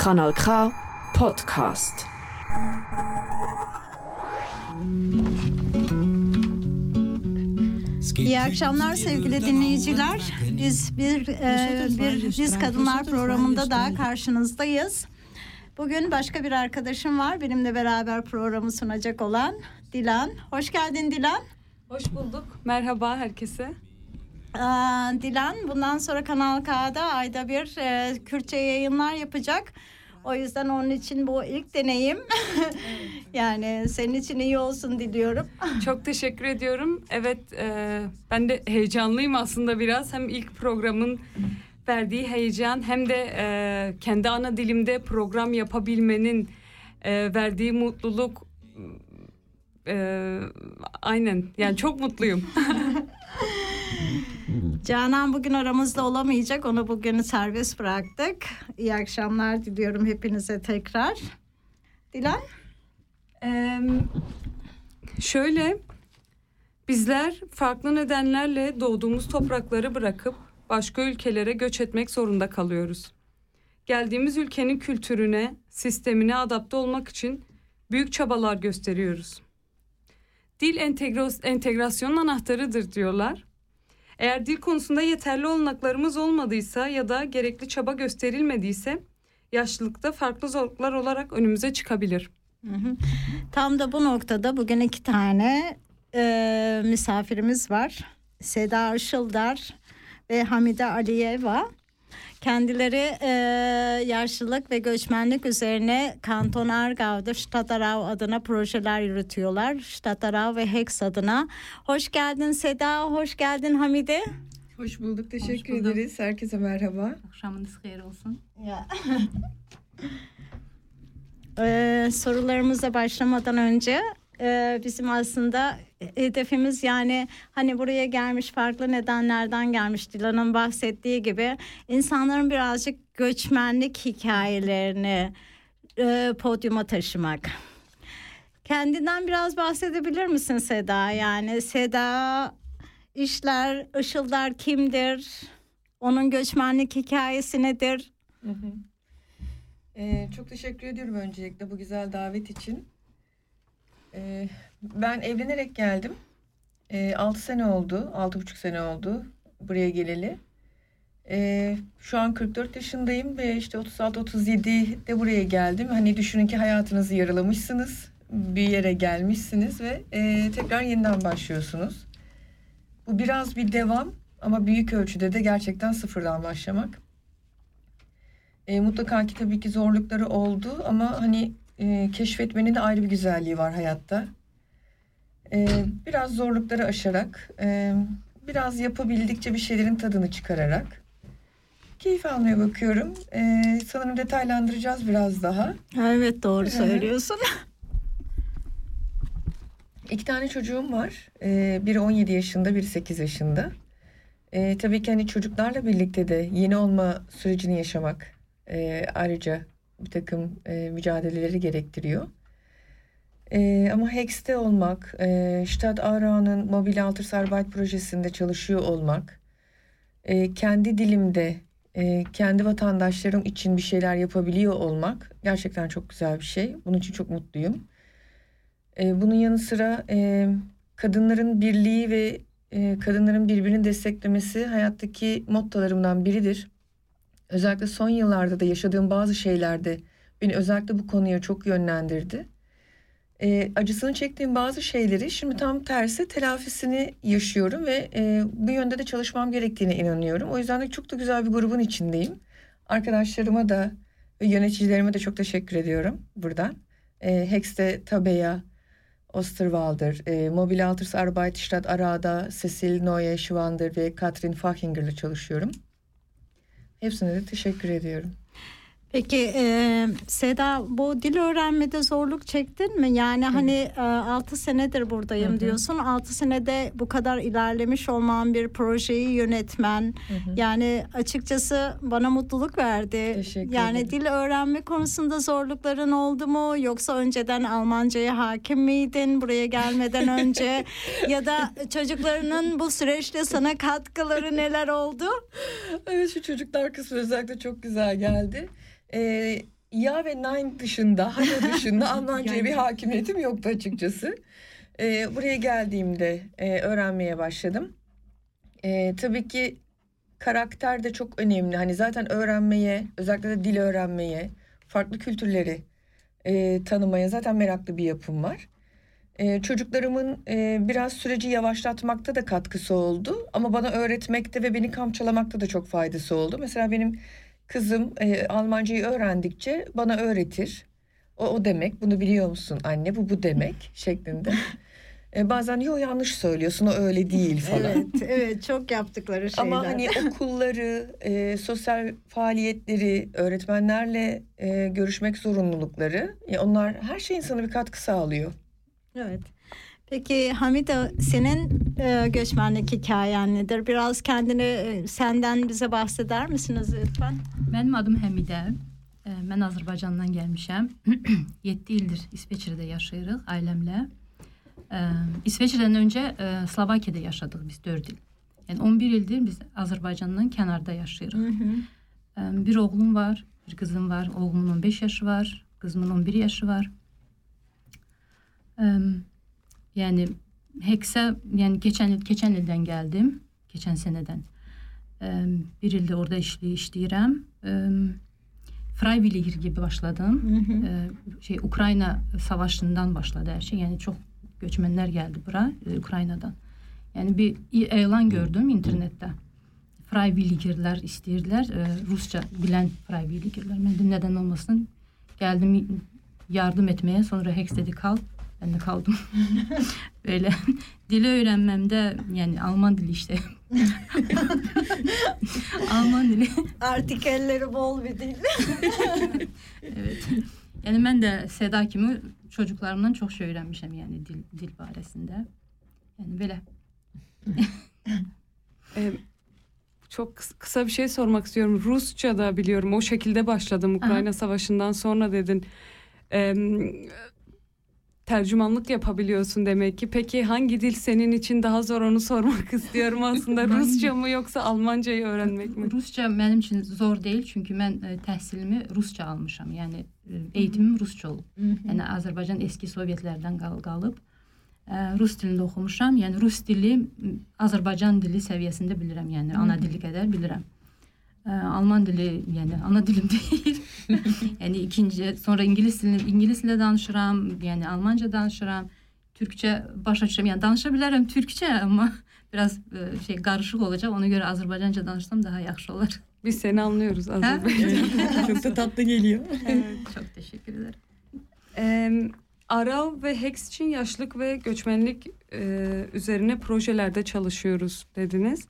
Kanal K Podcast. İyi akşamlar sevgili dinleyiciler. Biz bir e, bir biz kadınlar programında daha karşınızdayız. Bugün başka bir arkadaşım var benimle beraber programı sunacak olan Dilan. Hoş geldin Dilan. Hoş bulduk. Merhaba herkese. Aa, Dilan bundan sonra Kanal K'da ayda bir e, Kürtçe yayınlar yapacak. O yüzden onun için bu ilk deneyim. yani senin için iyi olsun diliyorum. Çok teşekkür ediyorum. Evet e, ben de heyecanlıyım aslında biraz. Hem ilk programın verdiği heyecan hem de e, kendi ana dilimde program yapabilmenin e, verdiği mutluluk e, aynen yani çok mutluyum. Canan bugün aramızda olamayacak. Onu bugün serbest bıraktık. İyi akşamlar diliyorum hepinize tekrar. Dilan? Ee, şöyle bizler farklı nedenlerle doğduğumuz toprakları bırakıp başka ülkelere göç etmek zorunda kalıyoruz. Geldiğimiz ülkenin kültürüne, sistemine adapte olmak için büyük çabalar gösteriyoruz. Dil entegros- entegrasyonun anahtarıdır diyorlar. Eğer dil konusunda yeterli olanaklarımız olmadıysa ya da gerekli çaba gösterilmediyse yaşlılıkta farklı zorluklar olarak önümüze çıkabilir. Tam da bu noktada bugün iki tane e, misafirimiz var. Seda Işıldar ve Hamide Aliyeva. Kendileri e, yaşlılık ve göçmenlik üzerine Kanton Argav'da Stadarav adına projeler yürütüyorlar. Stadarav ve Hex adına. Hoş geldin Seda, hoş geldin Hamide. Hoş bulduk. Teşekkür buldum. ederiz. Herkese merhaba. Akşamınız hayır olsun. Ya. Ee, sorularımıza başlamadan önce e, bizim aslında hedefimiz yani hani buraya gelmiş farklı nedenlerden gelmiş Dilan'ın bahsettiği gibi insanların birazcık göçmenlik hikayelerini e, podyuma taşımak. Kendinden biraz bahsedebilir misin Seda? Yani Seda işler, Işıldar kimdir? Onun göçmenlik hikayesi nedir? Hı hı. Ee, çok teşekkür ediyorum öncelikle bu güzel davet için. Ee, ben evlenerek geldim. Ee, 6 sene oldu, altı buçuk sene oldu buraya geleli. Ee, şu an 44 yaşındayım ve işte 36-37'de buraya geldim. Hani düşünün ki hayatınızı yaralamışsınız, bir yere gelmişsiniz ve e, tekrar yeniden başlıyorsunuz. Bu biraz bir devam ama büyük ölçüde de gerçekten sıfırdan başlamak. E, mutlaka ki tabii ki zorlukları oldu ama hani e, keşfetmenin de ayrı bir güzelliği var hayatta. E, biraz zorlukları aşarak, e, biraz yapabildikçe bir şeylerin tadını çıkararak keyif almaya bakıyorum. E, sanırım detaylandıracağız biraz daha. Evet doğru söylüyorsun. İki tane çocuğum var. Ee, biri 17 yaşında, biri 8 yaşında. Ee, tabii ki hani çocuklarla birlikte de yeni olma sürecini yaşamak e, ayrıca bir takım e, mücadeleleri gerektiriyor. Ee, ama HEX'te olmak, e, Stadt Aarau'nun Mobil Altersarbeit projesinde çalışıyor olmak, e, kendi dilimde e, kendi vatandaşlarım için bir şeyler yapabiliyor olmak gerçekten çok güzel bir şey. Bunun için çok mutluyum. E, bunun yanı sıra e, kadınların birliği ve e, kadınların birbirini desteklemesi hayattaki mottolarımdan biridir. Özellikle son yıllarda da yaşadığım bazı şeylerde beni özellikle bu konuya çok yönlendirdi. E, acısını çektiğim bazı şeyleri şimdi tam tersi telafisini yaşıyorum ve e, bu yönde de çalışmam gerektiğine inanıyorum. O yüzden de çok da güzel bir grubun içindeyim. Arkadaşlarıma da ve yöneticilerime de çok teşekkür ediyorum buradan. E, Hex'te Tabeya, Osterwalder, e, Mobil Altersarbeit Stadt Arada, Cecil Neue Schwander ve Katrin Fachinger ile çalışıyorum. Hepsine de teşekkür ediyorum. Peki e, Seda bu dil öğrenmede zorluk çektin mi? Yani hani 6 senedir buradayım Hı hı. diyorsun. 6 senede bu kadar ilerlemiş olman bir projeyi yönetmen. Yani açıkçası bana mutluluk verdi. Teşekkür yani ederim. dil öğrenme konusunda zorlukların oldu mu? Yoksa önceden Almanca'ya hakim miydin buraya gelmeden önce? ya da çocuklarının bu süreçte sana katkıları neler oldu? Evet şu çocuklar kısmı özellikle çok güzel geldi. Ee, ya ve nein dışında, hayır dışında Almanca'ya Yani- bir hakimiyetim yoktu açıkçası. Ee, buraya geldiğimde e, öğrenmeye başladım. Ee, tabii ki karakter de çok önemli. Hani zaten öğrenmeye, özellikle de dil öğrenmeye, farklı kültürleri e, tanımaya zaten meraklı bir yapım var. E, çocuklarımın e, biraz süreci yavaşlatmakta da katkısı oldu. Ama bana öğretmekte ve beni kamçılamakta da çok faydası oldu. Mesela benim kızım e, Almancayı öğrendikçe bana öğretir. O, o demek, bunu biliyor musun anne, bu bu demek şeklinde. E, bazen yo yanlış söylüyorsun, o öyle değil falan. Evet, evet çok yaptıkları şeyler. Ama hani okulları, e, sosyal faaliyetleri, öğretmenlerle e, görüşmek zorunlulukları, ya onlar her şey insana bir katkı sağlıyor. Evet. Peki Hamide senin e, göçmenlik hikayen nedir? Biraz kendini e, senden bize bahseder misiniz lütfen? Mənim adım Həmidə. Ə, Mən Azərbaycandan gəlmişəm. 7 ildir İsveçrədə yaşayırıq ailəmlə. Ə, İsveçrədən öncə ə, Slovakiyada yaşadıq biz 4 il. Yəni 11 ildir biz Azərbaycandan kənarda yaşayırıq. Ə, Bir oğlum var, bir qızım var. Oğlumun 15 yaşı var, qızımın 11 yaşı var. Ə, Yəni Heksə, yəni keçən il keçən ildən gəldim, keçən sənədən. Ə, Bir ildir orada işli işləyirəm. Ə, Freiwilliger gibi başladım. Ə, Şey Ukrayna savaşından başladı her şey. Yani çok göçmenler geldi bura e, Ukrayna'dan. Yani bir elan gördüm internette. Freiwilligerler istəyirlər, e, Rusça bilən Freiwilligerlər. Mən dedim neden olmasın? Geldim yardım etmeye. Sonra Hex dedi kal. Ben de kaldım. Böyle dili öğrenmemde yani Alman dili işte. Alman dili. Artikelleri bol bir dil. Evet. Yani ben de Seda kimi çocuklarımdan çok şey öğrenmişim yani dil, dil baresinde. Yani böyle. Ee, çok kıs- kısa bir şey sormak istiyorum. Rusça da biliyorum. O şekilde başladım Ukrayna Savaşı'ndan sonra dedin. Ee, tercümanlık yapabiliyorsun demek ki. Peki hangi dil senin için daha zor onu sormak istiyorum aslında. Rusça mı yoksa Almancayı öğrenmek mi? Rusça benim için zor değil çünkü ben e, tahsilimi Rusça almışım. Yani e, eğitimim Rusça olub. Yani Azərbaycan eski Sovyetlərdən qal qalıb. E, Rus dilində oxumuşam. Yəni Rus dili Azərbaycan dili səviyyəsində bilirəm. Yəni ana dili qədər bilirəm. E, Alman dili yəni ana dilim deyil. yəni ikinci sonra ingilis dilini ingilis dilində danışıram, yəni Almanca danışıram. Türkçe başa düşürəm. Yəni danışa bilərəm Türkçe ama biraz e, şey qarışıq olacaq. Ona görə Azərbaycanca danışsam daha yaxşı olar. Biz seni anlıyoruz Azerbaycan. Çok da tatlı geliyor. Çok teşekkür ederim. Ee, Arav ve Hex için yaşlık ve göçmenlik e, üzerine projelerde çalışıyoruz dediniz.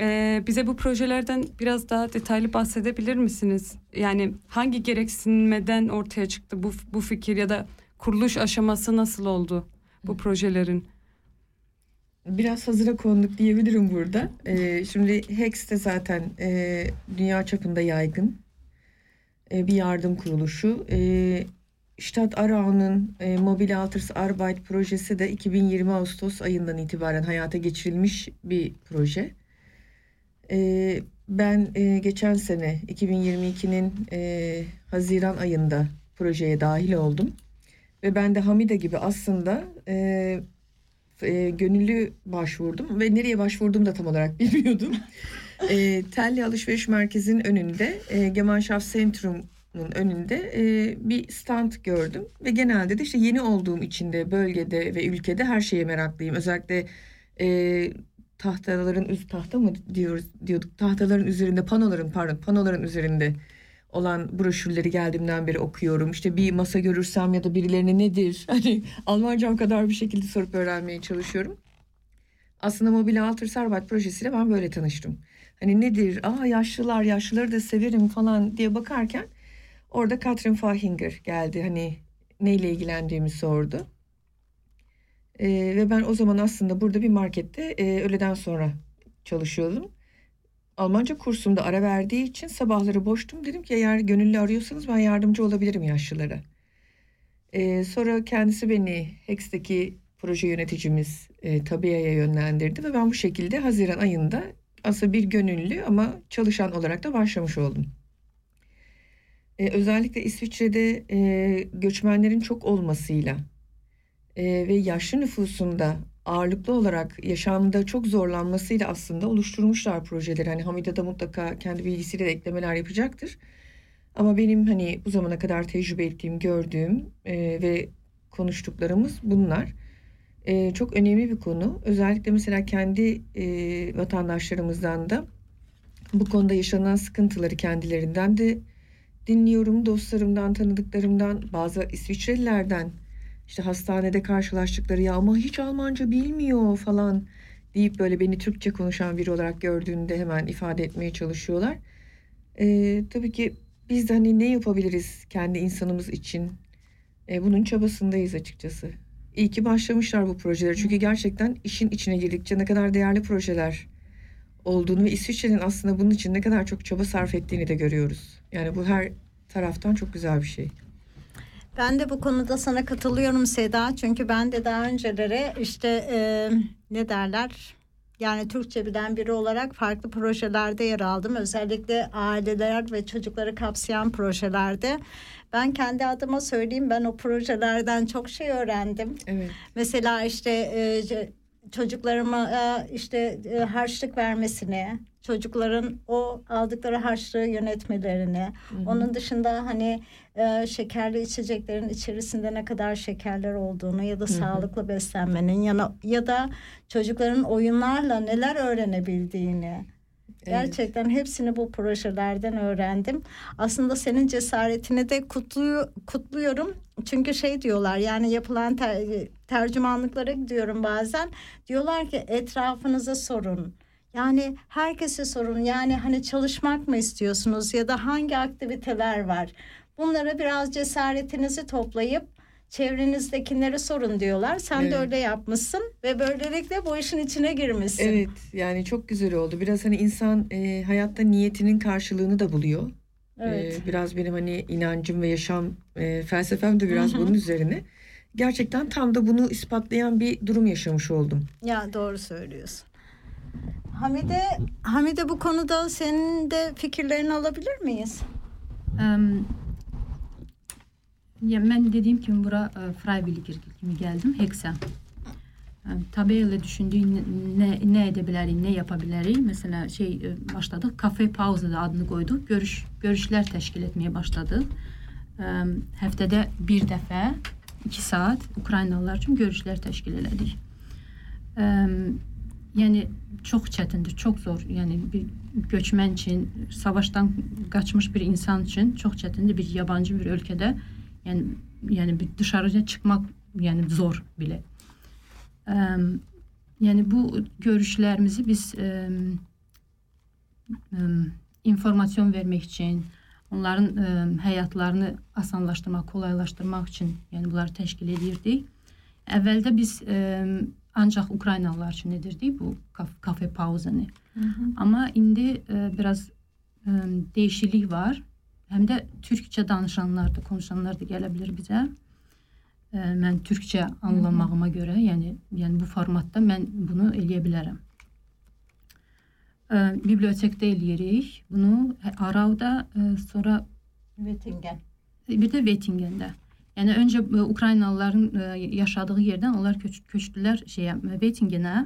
Ee, bize bu projelerden biraz daha detaylı bahsedebilir misiniz? Yani hangi gereksinmeden ortaya çıktı bu bu fikir ya da kuruluş aşaması nasıl oldu bu projelerin? Biraz hazıra konduk diyebilirim burada. Ee, şimdi Hex de zaten e, dünya çapında yaygın e, bir yardım kuruluşu. E, Stadt Aarau'nun e, Mobil Alters Arbeit projesi de 2020 Ağustos ayından itibaren hayata geçirilmiş bir proje. E, ben e, geçen sene 2022'nin e, Haziran ayında projeye dahil oldum. Ve ben de Hamide gibi aslında e, gönüllü başvurdum ve nereye başvurdum da tam olarak bilmiyordum. e, Telli Alışveriş Merkezi'nin önünde e, Gemeinschaft Centrum'un önünde e, bir stand gördüm ve genelde de işte yeni olduğum için de bölgede ve ülkede her şeye meraklıyım. Özellikle e, tahtaların üst tahta mı diyoruz diyorduk tahtaların üzerinde panoların pardon panoların üzerinde olan broşürleri geldiğimden beri okuyorum. İşte bir masa görürsem ya da birilerine nedir? Hani Almancam kadar bir şekilde sorup öğrenmeye çalışıyorum. Aslında Mobil Alter Servat projesiyle ben böyle tanıştım. Hani nedir? Aa yaşlılar, yaşlıları da severim falan diye bakarken orada Katrin Fahinger geldi. Hani neyle ilgilendiğimi sordu. Ee, ve ben o zaman aslında burada bir markette e, öğleden sonra çalışıyordum. Almanca kursumda ara verdiği için sabahları boştum. Dedim ki eğer gönüllü arıyorsanız ben yardımcı olabilirim yaşlılara. Ee, sonra kendisi beni Hex'teki proje yöneticimiz e, Tabia'ya yönlendirdi ve ben bu şekilde Haziran ayında aslında bir gönüllü ama çalışan olarak da başlamış oldum. E, özellikle İsviçre'de e, göçmenlerin çok olmasıyla e, ve yaşlı nüfusunda ağırlıklı olarak yaşamda çok zorlanmasıyla aslında oluşturmuşlar projeleri. Hani Hamide de mutlaka kendi bilgisiyle de eklemeler yapacaktır. Ama benim hani bu zamana kadar tecrübe ettiğim, gördüğüm e, ve konuştuklarımız bunlar. E, çok önemli bir konu. Özellikle mesela kendi e, vatandaşlarımızdan da bu konuda yaşanan sıkıntıları kendilerinden de dinliyorum. Dostlarımdan, tanıdıklarımdan, bazı İsviçrelilerden işte hastanede karşılaştıkları ya ama hiç Almanca bilmiyor falan deyip böyle beni Türkçe konuşan biri olarak gördüğünde hemen ifade etmeye çalışıyorlar. Ee, tabii ki biz de hani ne yapabiliriz kendi insanımız için? Ee, bunun çabasındayız açıkçası. İyi ki başlamışlar bu projeleri. Çünkü gerçekten işin içine girdikçe ne kadar değerli projeler olduğunu ve İsviçre'nin aslında bunun için ne kadar çok çaba sarf ettiğini de görüyoruz. Yani bu her taraftan çok güzel bir şey. Ben de bu konuda sana katılıyorum Seda. Çünkü ben de daha önceleri işte e, ne derler yani Türkçe bilen biri olarak farklı projelerde yer aldım. Özellikle aileler ve çocukları kapsayan projelerde. Ben kendi adıma söyleyeyim ben o projelerden çok şey öğrendim. Evet. Mesela işte e, çocuklarıma e, işte e, harçlık vermesini, çocukların o aldıkları harçlığı yönetmelerini, hı hı. onun dışında hani e, şekerli içeceklerin içerisinde ne kadar şekerler olduğunu ya da hı hı. sağlıklı beslenmenin ya, ya da çocukların oyunlarla neler öğrenebildiğini Gerçekten evet. hepsini bu projelerden öğrendim. Aslında senin cesaretini de kutluyor, kutluyorum. Çünkü şey diyorlar yani yapılan ter, tercümanlıklara gidiyorum bazen. Diyorlar ki etrafınıza sorun. Yani herkese sorun. Yani hani çalışmak mı istiyorsunuz ya da hangi aktiviteler var? Bunlara biraz cesaretinizi toplayıp çevrenizdekilere sorun diyorlar. Sen evet. de öyle yapmışsın ve böylelikle bu işin içine girmişsin. Evet yani çok güzel oldu. Biraz hani insan e, hayatta niyetinin karşılığını da buluyor. Evet. E, biraz benim hani inancım ve yaşam e, felsefem de biraz bunun üzerine. Gerçekten tam da bunu ispatlayan bir durum yaşamış oldum. Ya doğru söylüyorsun. Hamide, Hamide bu konuda senin de fikirlerini alabilir miyiz? Um, ya ben dediğim gibi bura e, freiwillig kimi geldim Heksen. Yani, tabii öyle düşündüğü ne, ne edebilirim, ne yapabilirim. Mesela şey e, başladık, kafe pauza adını koyduk. Görüş, görüşler teşkil etmeye başladık. E, haftada bir defa, iki saat Ukraynalılar için görüşler teşkil ettik. E, yani çox çətindir, çox zor. Yəni bir göçmən üçün, savaşdan qaçmış bir insan üçün çox çətindir bir yabancı bir ölkədə. Yəni yəni bir dışarıya çıxmaq yəni zor belə. Əm, ehm, yəni bu görüşlərimizi biz ehm, ehm, əm, əm, informasiyon vermək üçün, onların ə, həyatlarını asanlaşdırmaq, kolaylaşdırmaq üçün, yəni bunları təşkil edirdik. Əvvəldə biz ə, ancaq Ukraynalılar üçün edirdik bu kafe pauzanı. Amma indi ə, biraz ə, dəyişiklik var. Həm də türkcə danışanlar da, konuşanlar da gələ bilər bizə. Ə, mən türkcə anlamağıma görə, yəni yəni bu formatda mən bunu eləyə bilərəm. Ə, bibliotekdə eləyirik. Bunu Arauda, ə, sonra Vetingen. Bir də Vettingendə. Yəni öncə e, Ukraynalıların e, yaşadığı yerdən onlar köç köçdülər şeyə, e, Veytingenə.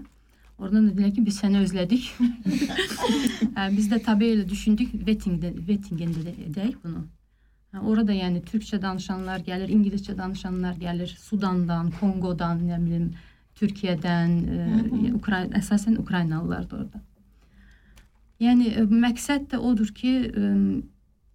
Oradan da dedilər ki, biz səni özlədik. biz də təbii elə düşündük, Veytingendə Veytingendə edək bunu. Orada yəni türkçə danışanlar gəlir, ingiliscə danışanlar gəlir, Sudandan, Konqodan, nə bilim, Türkiyədən, ə, Ukrayna əsasən Ukraynalılardır orada. Yəni məqsəd də odur ki, ə,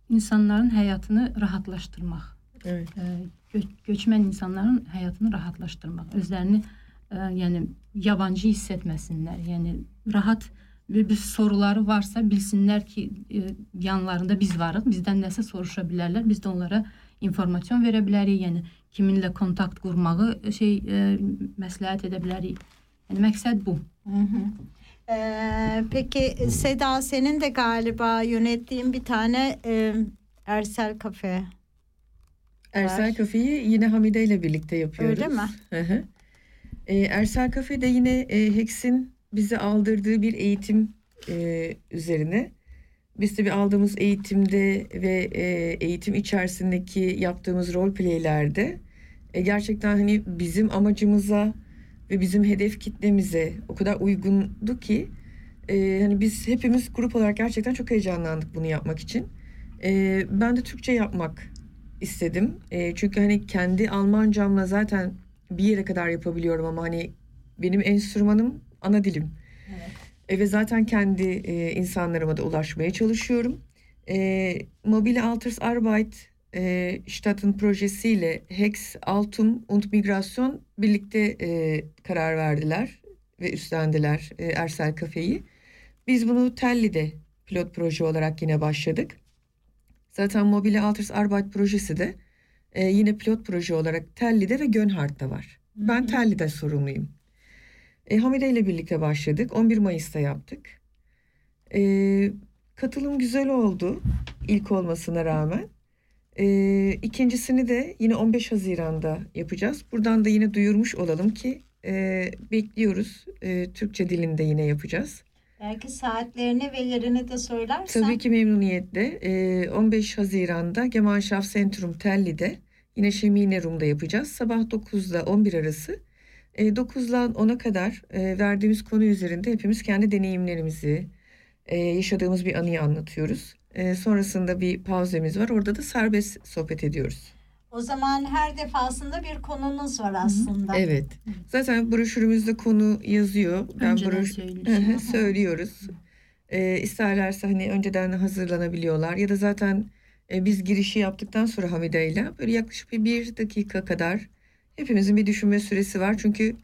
insanların həyatını rahatlaşdırmaq. Evet. Ə, gö göçmən insanların həyatını rahatlaşdırmaq, özlərini ə, yəni yabancı hiss etməsinlər. Yəni rahat bir, bir soruları varsa bilsinlər ki, ə, yanlarında biz varıq, bizdən nəsə soruşa bilərlər, biz də onlara informasiya verə bilərik. Yəni kiminlə kontakt qurmağı e, şey ə, məsləhət edə bilərik. Yəni məqsəd bu. Hı -hı. Ee, peki Seda senin de galiba yönettiğin bir tane e, Ersel Kafe Ersel Kafe'yi yine Hamide ile birlikte yapıyoruz. Öyle mi? Hı hı. E, Ersel Kafe'de yine e, Hex'in bize aldırdığı bir eğitim e, üzerine biz tabii aldığımız eğitimde ve e, eğitim içerisindeki yaptığımız rol playlerde e, gerçekten hani bizim amacımıza ve bizim hedef kitlemize o kadar uygundu ki e, hani biz hepimiz grup olarak gerçekten çok heyecanlandık bunu yapmak için. E, ben de Türkçe yapmak istedim. E, çünkü hani kendi Almancamla zaten bir yere kadar yapabiliyorum ama hani benim enstrümanım ana dilim. E, ve zaten kendi e, insanlarıma da ulaşmaya çalışıyorum. E, Mobile Alters Arbeit e, Stadt'ın projesiyle Hex, Altum und Migration birlikte e, karar verdiler ve üstlendiler e, Ersel Kafe'yi. Biz bunu Telli'de pilot proje olarak yine başladık. Zaten Mobile Alters Arbeit projesi de e, yine pilot proje olarak Telli'de ve Gönhardt'ta var. Ben Telli'de sorumluyum. E, Hamide ile birlikte başladık. 11 Mayıs'ta yaptık. E, katılım güzel oldu ilk olmasına rağmen. E, ikincisini de yine 15 Haziran'da yapacağız. Buradan da yine duyurmuş olalım ki e, bekliyoruz. E, Türkçe dilinde yine yapacağız. Belki saatlerini ve yerini de söylersen. Tabii ki memnuniyetle. E, 15 Haziran'da Gemeinschaft Centrum Telli'de yine Şemine Rum'da yapacağız. Sabah 9'da 11 arası. E, 9'dan 10'a kadar e, verdiğimiz konu üzerinde hepimiz kendi deneyimlerimizi, e, yaşadığımız bir anıyı anlatıyoruz. E, sonrasında bir pauzemiz var. Orada da serbest sohbet ediyoruz. O zaman her defasında bir konunuz var aslında. Evet. Zaten broşürümüzde konu yazıyor. Önceden broş- söylüyoruz. E, isterlerse hani önceden hazırlanabiliyorlar ya da zaten e, biz girişi yaptıktan sonra Hamide ile böyle yaklaşık bir, bir dakika kadar hepimizin bir düşünme süresi var. Çünkü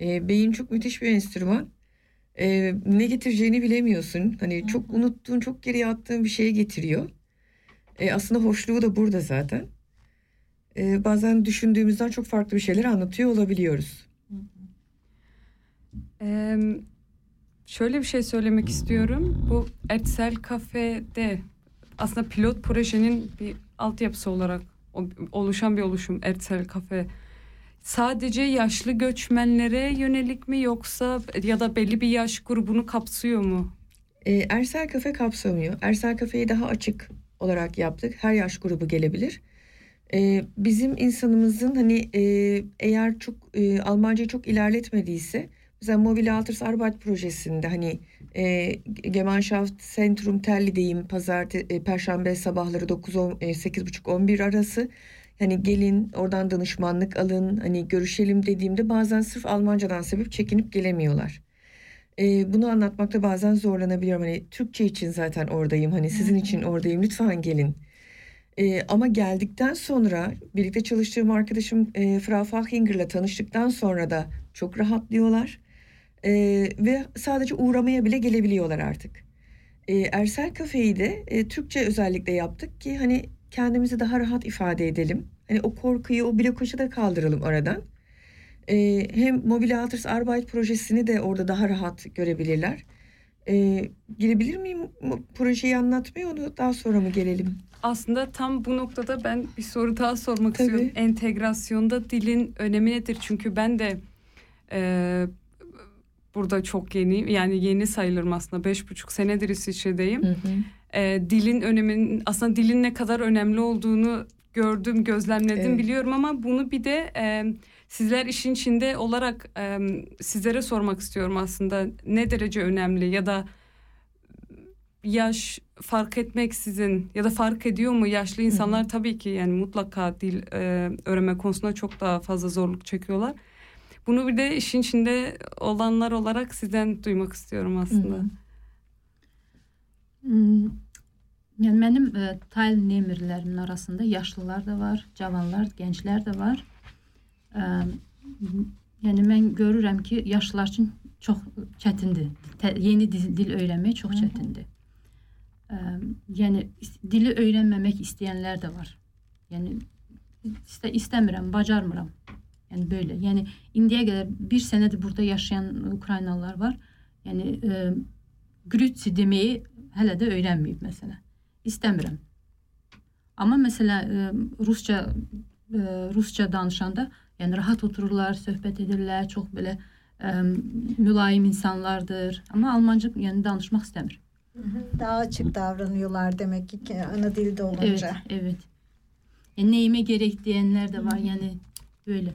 e, beyin çok müthiş bir enstrüman. E, ne getireceğini bilemiyorsun. Hani çok unuttuğun, çok geriye attığın bir şeye getiriyor. E, aslında hoşluğu da burada zaten. E, bazen düşündüğümüzden çok farklı bir şeyler anlatıyor olabiliyoruz. Ee, şöyle bir şey söylemek istiyorum. Bu Ersel Kafe'de aslında pilot projenin bir altyapısı olarak oluşan bir oluşum Ersel Kafe. Sadece yaşlı göçmenlere yönelik mi yoksa ya da belli bir yaş grubunu kapsıyor mu? E, Ersel Kafe kapsamıyor. Ersel Kafe'yi daha açık olarak yaptık. Her yaş grubu gelebilir. E, bizim insanımızın hani e, eğer çok e, Almancayı çok ilerletmediyse mesela Mobile Alters Arbeit projesinde hani e, Gemeinschaft Centrum Telli'deyim pazartesi e, perşembe sabahları 9 10 e, 8.30-11 arası hani gelin oradan danışmanlık alın hani görüşelim dediğimde bazen sırf Almancadan sebep çekinip gelemiyorlar. Ee, bunu anlatmakta bazen zorlanabiliyorum. Hani Türkçe için zaten oradayım. Hani sizin için oradayım. Lütfen gelin. Ee, ama geldikten sonra birlikte çalıştığım arkadaşım e, Frau Fachinger'la tanıştıktan sonra da çok rahatlıyorlar. Ee, ve sadece uğramaya bile gelebiliyorlar artık. Ee, Ersel Kafe'yi de e, Türkçe özellikle yaptık ki hani kendimizi daha rahat ifade edelim. Hani o korkuyu, o blokajı da kaldıralım aradan. Ee, hem Mobile Alters Arbeit projesini de orada daha rahat görebilirler. Ee, girebilir miyim projeyi anlatmaya onu daha sonra mı gelelim? Aslında tam bu noktada ben bir soru daha sormak Tabii. istiyorum. Entegrasyonda dilin önemi nedir? Çünkü ben de e, burada çok yeni yani yeni sayılırım aslında beş buçuk senedir İsviçre'deyim. E, dilin öneminin aslında dilin ne kadar önemli olduğunu gördüm, gözlemledim Evet. biliyorum ama bunu bir de e, sizler işin içinde olarak e, sizlere sormak istiyorum aslında ne derece önemli ya da yaş fark etmeksizin ya da fark ediyor mu yaşlı insanlar tabii ki yani mutlaka dil e, öğrenme konusunda çok daha fazla zorluk çekiyorlar. Bunu bir de işin içinde olanlar olarak sizden duymak istiyorum aslında. Hı hı. Hmm, Yəni mənim e, tayl nemirlərimin arasında yaşlılar da var, cavanlar, gənclər də var. E, yəni mən görürəm ki, yaşlılar üçün çox çətindir. Tə, yeni dil, dil öyrənmək çox çətindir. E, yəni dili öyrənməmək istəyənlər də var. Yəni istə istəmirəm, bacarmıram. Yəni belə. Yəni indiyə qədər bir sənədir burada yaşayan Ukraynalılar var. Yəni e, Grützi deməyi hələ də öyrənməyib məsələn. İstəmirəm. Amma məsələ e, rusca e, rusca danışanda yəni rahat otururlar, söhbət edirlər, çox belə e, mülayim insanlardır. Amma almanca yəni danışmaq istəmir. Daha açık davranıyorlar demek ki ana dilde Evet, olunca. evet. E, neyime gerek diyenler de var yani böyle.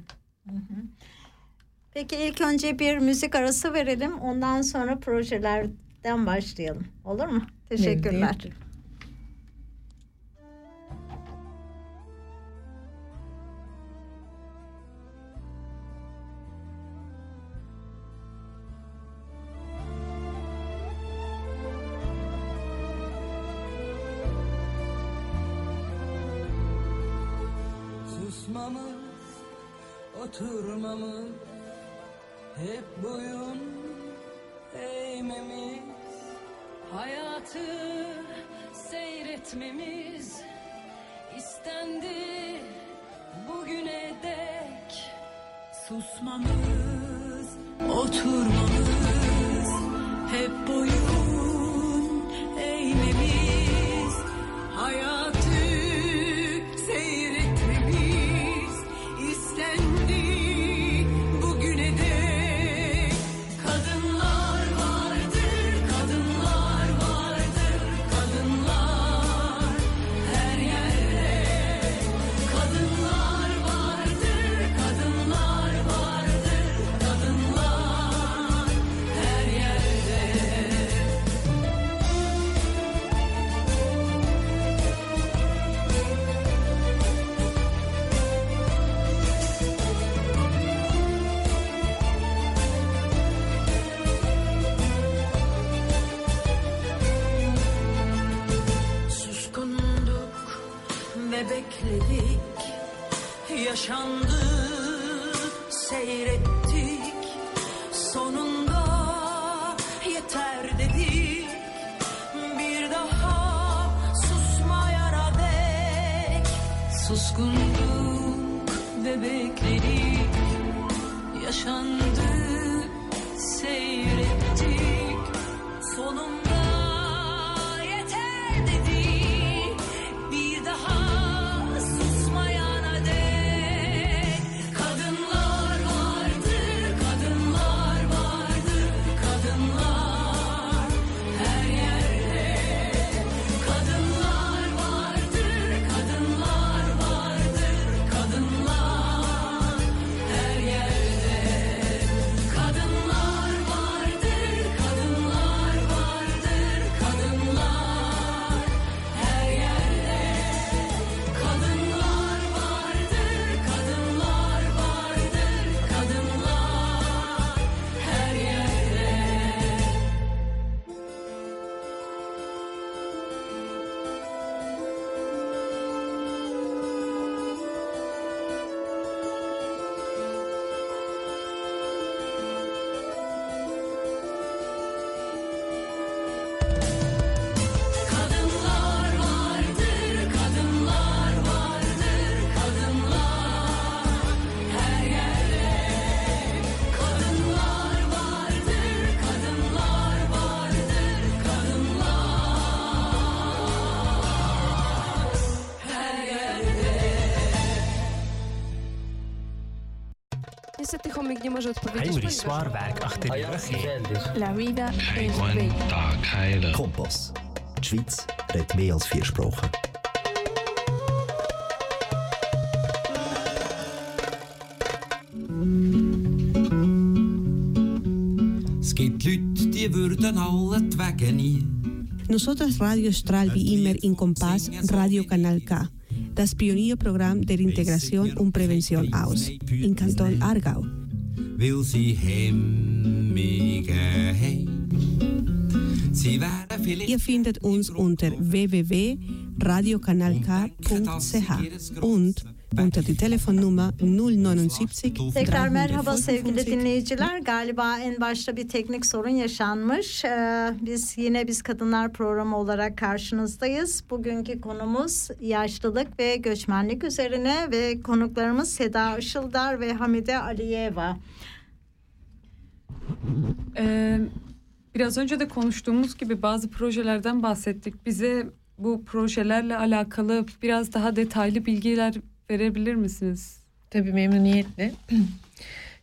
Peki ilk önce bir müzik arası verelim. Ondan sonra projelerden başlayalım. Olur mu? Teşekkürler. Memnuniyetle. Oturmamız, hep boyun eğmemiz, hayatı seyretmemiz istendi bugüne dek. Susmamız, oturmamız, hep boyun 唱 Odpowiedzieć. Achter rug. La vida bella. Kompass. Die Schweiz redet mehr als vier Sprachen. Es gibt Leute, die würden alle die Wege nie. Nosotras Radio Stral wie immer in Kompass Radio Kanal K, das Pionierprogramm der Integration und Prävention aus, in Kanton Aargau. Weil sie Hemmige vielleicht Ihr findet uns unter www.radiokanalk.ch und unter die Telefonnummer 079 Tekrar merhaba sevgili 375 dinleyiciler. Galiba en başta bir teknik sorun yaşanmış. Ee, biz yine biz kadınlar programı olarak karşınızdayız. Bugünkü konumuz yaşlılık ve göçmenlik üzerine ve konuklarımız Seda Işıldar ve Hamide Aliyeva. Ee, biraz önce de konuştuğumuz gibi bazı projelerden bahsettik. Bize bu projelerle alakalı biraz daha detaylı bilgiler verebilir misiniz? Tabii memnuniyetle.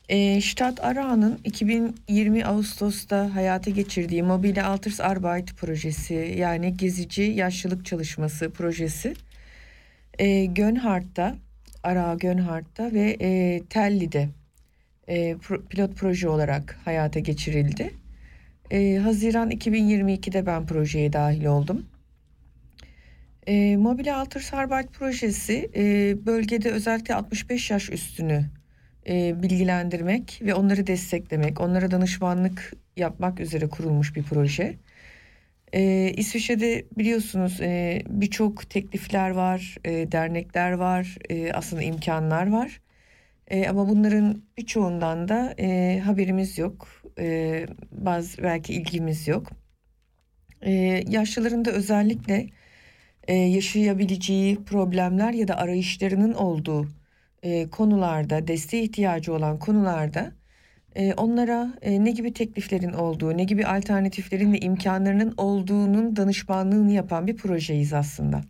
E, Stadt Aarau'nun 2020 Ağustos'ta hayata geçirdiği Mobile Altersarbeit projesi yani gezici yaşlılık çalışması projesi e, Gönhardt'ta, Aarau Gönhardt'ta ve e, Telli'de e, pilot proje olarak hayata geçirildi. E, Haziran 2022'de ben projeye dahil oldum. E, Mobile Altersarbeit projesi e, bölgede özellikle 65 yaş üstünü e, bilgilendirmek ve onları desteklemek, onlara danışmanlık yapmak üzere kurulmuş bir proje. E, İsviçre'de biliyorsunuz e, birçok teklifler var, e, dernekler var, e, aslında imkanlar var. E, ama bunların birçoğundan da e, haberimiz yok, e, bazı belki ilgimiz yok. E, yaşlıların özellikle e, yaşayabileceği problemler ya da arayışlarının olduğu e, konularda, desteğe ihtiyacı olan konularda e, onlara e, ne gibi tekliflerin olduğu, ne gibi alternatiflerin ve imkanlarının olduğunun danışmanlığını yapan bir projeyiz aslında.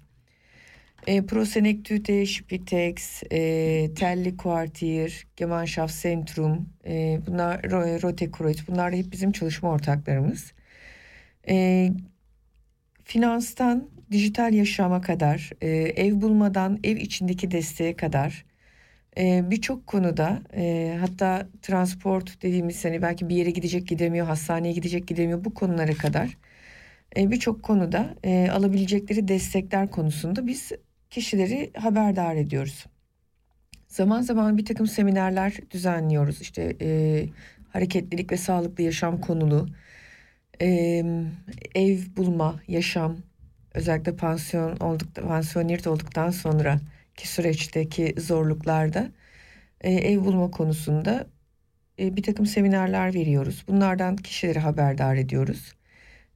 E, Prosenektüte, Spitex, e, Telli Quartier, Gemeinschaftszentrum, e, bunlar Rote Kreuz, bunlar da hep bizim çalışma ortaklarımız. E, finanstan dijital yaşama kadar, e, ev bulmadan ev içindeki desteğe kadar e, birçok konuda e, hatta transport dediğimiz hani belki bir yere gidecek gidemiyor, hastaneye gidecek gidemiyor bu konulara kadar e, birçok konuda e, alabilecekleri destekler konusunda biz kişileri haberdar ediyoruz. Zaman zaman bir takım seminerler düzenliyoruz. İşte e, hareketlilik ve sağlıklı yaşam konulu, e, ev bulma, yaşam, özellikle pansiyon olduk, pansiyoner olduktan sonra ki süreçteki zorluklarda e, ev bulma konusunda e, bir takım seminerler veriyoruz. Bunlardan kişileri haberdar ediyoruz.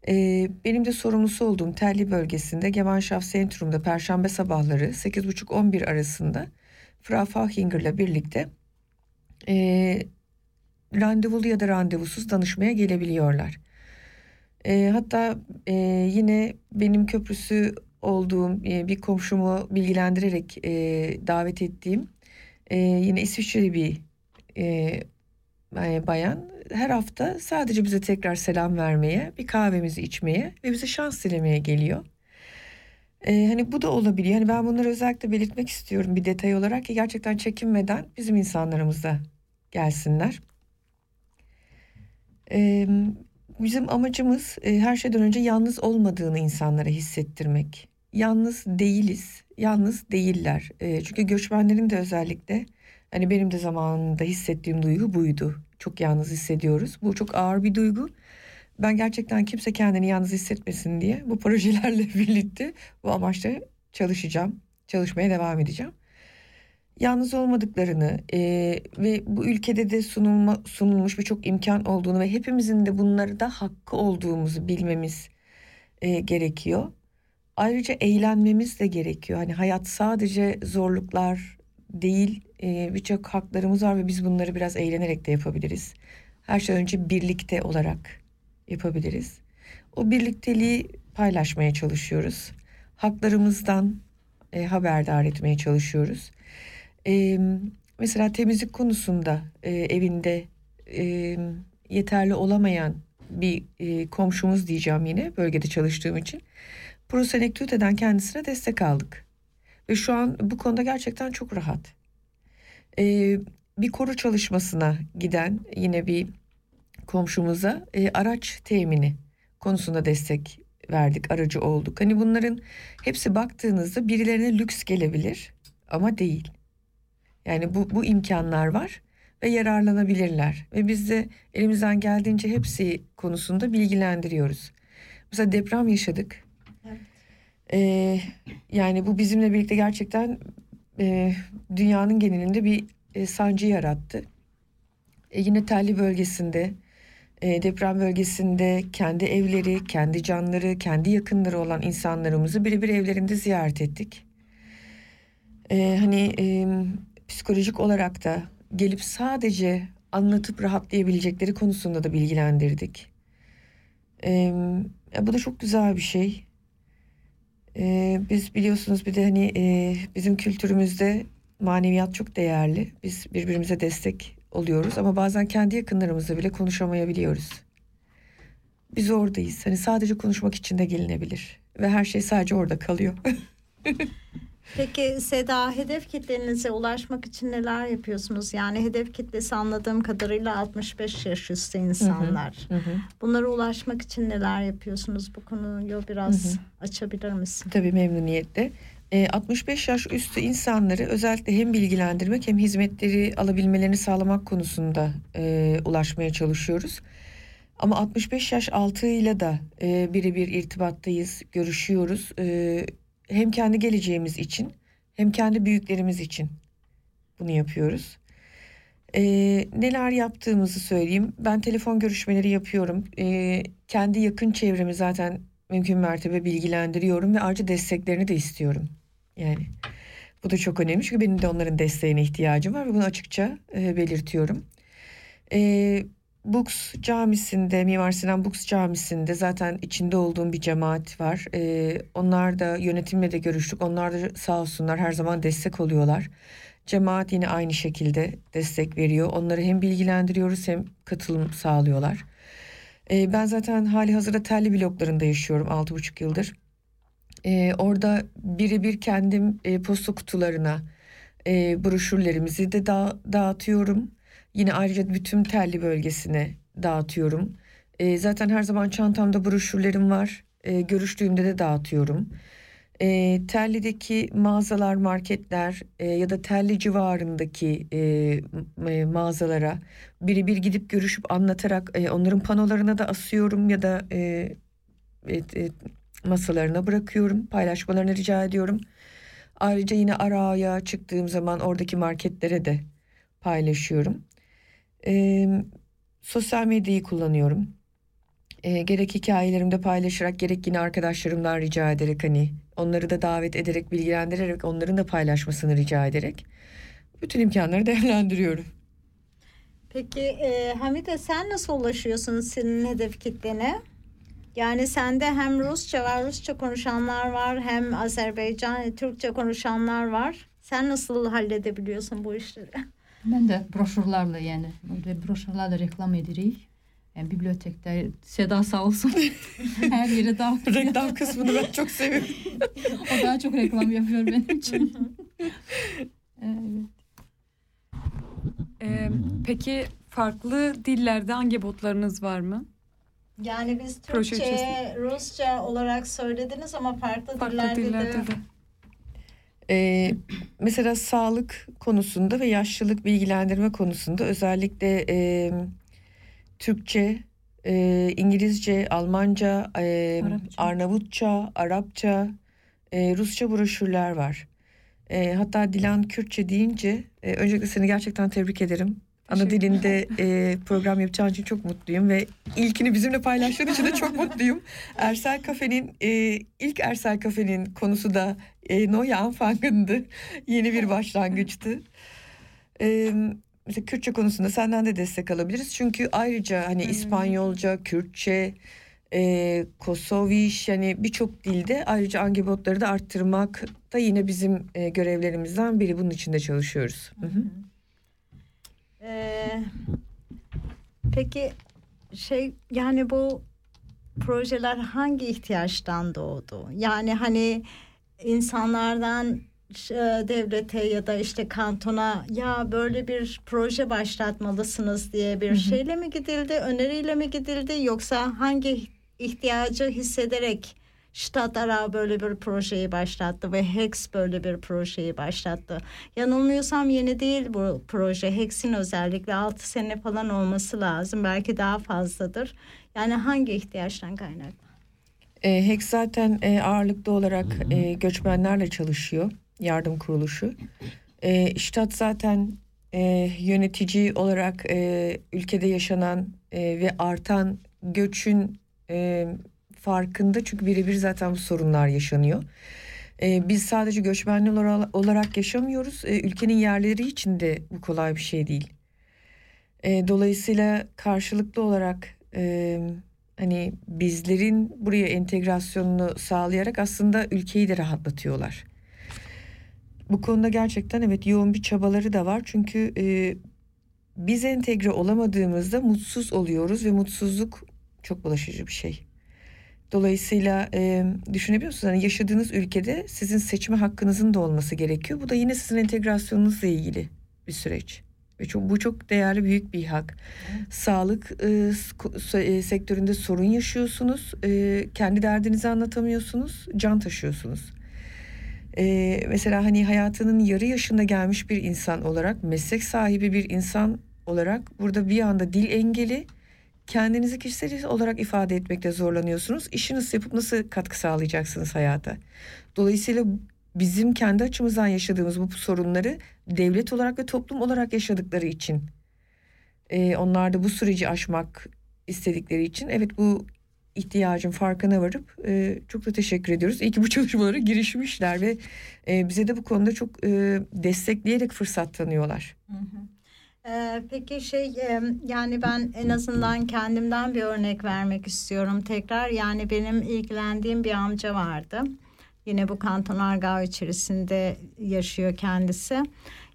E, benim de sorumlusu olduğum Telli bölgesinde Gemeinschaft Centrum'da Perşembe sabahları 8.30-11 arasında Frau Fahinger'la birlikte e, randevulu ya da randevusuz danışmaya gelebiliyorlar. E, hatta e, yine benim köprüsü olduğum e, bir komşumu bilgilendirerek e, davet ettiğim e, yine İsviçreli bir e, bayan her hafta sadece bize tekrar selam vermeye, bir kahvemizi içmeye ve bize şans dilemeye geliyor. Ee, hani bu da olabiliyor. Hani ben bunları özellikle belirtmek istiyorum bir detay olarak ki gerçekten çekinmeden bizim insanlarımıza gelsinler. Ee, bizim amacımız e, her şeyden önce yalnız olmadığını insanlara hissettirmek. Yalnız değiliz, yalnız değiller. E, çünkü göçmenlerin de özellikle hani benim de zamanında hissettiğim duygu buydu. Çok yalnız hissediyoruz. Bu çok ağır bir duygu. Ben gerçekten kimse kendini yalnız hissetmesin diye bu projelerle birlikte bu amaçla çalışacağım. Çalışmaya devam edeceğim. Yalnız olmadıklarını e, ve bu ülkede de sunulma, sunulmuş birçok imkan olduğunu ve hepimizin de bunları da hakkı olduğumuzu bilmemiz e, gerekiyor. Ayrıca eğlenmemiz de gerekiyor. Hani hayat sadece zorluklar değil, e, birçok haklarımız var ve biz bunları biraz eğlenerek de yapabiliriz. Her şey önce birlikte olarak yapabiliriz. O birlikteliği paylaşmaya çalışıyoruz. Haklarımızdan e, haberdar etmeye çalışıyoruz. E, mesela temizlik konusunda e, evinde e, yeterli olamayan bir e, komşumuz diyeceğim yine bölgede çalıştığım için. Prosenektüteden kendisine destek aldık. Ve şu an bu konuda gerçekten çok rahat. Ee, bir koru çalışmasına giden yine bir komşumuza e, araç temini konusunda destek verdik, aracı olduk. Hani bunların hepsi baktığınızda birilerine lüks gelebilir ama değil. Yani bu, bu imkanlar var ve yararlanabilirler. Ve biz de elimizden geldiğince hepsi konusunda bilgilendiriyoruz. Mesela deprem yaşadık. Ee, yani bu bizimle birlikte gerçekten e, dünyanın genelinde bir e, sancı yarattı. E, yine telli bölgesinde, e, deprem bölgesinde kendi evleri, kendi canları, kendi yakınları olan insanlarımızı birebir evlerinde ziyaret ettik. E, hani e, psikolojik olarak da gelip sadece anlatıp rahatlayabilecekleri konusunda da bilgilendirdik. E, bu da çok güzel bir şey. Ee, biz biliyorsunuz bir de hani e, bizim kültürümüzde maneviyat çok değerli. Biz birbirimize destek oluyoruz ama bazen kendi yakınlarımızla bile konuşamayabiliyoruz. Biz oradayız. Hani sadece konuşmak için de gelinebilir ve her şey sadece orada kalıyor. Peki Seda hedef kitlenize ulaşmak için neler yapıyorsunuz? Yani hedef kitlesi anladığım kadarıyla 65 yaş üstü insanlar. Hı hı. Bunlara ulaşmak için neler yapıyorsunuz? Bu konuyu biraz Hı hı. açabilir misin? Tabii memnuniyetle. E, 65 yaş üstü insanları özellikle hem bilgilendirmek hem hizmetleri alabilmelerini sağlamak konusunda e, ulaşmaya çalışıyoruz. Ama 65 yaş altıyla da e, birebir irtibattayız, görüşüyoruz. E, hem kendi geleceğimiz için hem kendi büyüklerimiz için bunu yapıyoruz. E, neler yaptığımızı söyleyeyim. Ben telefon görüşmeleri yapıyorum. E, kendi yakın çevremi zaten mümkün mertebe bilgilendiriyorum ve ayrıca desteklerini de istiyorum. Yani bu da çok önemli çünkü benim de onların desteğine ihtiyacım var ve bunu açıkça e, belirtiyorum. E, Bux camisinde, Mimar Sinan Bux camisinde zaten içinde olduğum bir cemaat var. E, onlar da yönetimle de görüştük. Onlar da sağ olsunlar her zaman destek oluyorlar. Cemaat yine aynı şekilde destek veriyor. Onları hem bilgilendiriyoruz hem katılım sağlıyorlar. E, ben zaten hali hazırda telli bloklarında yaşıyorum 6,5 yıldır. E, orada birebir kendim e, posta kutularına e, broşürlerimizi de da, dağıtıyorum. Yine ayrıca bütün telli bölgesine dağıtıyorum. E, zaten her zaman çantamda broşürlerim var. E, görüştüğümde de dağıtıyorum. E, Telli'deki mağazalar, marketler e, ya da Telli civarındaki e, e, mağazalara birebir gidip görüşüp anlatarak e, onların panolarına da asıyorum ya da e, et, masalarına bırakıyorum. Paylaşmalarını rica ediyorum. Ayrıca yine Arao'ya çıktığım zaman oradaki marketlere de paylaşıyorum. E, sosyal medyayı kullanıyorum. E, gerek hikayelerimde paylaşarak gerek yine arkadaşlarımdan rica ederek hani onları da davet ederek bilgilendirerek onların da paylaşmasını rica ederek bütün imkanları değerlendiriyorum. Peki e, Hamide sen nasıl ulaşıyorsun senin hedef kitlene? Yani sende hem Rusça var, Rusça konuşanlar var, hem Azerbaycan, Türkçe konuşanlar var. Sen nasıl halledebiliyorsun bu işleri? Ben de broşürlerle yani broşürlerle reklam edirik. Yani bibliotekte Seda sağ olsun her yere dağıtıyor. Reklam kısmını ben çok seviyorum. o daha çok reklam yapıyor benim için. evet. Ee, peki farklı dillerde hangi botlarınız var mı? Yani biz Türkçe. Rusça olarak söylediniz ama farklı, Farklı dillerde, dillerde de. de. Ee, mesela sağlık konusunda ve yaşlılık bilgilendirme konusunda özellikle e, Türkçe, e, İngilizce, Almanca, e, Arapça. Arnavutça, Arapça, e, Rusça broşürler var. E, hatta Dilan Kürtçe deyince e, öncelikle seni gerçekten tebrik ederim. Ana dilinde e, program yapacağın için çok mutluyum ve ilkini bizimle paylaştığın için de çok mutluyum. Ersel Kafe'nin e, ilk Ersel Kafe'nin konusu da e, Neue Anfang'ındı. Yeni bir başlangıçtı. E, mesela Kürtçe konusunda senden de destek alabiliriz. Çünkü ayrıca hani İspanyolca, Kürtçe, e, Kosoviş yani birçok dilde ayrıca angebotları da arttırmak da yine bizim e, görevlerimizden biri. Bunun için de çalışıyoruz. Hı hı. Ee, peki şey yani bu projeler hangi ihtiyaçtan doğdu? Yani hani insanlardan e, devlete ya da işte kantona ya böyle bir proje başlatmalısınız diye bir şeyle mi gidildi, öneriyle mi gidildi yoksa hangi ihtiyacı hissederek Ştat Ara böyle bir projeyi başlattı ve Hex böyle bir projeyi başlattı. Yanılmıyorsam yeni değil bu proje. Hex'in özellikle 6 sene falan olması lazım. Belki daha fazladır. Yani hangi ihtiyaçtan kaynaklı? E, HEX zaten e, ağırlıklı olarak e, göçmenlerle çalışıyor. Yardım kuruluşu. E, İştat zaten e, yönetici olarak e, ülkede yaşanan e, ve artan göçün e, farkında. Çünkü birebir zaten bu sorunlar yaşanıyor. E, biz sadece göçmenler ola- olarak yaşamıyoruz. E, ülkenin yerleri için de bu kolay bir şey değil. E, dolayısıyla karşılıklı olarak e, hani bizlerin buraya entegrasyonunu sağlayarak aslında ülkeyi de rahatlatıyorlar. Bu konuda gerçekten evet yoğun bir çabaları da var. Çünkü e, biz entegre olamadığımızda mutsuz oluyoruz ve mutsuzluk çok bulaşıcı bir şey. Dolayısıyla e, düşünebiliyor musunuz? Hani yaşadığınız ülkede sizin seçme hakkınızın da olması gerekiyor. Bu da yine sizin entegrasyonunuzla ilgili bir süreç. Ve çok, bu çok değerli büyük bir hak. Sağlık e, e, sektöründe sorun yaşıyorsunuz. E, kendi derdinizi anlatamıyorsunuz. Can taşıyorsunuz. E, mesela hani hayatının yarı yaşında gelmiş bir insan olarak, meslek sahibi bir insan olarak burada bir anda dil engeli kendinizi kişisel olarak ifade etmekte zorlanıyorsunuz. İşi nasıl yapıp nasıl katkı sağlayacaksınız hayata? Dolayısıyla bizim kendi açımızdan yaşadığımız bu sorunları devlet olarak ve toplum olarak yaşadıkları için e, onlar da bu süreci aşmak istedikleri için evet bu ihtiyacın farkına varıp e, çok da teşekkür ediyoruz. İyi ki bu çalışmalara girişmişler ve e, bize de bu konuda çok e, destekleyerek fırsat tanıyorlar. Hı hı. Ee, peki şey yani ben en azından kendimden bir örnek vermek istiyorum tekrar. Yani benim ilgilendiğim bir amca vardı. Yine bu Kanton Argao içerisinde yaşıyor kendisi.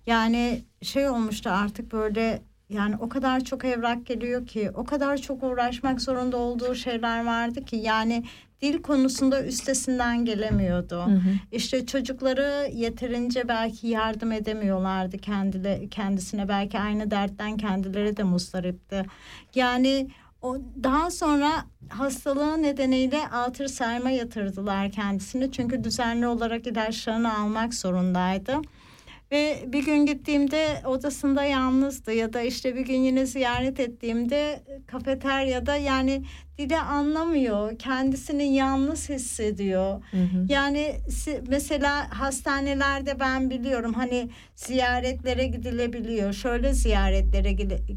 Yani şey olmuştu artık böyle yani o kadar çok evrak geliyor ki o kadar çok uğraşmak zorunda olduğu şeyler vardı ki yani dil konusunda üstesinden gelemiyordu. Hı hı. İşte çocukları yeterince belki yardım edemiyorlardı kendile, kendisine belki aynı dertten kendileri de mustaripti. Yani o daha sonra hastalığı nedeniyle altır serme yatırdılar kendisini çünkü düzenli olarak ilaçlarını almak zorundaydı. Ve bir gün gittiğimde odasında yalnızdı ya da işte bir gün yine ziyaret ettiğimde kafeteryada yani dili anlamıyor. Kendisini yalnız hissediyor. Hı hı. Yani mesela hastanelerde ben biliyorum hani ziyaretlere gidilebiliyor. Şöyle ziyaretlere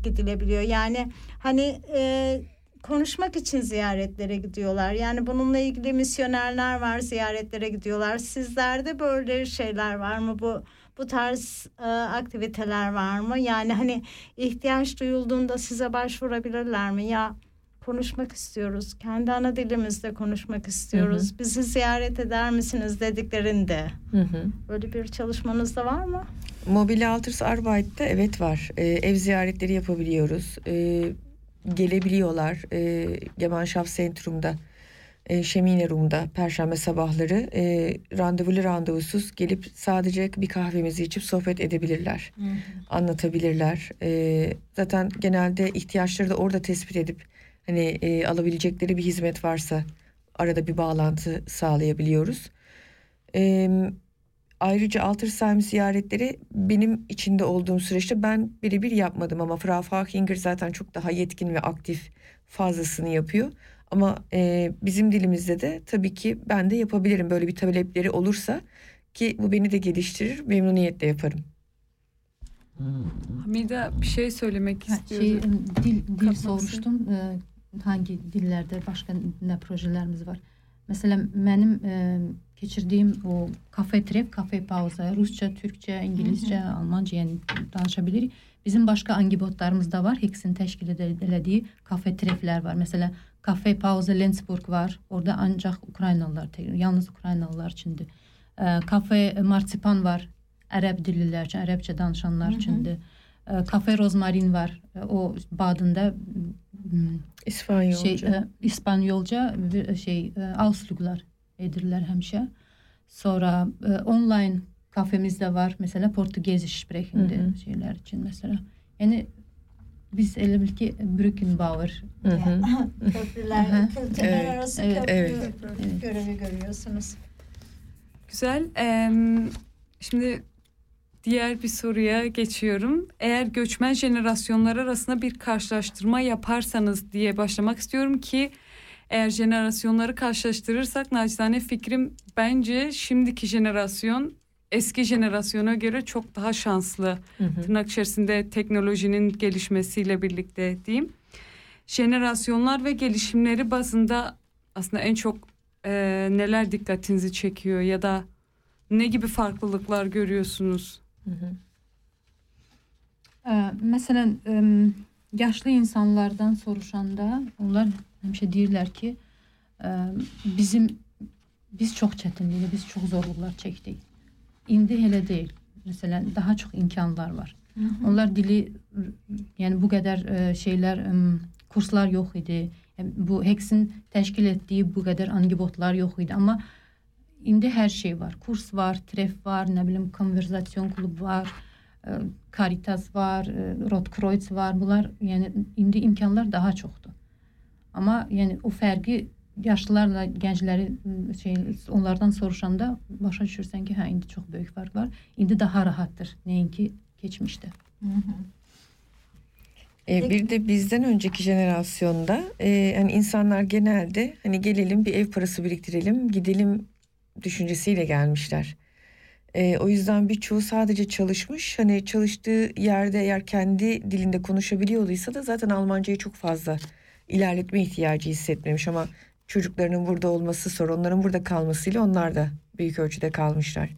gidilebiliyor. Yani hani e, konuşmak için ziyaretlere gidiyorlar. Yani bununla ilgili misyonerler var ziyaretlere gidiyorlar. Sizlerde böyle şeyler var mı bu? Bu tarz e, aktiviteler var mı? Yani hani ihtiyaç duyulduğunda size başvurabilirler mi? Ya konuşmak istiyoruz. Kendi ana dilimizde konuşmak istiyoruz. Hı hı. Bizi ziyaret eder misiniz dediklerinde. Hı hı. Böyle bir çalışmanız da var mı? Mobile Alters Arbeit'te evet var. Ee, ev ziyaretleri yapabiliyoruz. Ee, gelebiliyorlar. Ee, Gemeinschaft Centrum'da e, Şemine Rum'da perşembe sabahları e, randevulu randevusuz gelip sadece bir kahvemizi içip sohbet edebilirler. Hı hı. Anlatabilirler. E, zaten genelde ihtiyaçları da orada tespit edip hani e, alabilecekleri bir hizmet varsa arada bir bağlantı sağlayabiliyoruz. E, ayrıca Altersheim ziyaretleri benim içinde olduğum süreçte ben birebir yapmadım ama Frau Fachinger zaten çok daha yetkin ve aktif fazlasını yapıyor. Ama e, bizim dilimizde de tabii ki ben de yapabilirim böyle bir talepleri olursa ki bu beni de geliştirir memnuniyetle yaparım. Hamide bir şey söylemek ha, istiyordu. Şey, dil, dil sormuştum. Ee, hangi dillerde başka ne projelerimiz var? Mesela benim e, geçirdiğim o kafe trip, kafe pauza, Rusça, Türkçe, İngilizce, hı hı. Almanca yani danışabilir. Bizim başka angibotlarımız da var. Hex'in teşkil edildiği kafe tripler var. Mesela Kafe Pauza Lensburg var. Orada ancak Ukraynalılar, yalnız Ukraynalılar içindi. E, kafe Marsipan var. Arap dilliler için, Arapça danışanlar içindi. E, kafe Rozmarin var. E, o Badın'da İspanyolca. Şey, e, İspanyolca şey e, Ausluglar edirler hemşe. Sonra e, online kafemiz de var. Mesela Portugez sprechinde şeyler için mesela. Yani biz ele bil ki Brückenbauer. Köprüler, kültürler arası evet. köprü evet. görevi görüyorsunuz. Güzel. Ee, şimdi diğer bir soruya geçiyorum. Eğer göçmen jenerasyonlar arasında bir karşılaştırma yaparsanız diye başlamak istiyorum ki eğer jenerasyonları karşılaştırırsak nacizane fikrim bence şimdiki jenerasyon eski jenerasyona göre çok daha şanslı. Hı hı. Tırnak içerisinde teknolojinin gelişmesiyle birlikte diyeyim. Jenerasyonlar ve gelişimleri bazında aslında en çok e, neler dikkatinizi çekiyor ya da ne gibi farklılıklar görüyorsunuz? Hı hı. Ee, mesela e, yaşlı insanlardan soruşanda onlar hemşe deyirlər ki e, bizim biz çok çetinliği, biz çok zorluklar çektik. İndi elə deyil. Məsələn, daha çox imkanlar var. Hı -hı. Onlar dili yəni bu qədər ə, şeylər ə, kurslar yox idi. Yəni, bu Hexin təşkil etdiyi bu qədər angibotlar yox idi, amma indi hər şey var. Kurs var, tref var, nə bilim konverzasiyon klub var, ə, Caritas var, e, ə, Rotkreuz var. Bunlar yəni indi imkanlar daha çoxdur. Amma yəni o fərqi yaşlılarla gəncləri şey onlardan soruşanda başa düşürsən ki, hə indi çox böyük fərq var. İndi daha rahatdır nəinki geçmişte. Hı hı. E, bir de bizden önceki jenerasyonda e, hani insanlar genelde hani gelelim bir ev parası biriktirelim gidelim düşüncesiyle gelmişler. E, o yüzden birçoğu sadece çalışmış hani çalıştığı yerde eğer kendi dilinde konuşabiliyorluysa da zaten Almancayı çok fazla ilerletme ihtiyacı hissetmemiş ama çocuklarının burada olması sonra onların burada kalmasıyla onlar da büyük ölçüde kalmışlar.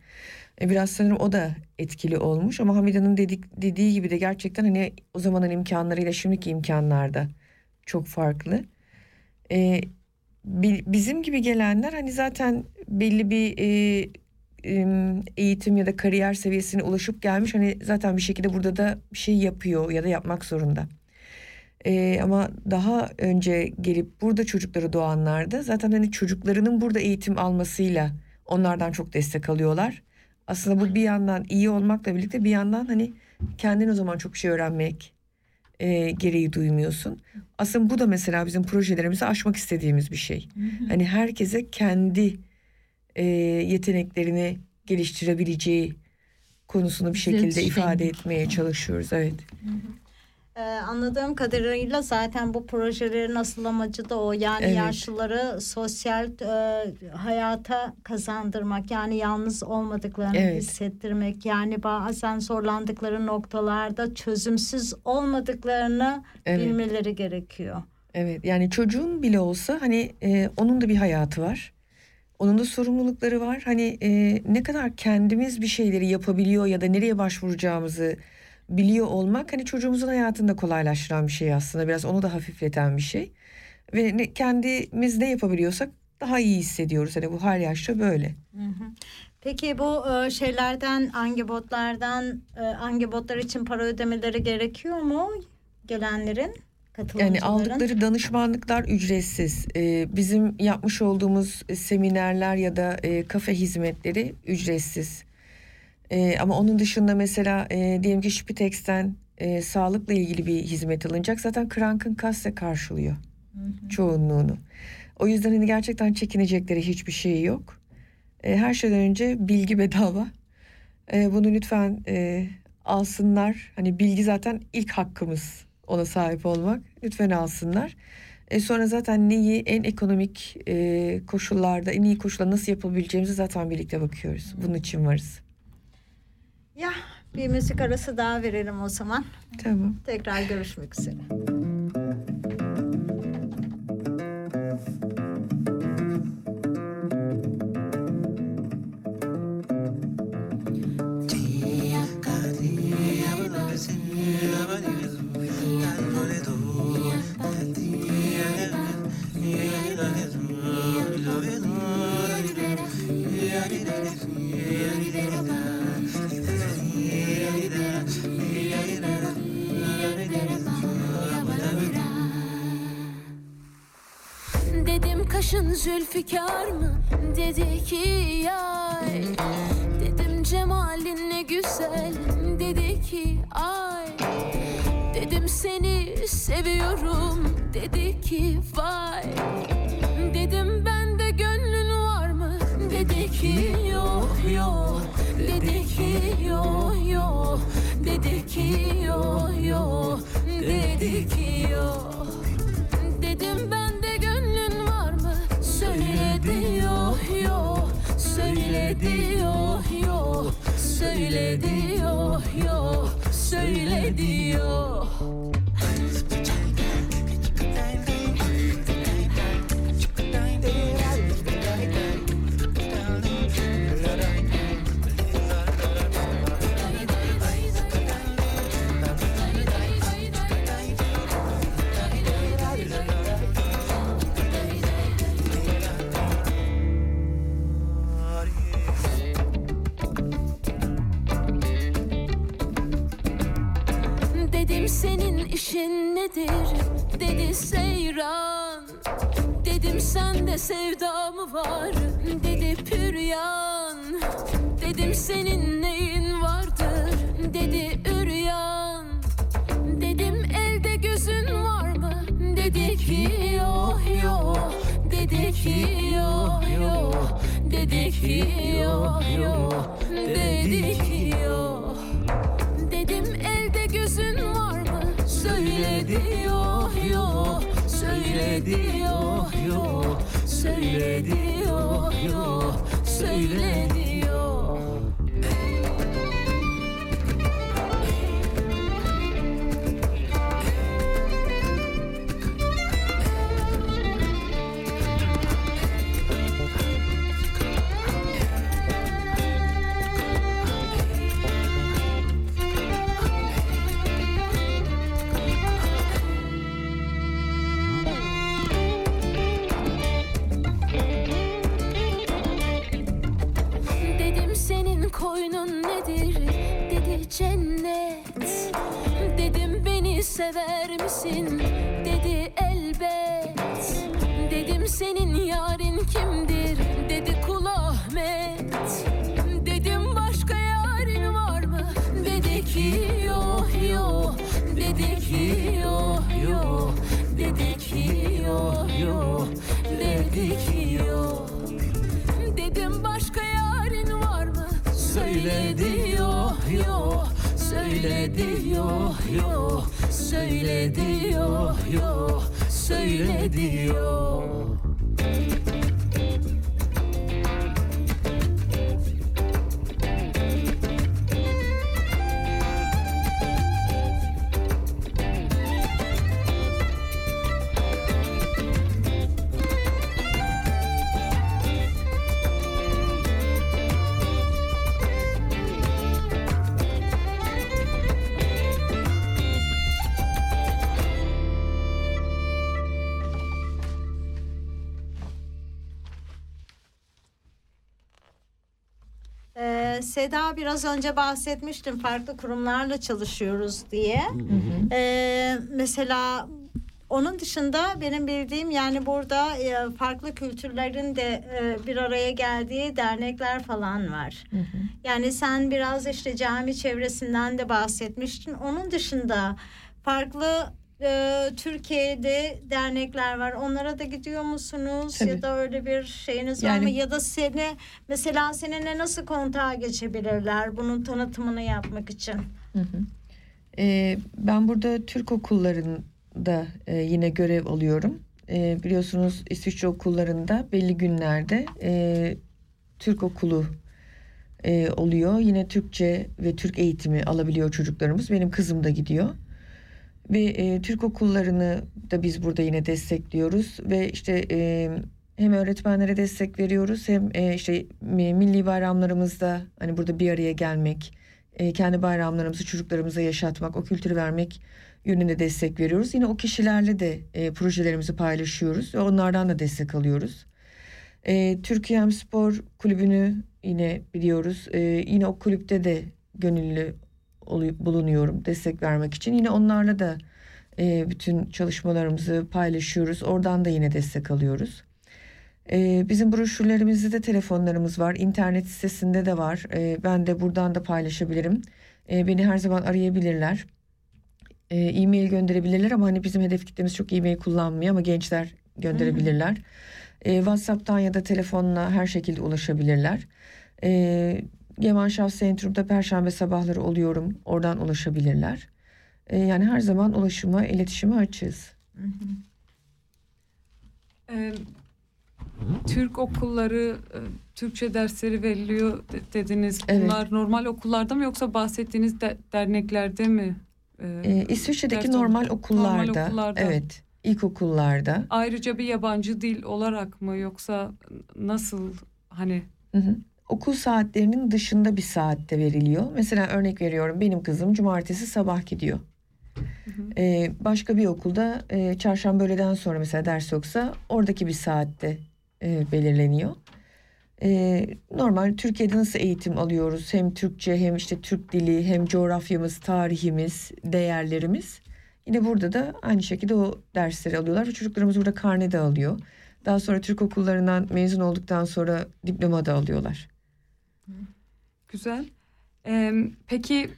E, biraz sanırım o da etkili olmuş ama Hamida'nın dedik, dediği gibi de gerçekten hani o zamanın imkanlarıyla şimdiki imkanlarda çok farklı. Ee, bizim gibi gelenler hani zaten belli bir e, eğitim ya da kariyer seviyesine ulaşıp gelmiş hani zaten bir şekilde burada da bir şey yapıyor ya da yapmak zorunda. Ee, ama daha önce gelip burada çocukları doğanlar da zaten hani çocuklarının burada eğitim almasıyla onlardan çok destek alıyorlar aslında bu bir yandan iyi olmakla birlikte bir yandan hani kendin o zaman çok şey öğrenmek e, gereği duymuyorsun. Aslında bu da mesela bizim projelerimizi aşmak istediğimiz bir şey. Hani herkese kendi e, yeteneklerini geliştirebileceği konusunu bir şekilde ifade etmeye çalışıyoruz. Evet. Hı hı. Ee, anladığım kadarıyla zaten bu projelerin asıl amacı da o. Yani evet. yaşlıları sosyal e, hayata kazandırmak. Yani yalnız olmadıklarını evet. hissettirmek. Yani bazen zorlandıkları noktalarda çözümsüz olmadıklarını evet. bilmeleri gerekiyor. Evet yani çocuğun bile olsa hani e, onun da bir hayatı var. Onun da sorumlulukları var. Hani e, ne kadar kendimiz bir şeyleri yapabiliyor ya da nereye başvuracağımızı biliyor olmak hani çocuğumuzun hayatında kolaylaştıran bir şey aslında. Biraz onu da hafifleten bir şey. Ve ne, kendimiz ne yapabiliyorsak daha iyi hissediyoruz. Hani bu her yaşta böyle. Hı hı. Peki bu e, şeylerden hangi botlardan e, hangi botlar için para ödemeleri gerekiyor mu gelenlerin? Yani aldıkları danışmanlıklar ücretsiz. Ee, bizim yapmış olduğumuz seminerler ya da e, kafe hizmetleri ücretsiz. E, ama onun dışında mesela e, diyelim ki Spitex'ten e, sağlıkla ilgili bir hizmet alınacak. Zaten Krank'ın kasse karşılıyor hı hı. çoğunluğunu. O yüzden hani gerçekten çekinecekleri hiçbir şey yok. E, her şeyden önce bilgi bedava. E, bunu lütfen e, alsınlar. Hani bilgi zaten ilk hakkımız ona sahip olmak. Lütfen alsınlar. E sonra zaten neyi en ekonomik e, koşullarda, en iyi koşullarda nasıl yapabileceğimizi zaten birlikte bakıyoruz. Bunun için varız. Ya bir müzik arası daha verelim o zaman. Tamam. Tekrar görüşmek üzere. Zülfikar mı? Dedi ki yay Dedim cemalin ne güzel. Dedi ki ay. Dedim seni seviyorum. Dedi ki vay. Dedim ben de gönlün var mı? Dedi ki yok yok. Dedi ki yok yok. Dedi ki yok yok. Dedi ki yok. Dedim ben Söyledi yo yo Söyledi yo yo Söyledi yo yo Söyledi senin işin nedir? Dedi seyran. Dedim sende sevda mı var? Dedi püryan. Dedim senin neyin vardır? Dedi üryan. Dedim elde gözün var mı? Dedi ki yok yok. Dedi ki yok yok. Dedi ki yok yok. Dedi ki yok. Dedim elde gözün var? Söyledi yok yok Söyledi yok yok Söyledi yok yok Söyledi misin? Dedi elbet. Dedim senin yarın kimdir? Dedi kul Ahmet. Dedim başka yarın var mı? Dedi ki yok yok. Dedi ki yok yok. Dedi ki yok yok. Dedi ki yok. Dedim başka yarın var mı? Söyledi yok yok. Söyledi yok yok Söyledi yok yok Söyledi yok Seda biraz önce bahsetmiştim farklı kurumlarla çalışıyoruz diye. Ee, mesela onun dışında benim bildiğim yani burada e, farklı kültürlerin de e, bir araya geldiği dernekler falan var. Yani sen biraz işte cami çevresinden de bahsetmiştin. Onun dışında farklı e, Türkiye'de dernekler var. Onlara da gidiyor musunuz? Tabii. Ya da öyle bir şeyiniz var mı? Yani- Ya da seni mesela seninle nasıl kontağa geçebilirler bunun tanıtımını yapmak için? Hı hı. Ee, ben burada Türk okullarında e, yine görev alıyorum. E, biliyorsunuz İsviçre okullarında belli günlerde e, Türk okulu e, oluyor. Yine Türkçe ve Türk eğitimi alabiliyor çocuklarımız. Benim kızım da gidiyor. Ve e, Türk okullarını da biz burada yine destekliyoruz. Ve işte e, hem öğretmenlere destek veriyoruz hem e, işte mi- milli bayramlarımızda hani burada bir araya gelmek, e, kendi bayramlarımızı çocuklarımıza yaşatmak, o kültürü vermek yönünde destek veriyoruz. Yine o kişilerle de e, projelerimizi paylaşıyoruz ve onlardan da destek alıyoruz. E, Türkiye Spor Kulübü'nü yine biliyoruz. E, yine o kulüpte de gönüllü bulunuyorum destek vermek için. Yine onlarla da e, bütün çalışmalarımızı paylaşıyoruz. Oradan da yine destek alıyoruz. E, bizim broşürlerimizde de telefonlarımız var. İnternet sitesinde de var. E, ben de buradan da paylaşabilirim. E, beni her zaman arayabilirler. E, e-mail gönderebilirler ama hani bizim hedef kitlemiz çok e-mail kullanmıyor ama gençler gönderebilirler. E, WhatsApp'tan ya da telefonla her şekilde ulaşabilirler. E, Gemanschaft Centrum'da perşembe sabahları oluyorum. Oradan ulaşabilirler. E, yani her zaman ulaşıma, iletişime açığız. Ee, Türk okulları e, Türkçe dersleri veriliyor de- dediniz. Evet. Bunlar normal okullarda mı yoksa bahsettiğiniz de- derneklerde mi? Ee, E, İsviçre'deki ders normal okullarda, Normal okullarda. evet, ilkokullarda. Ayrıca bir yabancı dil olarak mı yoksa nasıl hani Hı hı. Okul saatlerinin dışında bir saatte veriliyor. Mesela örnek veriyorum benim kızım cumartesi sabah gidiyor. Ee, başka bir okulda e, çarşamba öğleden sonra mesela ders yoksa oradaki bir saatte e, belirleniyor. E, normal Türkiye'de nasıl eğitim alıyoruz? Hem Türkçe hem işte Türk dili hem coğrafyamız, tarihimiz, değerlerimiz. Yine burada da aynı şekilde o dersleri alıyorlar ve çocuklarımız burada karne de alıyor. Daha sonra Türk okullarından mezun olduktan sonra diploma da alıyorlar. Güzel. Ee, peki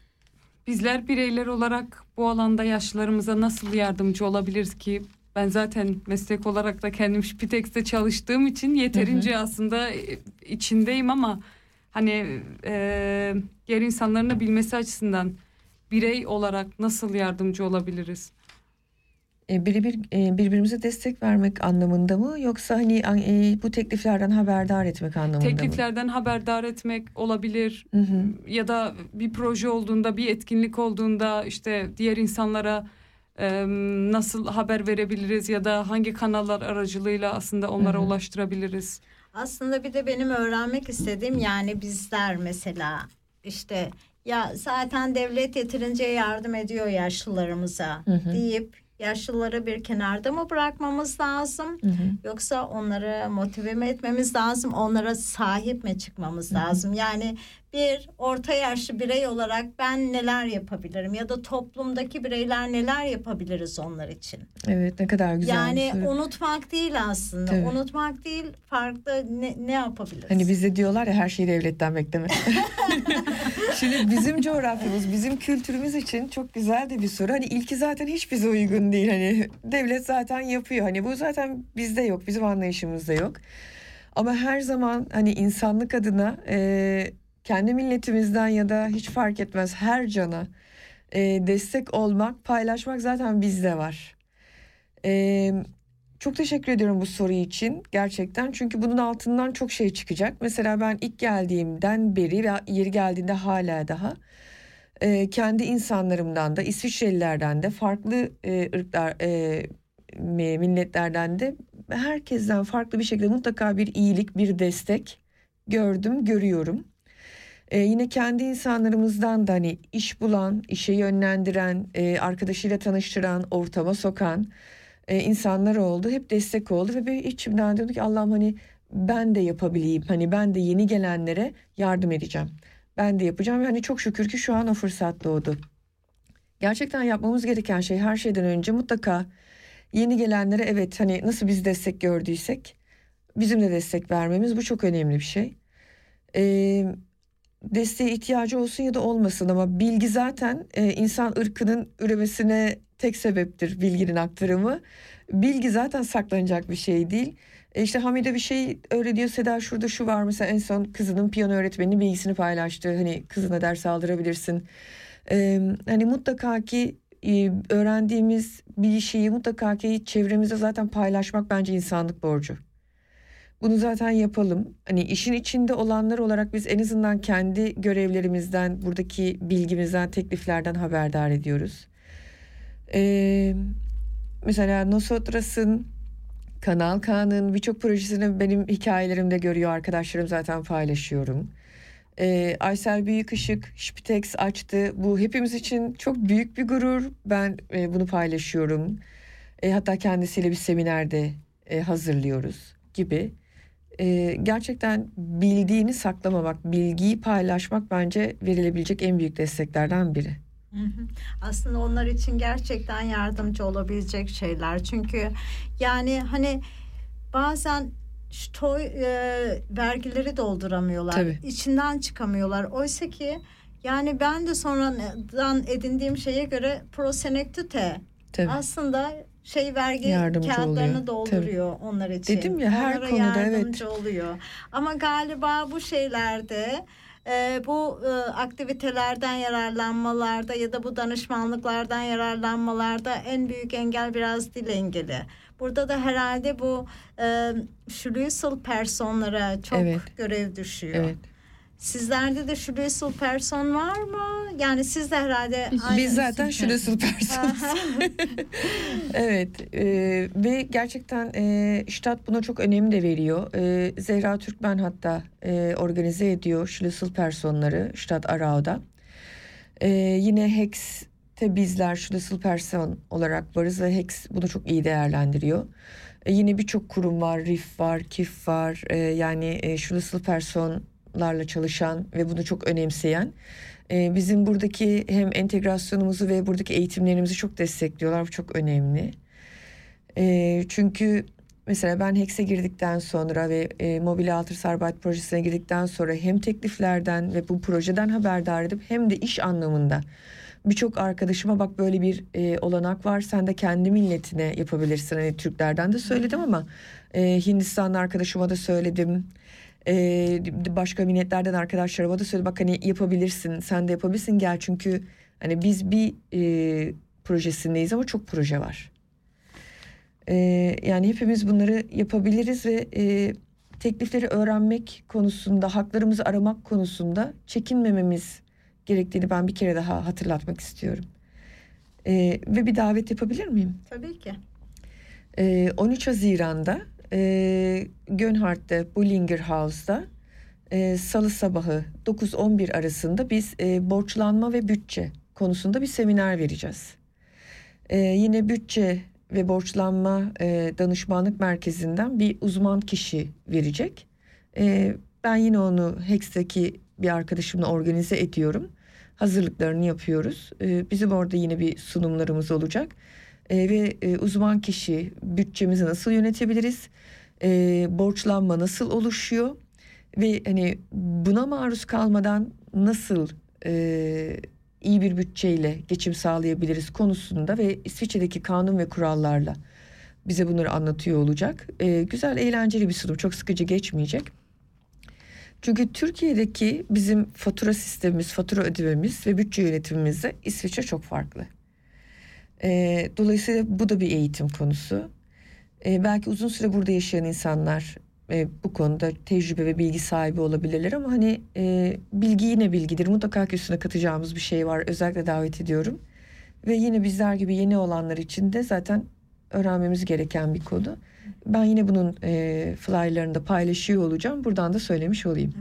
bizler bireyler olarak bu alanda yaşlılarımıza nasıl yardımcı olabiliriz ki? Ben zaten meslek olarak da kendim Spitex'te çalıştığım için yeterince hı hı. aslında içindeyim ama hani e, diğer insanların da bilmesi açısından birey olarak nasıl yardımcı olabiliriz? E, biri bir e, birbirimize destek vermek anlamında mı yoksa hani e, bu tekliflerden haberdar etmek anlamında tekliflerden mı? Tekliflerden haberdar etmek olabilir hı hı. ya da bir proje olduğunda bir etkinlik olduğunda işte diğer insanlara nasıl haber verebiliriz ya da hangi kanallar aracılığıyla aslında onlara hı hı. ulaştırabiliriz? Aslında bir de benim öğrenmek istediğim yani bizler mesela işte ya zaten devlet yeterince yardım ediyor yaşlılarımıza hı hı. deyip yaşlıları bir kenarda mı bırakmamız lazım hı hı. yoksa onları motive mi etmemiz lazım onlara sahip mi çıkmamız hı hı. lazım yani bir orta yaşlı birey olarak ben neler yapabilirim ya da toplumdaki bireyler neler yapabiliriz onlar için? Evet ne kadar güzel yani unutmak değil aslında. Tabii. unutmak değil farklı ne, ne yapabiliriz? Hani bize diyorlar ya her şeyi devletten bekleme. Şimdi bizim coğrafyamız bizim kültürümüz için çok güzel de bir soru. Hani ilki zaten hiç bize uygun değil. Hani devlet zaten yapıyor. Hani bu zaten bizde yok bizim anlayışımızda yok. Ama her zaman hani insanlık adına e, kendi milletimizden ya da hiç fark etmez her cana e, destek olmak, paylaşmak zaten bizde var. E, çok teşekkür ediyorum bu soru için gerçekten çünkü bunun altından çok şey çıkacak. Mesela ben ilk geldiğimden beri ve yeri geldiğinde hala daha e, kendi insanlarımdan da İsviçrelilerden de farklı e, ırklar e, milletlerden de herkesten farklı bir şekilde mutlaka bir iyilik, bir destek gördüm, görüyorum. Ee, yine kendi insanlarımızdan da hani iş bulan, işe yönlendiren, e, arkadaşıyla tanıştıran, ortama sokan e, insanlar oldu. Hep destek oldu ve bir içimden dedim ki Allah'ım hani ben de yapabileyim. Hani ben de yeni gelenlere yardım edeceğim. Ben de yapacağım. Yani çok şükür ki şu an o fırsat doğdu. Gerçekten yapmamız gereken şey her şeyden önce mutlaka yeni gelenlere evet hani nasıl biz destek gördüysek bizim de destek vermemiz bu çok önemli bir şey. Ee, desteğe ihtiyacı olsun ya da olmasın ama bilgi zaten e, insan ırkının üremesine tek sebeptir bilginin aktarımı. Bilgi zaten saklanacak bir şey değil. E işte Hamide bir şey öğreniyor Seda şurada şu var mesela en son kızının piyano öğretmeninin bilgisini paylaştı. Hani kızına ders aldırabilirsin. E, hani mutlaka ki e, öğrendiğimiz bir şeyi mutlaka ki çevremizde zaten paylaşmak bence insanlık borcu. Bunu zaten yapalım. Hani işin içinde olanlar olarak biz en azından kendi görevlerimizden, buradaki bilgimizden, tekliflerden haberdar ediyoruz. Ee, mesela Nosotras'ın, Kanal K'nın birçok projesini benim hikayelerimde görüyor arkadaşlarım zaten paylaşıyorum. Ee, Aysel Büyükışık Spitex açtı. Bu hepimiz için çok büyük bir gurur. Ben e, bunu paylaşıyorum. E, hatta kendisiyle bir seminerde e, hazırlıyoruz gibi e, gerçekten bildiğini saklamamak, bilgiyi paylaşmak bence verilebilecek en büyük desteklerden biri. Aslında onlar için gerçekten yardımcı olabilecek şeyler. Çünkü yani hani bazen toy e, vergileri dolduramıyorlar. Tabii. İçinden çıkamıyorlar. Oysa ki yani ben de sonradan edindiğim şeye göre prosenektüte Tabii. aslında şey vergi yardımcı kağıtlarını oluyor. dolduruyor Tabii. onlar için. Dedim ya her Onlara konuda yardımcı evet. oluyor. Ama galiba bu şeylerde e, bu e, aktivitelerden yararlanmalarda ya da bu danışmanlıklardan yararlanmalarda en büyük engel biraz dil engeli. Burada da herhalde bu e, Schlüssel personlara çok evet. görev düşüyor. Evet. Sizlerde de Schlüssel person var mı? Yani siz de herhalde Biz zaten Schlüssel person. evet e, ve gerçekten e, Ştat buna çok önem de veriyor. E, Zehra Türkmen hatta e, organize ediyor Schlüssel personları Ştat Arao'da. E, yine Hex Tabi bizler şu nasıl person olarak varız ve HEX bunu çok iyi değerlendiriyor. E, yine birçok kurum var, RIF var, KIF var. E, yani e, şu nasıl personlarla çalışan ve bunu çok önemseyen. E, bizim buradaki hem entegrasyonumuzu ve buradaki eğitimlerimizi çok destekliyorlar. Bu çok önemli. E, çünkü mesela ben HEX'e girdikten sonra ve e, Mobile Alters Arbeit projesine girdikten sonra hem tekliflerden ve bu projeden haberdar edip hem de iş anlamında birçok arkadaşıma bak böyle bir e, olanak var sen de kendi milletine yapabilirsin. Hani Türklerden de söyledim ama e, Hindistanlı arkadaşıma da söyledim. E, başka milletlerden arkadaşlarıma da söyledim. Bak hani yapabilirsin sen de yapabilirsin gel çünkü hani biz bir e, projesindeyiz ama çok proje var. E, yani hepimiz bunları yapabiliriz ve e, teklifleri öğrenmek konusunda haklarımızı aramak konusunda çekinmememiz gerektiğini ben bir kere daha hatırlatmak istiyorum. Ee, ve bir davet yapabilir miyim? Tabii ki. Ee, 13 Haziran'da e, Gönhardt'ta Bullinger House'da e, salı sabahı 9-11 arasında biz e, borçlanma ve bütçe konusunda bir seminer vereceğiz. E, yine bütçe ve borçlanma e, danışmanlık merkezinden bir uzman kişi verecek. E, ben yine onu Hex'teki bir arkadaşımla organize ediyorum. Hazırlıklarını yapıyoruz. E, bizim orada yine bir sunumlarımız olacak. E, ve e, uzman kişi bütçemizi nasıl yönetebiliriz? E, borçlanma nasıl oluşuyor? Ve hani buna maruz kalmadan nasıl e, iyi bir bütçeyle geçim sağlayabiliriz konusunda ve İsviçre'deki kanun ve kurallarla bize bunları anlatıyor olacak. E, güzel, eğlenceli bir sunum. Çok sıkıcı geçmeyecek. Çünkü Türkiye'deki bizim fatura sistemimiz, fatura ödememiz ve bütçe yönetimimizde İsviçre çok farklı. E, dolayısıyla bu da bir eğitim konusu. E, belki uzun süre burada yaşayan insanlar e, bu konuda tecrübe ve bilgi sahibi olabilirler ama hani e, bilgi yine bilgidir. Mutlaka ki üstüne katacağımız bir şey var. Özellikle davet ediyorum. Ve yine bizler gibi yeni olanlar için de zaten öğrenmemiz gereken bir konu. Ben yine bunun e, flyerlarını da paylaşıyor olacağım. Buradan da söylemiş olayım.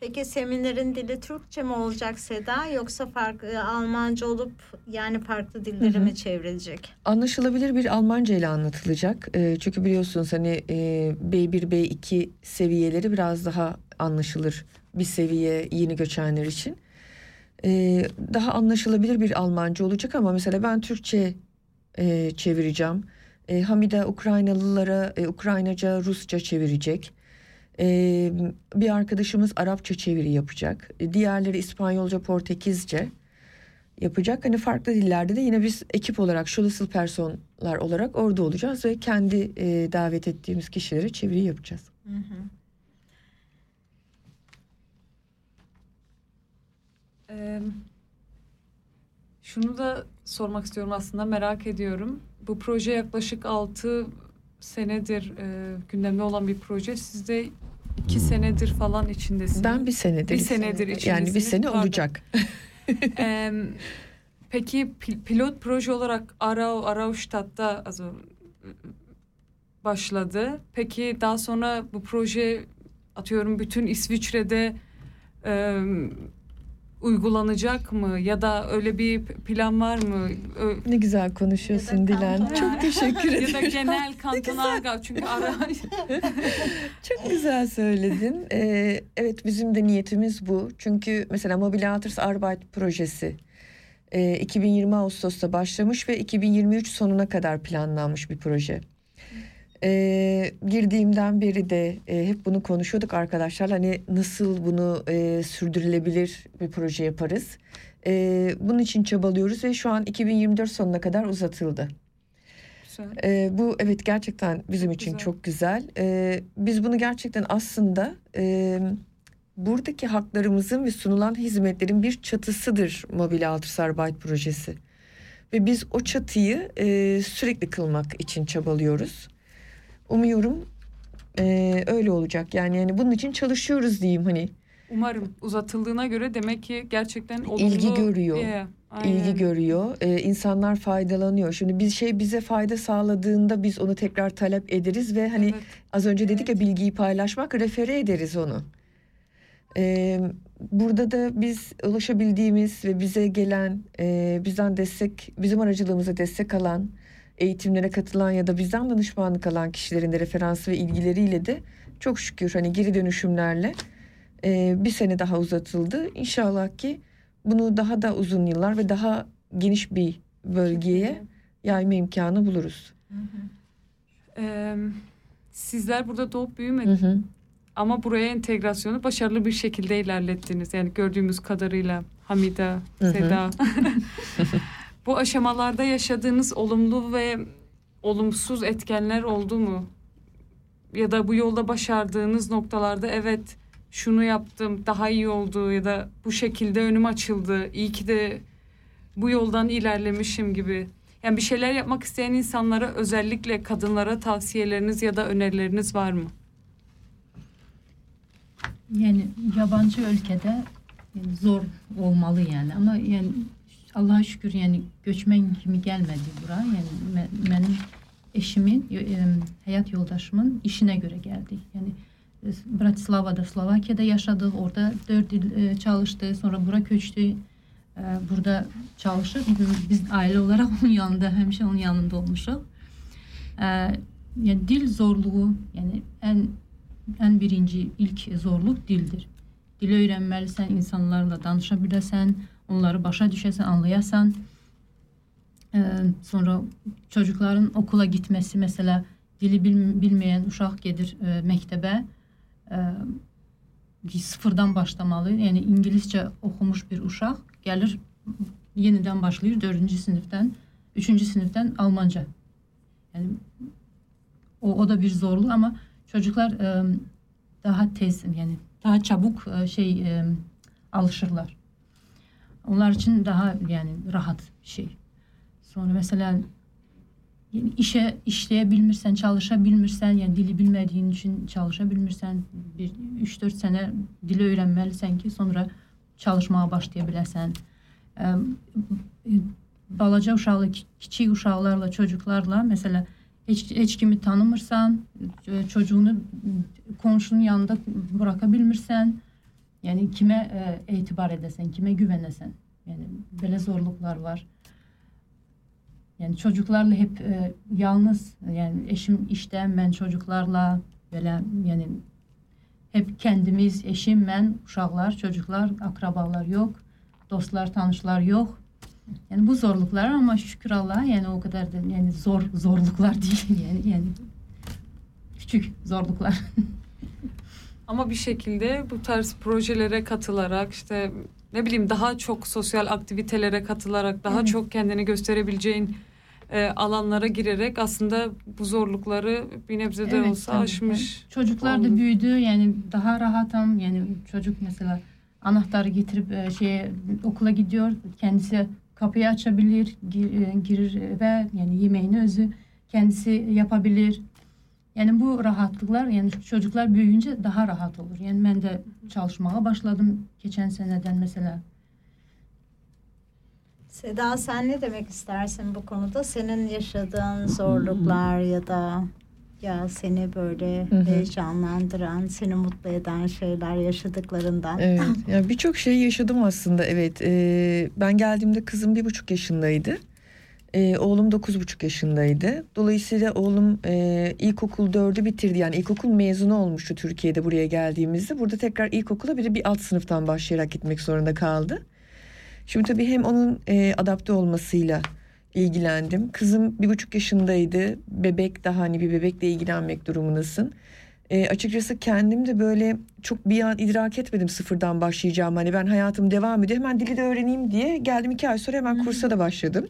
Peki seminerin dili Türkçe mi olacak Seda yoksa farklı Almanca olup yani farklı dillere mi çevrilecek? Anlaşılabilir bir Almanca ile anlatılacak. E, çünkü biliyorsunuz hani e, B1, B2 seviyeleri biraz daha anlaşılır bir seviye yeni göçenler için. E, daha anlaşılabilir bir Almanca olacak ama mesela ben Türkçe e, çevireceğim. E, Hamide Ukraynalılara e, Ukraynaca, Rusça çevirecek. E, bir arkadaşımız Arapça çeviri yapacak. E, diğerleri İspanyolca, Portekizce yapacak. Hani farklı dillerde de yine biz ekip olarak, şulusal personlar olarak orada olacağız ve kendi e, davet ettiğimiz kişilere çeviri yapacağız. Hı hı. Ee, şunu da sormak istiyorum aslında merak ediyorum. Bu proje yaklaşık 6 senedir e, gündemde olan bir proje. Siz de 2 senedir falan içindesiniz. Ben bir senedir. Bir senedir Yani bir içindesiniz. sene Pardon. olacak. Ee, peki pil- pilot proje olarak Arau, Araustad'da also, başladı. Peki daha sonra bu proje atıyorum bütün İsviçre'de e, uygulanacak mı ya da öyle bir plan var mı? Ö- Ne güzel konuşuyorsun Dilan. Çok teşekkür ederim. ya da genel kanton Argau çünkü ara Çok güzel söyledin. Ee, evet bizim de niyetimiz bu. Çünkü mesela Mobile Alters Arbeit projesi e, 2020 Ağustos'ta başlamış ve 2023 sonuna kadar planlanmış bir proje. Ee, girdiğimden beri de e, hep bunu konuşuyorduk arkadaşlar. Hani nasıl bunu e, sürdürülebilir bir proje yaparız. E, bunun için çabalıyoruz ve şu an 2024 sonuna kadar uzatıldı. Ee, bu evet gerçekten bizim Çok için güzel. çok güzel. Ee, biz bunu gerçekten aslında e, buradaki haklarımızın ve sunulan hizmetlerin bir çatısıdır Mobile Altısarbeit projesi. Ve biz o çatıyı e, sürekli kılmak için çabalıyoruz. Umuyorum e, öyle olacak. Yani yani bunun için çalışıyoruz diyeyim hani. Umarım uzatıldığına göre demek ki gerçekten olumlu İlgi görüyor. Yeah, aynen. ilgi görüyor. Ee, insanlar faydalanıyor. Şimdi bir şey bize fayda sağladığında biz onu tekrar talep ederiz ve hani Evet. az önce dedik ya bilgiyi paylaşmak refere ederiz onu. E, burada da biz ulaşabildiğimiz ve bize gelen, e, bizden destek, bizim aracılığımıza destek alan, eğitimlere katılan ya da bizden danışmanlık alan kişilerin de referansı ve ilgileriyle de çok şükür hani geri dönüşümlerle e, bir sene daha uzatıldı. İnşallah ki bunu daha da uzun yıllar ve daha geniş bir bölgeye yayma imkanı buluruz. Ee, sizler burada doğup büyümediniz. Hı hı. Ama buraya entegrasyonu başarılı bir şekilde ilerlettiniz. Yani gördüğümüz kadarıyla Hamida. Seda. Bu aşamalarda yaşadığınız olumlu ve olumsuz etkenler oldu mu? Ya da bu yolda başardığınız noktalarda evet şunu yaptım daha iyi oldu ya da bu şekilde önüm açıldı. İyi ki de bu yoldan ilerlemişim gibi. Yani bir şeyler yapmak isteyen insanlara özellikle kadınlara tavsiyeleriniz ya da önerileriniz var mı? Yani yabancı ülkede zor olmalı yani ama yani Allaha şükür, yəni göçmən kimi gəlmədik bura. Yəni mə mənim eşimin, ə, həyat yoldaşımın işinə görə gəldik. Yəni e, Bratislavada, Slovakiyada yaşadıq. Orada 4 il e, ə, çalışdı, sonra bura köçdü. Ə, e, burada çalışır. Biz ailə olaraq onun yanında, həmişə onun yanında olmuşuq. Ə, yəni dil zorluğu, yəni ən ən birinci ilk zorluq dildir. Dili öyrənməlisən, insanlarla danışa biləsən, onları başa düşəsən, anlayasan. Ee, sonra çocukların okula gitmesi mesela dili bil- bilmeyen uşaq gedir e, məktəbə e, sıfırdan başlamalı. Yəni ingiliscə oxumuş bir uşaq gəlir yenidən başlayır 4-cü sinifdən, 3-cü sinifdən Almanca. Yəni o, o da bir zorluq ama çocuklar e, daha tez yani daha çabuk e, şey e, alışırlar. Onlar için daha yani rahat bir şey. Sonra mesela yani işe işleyebilmirsən, çalışabilmirsən, yəni dili bilmədiyin üçün çalışabilmirsən, bir 3-4 sənə dili öyrənməlisən ki, sonra çalışmağa başlaya biləsən. Balaca uşaqlı, ki- kiçik uşaqlarla, çocuklarla mesela heç, heç kimi tanımırsan, ç- çocuğunu komşunun yanında bırakabilmirsən, yəni kimə ə, etibar edəsən, kimə güvənəsən. Yəni belə zorluqlar var. Yani çocuklarla hep e, yalnız yani eşim işte ben çocuklarla böyle yani hep kendimiz eşim ben uşaklar çocuklar akrabalar yok dostlar tanışlar yok yani bu zorluklar ama şükür Allah'a yani o kadar da yani zor zorluklar değil yani yani küçük zorluklar. Ama bir şekilde bu tarz projelere katılarak işte ne bileyim daha çok sosyal aktivitelere katılarak daha Evet. çok kendini gösterebileceğin e, alanlara girerek aslında bu zorlukları bir nebze de Evet, olsa tabii. aşmış. Çocuklar da büyüdü yani daha rahatım yani çocuk mesela anahtarı getirip e, şeye okula gidiyor kendisi kapıyı açabilir gir- e, girir ve yani yemeğini özü kendisi yapabilir. Yani bu rahatlıklar yani çocuklar büyüyünce daha rahat olur. Yani ben de çalışmaya başladım geçen seneden mesela. Seda sen ne demek istersin bu konuda? Senin yaşadığın zorluklar ya da ya seni böyle heyecanlandıran, seni mutlu eden şeyler yaşadıklarından. Evet. Yani birçok şey yaşadım aslında. Evet. Ee, ben geldiğimde kızım bir buçuk yaşındaydı. Ee, oğlum dokuz buçuk yaşındaydı. Dolayısıyla oğlum e, ilkokul dördü bitirdi. Yani ilkokul mezunu olmuştu Türkiye'de buraya geldiğimizde. Burada tekrar ilkokula bir de bir alt sınıftan başlayarak gitmek zorunda kaldı. Şimdi tabii hem onun e, adapte olmasıyla ilgilendim. Kızım bir buçuk yaşındaydı. Bebek daha hani bir bebekle ilgilenmek durumundasın. E, açıkçası kendim de böyle çok bir an idrak etmedim sıfırdan başlayacağım. Hani ben hayatım devam ediyor. Hemen dili de öğreneyim diye geldim iki ay sonra hemen kursa da başladım.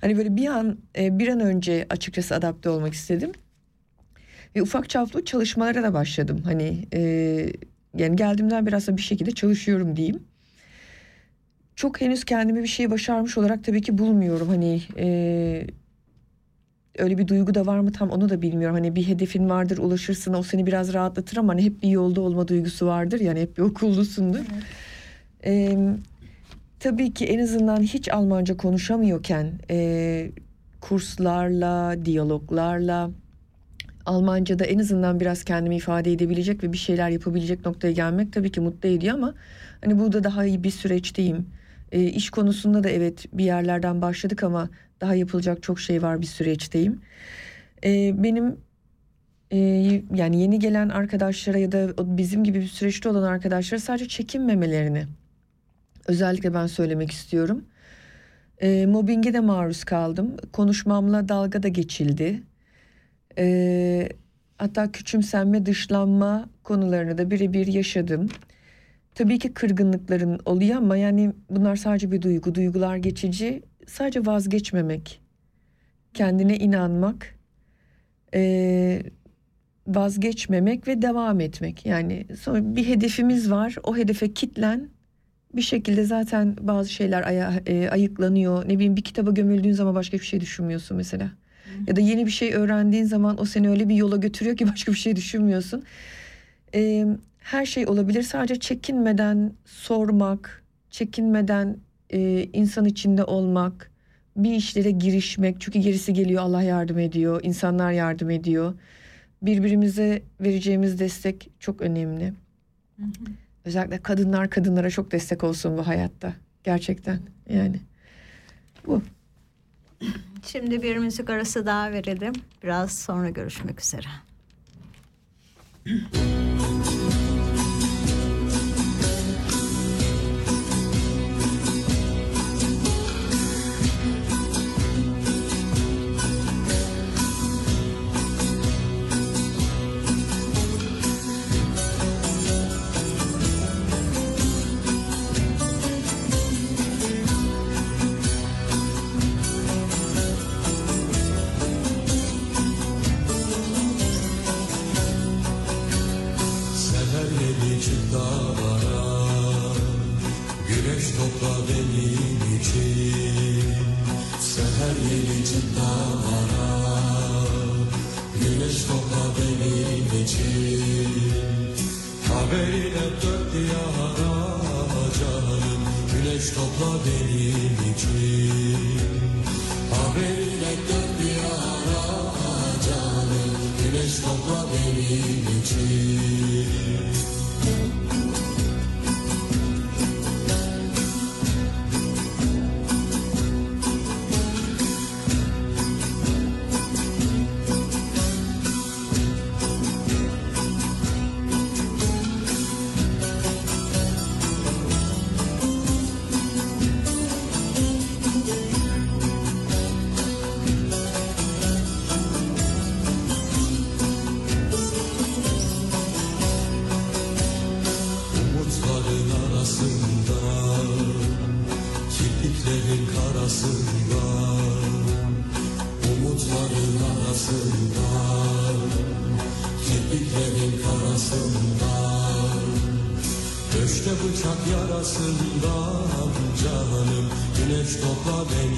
Hani böyle bir an e, bir an önce açıkçası adapte olmak istedim. Ve ufak çaplı çalışmalara da başladım. Hani e, yani geldiğimden biraz da bir şekilde çalışıyorum diyeyim. Çok henüz kendimi bir şey başarmış olarak tabii ki bulmuyorum. Hani e, öyle bir duygu da var mı tam onu da bilmiyorum. Hani bir hedefin vardır ulaşırsın o seni biraz rahatlatır ama hani hep bir yolda olma duygusu vardır. Yani hep bir okullusundur. Ee, tabii ki en azından hiç Almanca konuşamıyorken e, kurslarla, diyaloglarla Almanca'da en azından biraz kendimi ifade edebilecek ve bir şeyler yapabilecek noktaya gelmek tabii ki mutlu ediyor ama hani burada daha iyi bir süreçteyim. E, iş konusunda da evet bir yerlerden başladık ama daha yapılacak çok şey var bir süreçteyim. E, benim e, yani yeni gelen arkadaşlara ya da bizim gibi bir süreçte olan arkadaşlara sadece çekinmemelerini özellikle ben söylemek istiyorum. E, mobbinge de maruz kaldım. Konuşmamla dalga da geçildi. E, hatta küçümsenme, dışlanma konularını da birebir yaşadım. Tabii ki kırgınlıkların oluyor ama yani bunlar sadece bir duygu. Duygular geçici. Sadece vazgeçmemek. Kendine inanmak. E, vazgeçmemek ve devam etmek. Yani sonra bir hedefimiz var. O hedefe kitlen. Bir şekilde zaten bazı şeyler aya, e, ayıklanıyor. Ne bileyim bir kitaba gömüldüğün zaman başka bir şey düşünmüyorsun mesela. Hı. Ya da yeni bir şey öğrendiğin zaman o seni öyle bir yola götürüyor ki başka bir şey düşünmüyorsun. E, her şey olabilir. Sadece çekinmeden sormak, çekinmeden e, insan içinde olmak, bir işlere girişmek. Çünkü gerisi geliyor Allah yardım ediyor, insanlar yardım ediyor birbirimize vereceğimiz destek çok önemli. Hı hı. Özellikle kadınlar kadınlara çok destek olsun bu hayatta. Gerçekten yani. Bu. Şimdi bir müzik arası daha verelim. Biraz sonra görüşmek üzere. Father.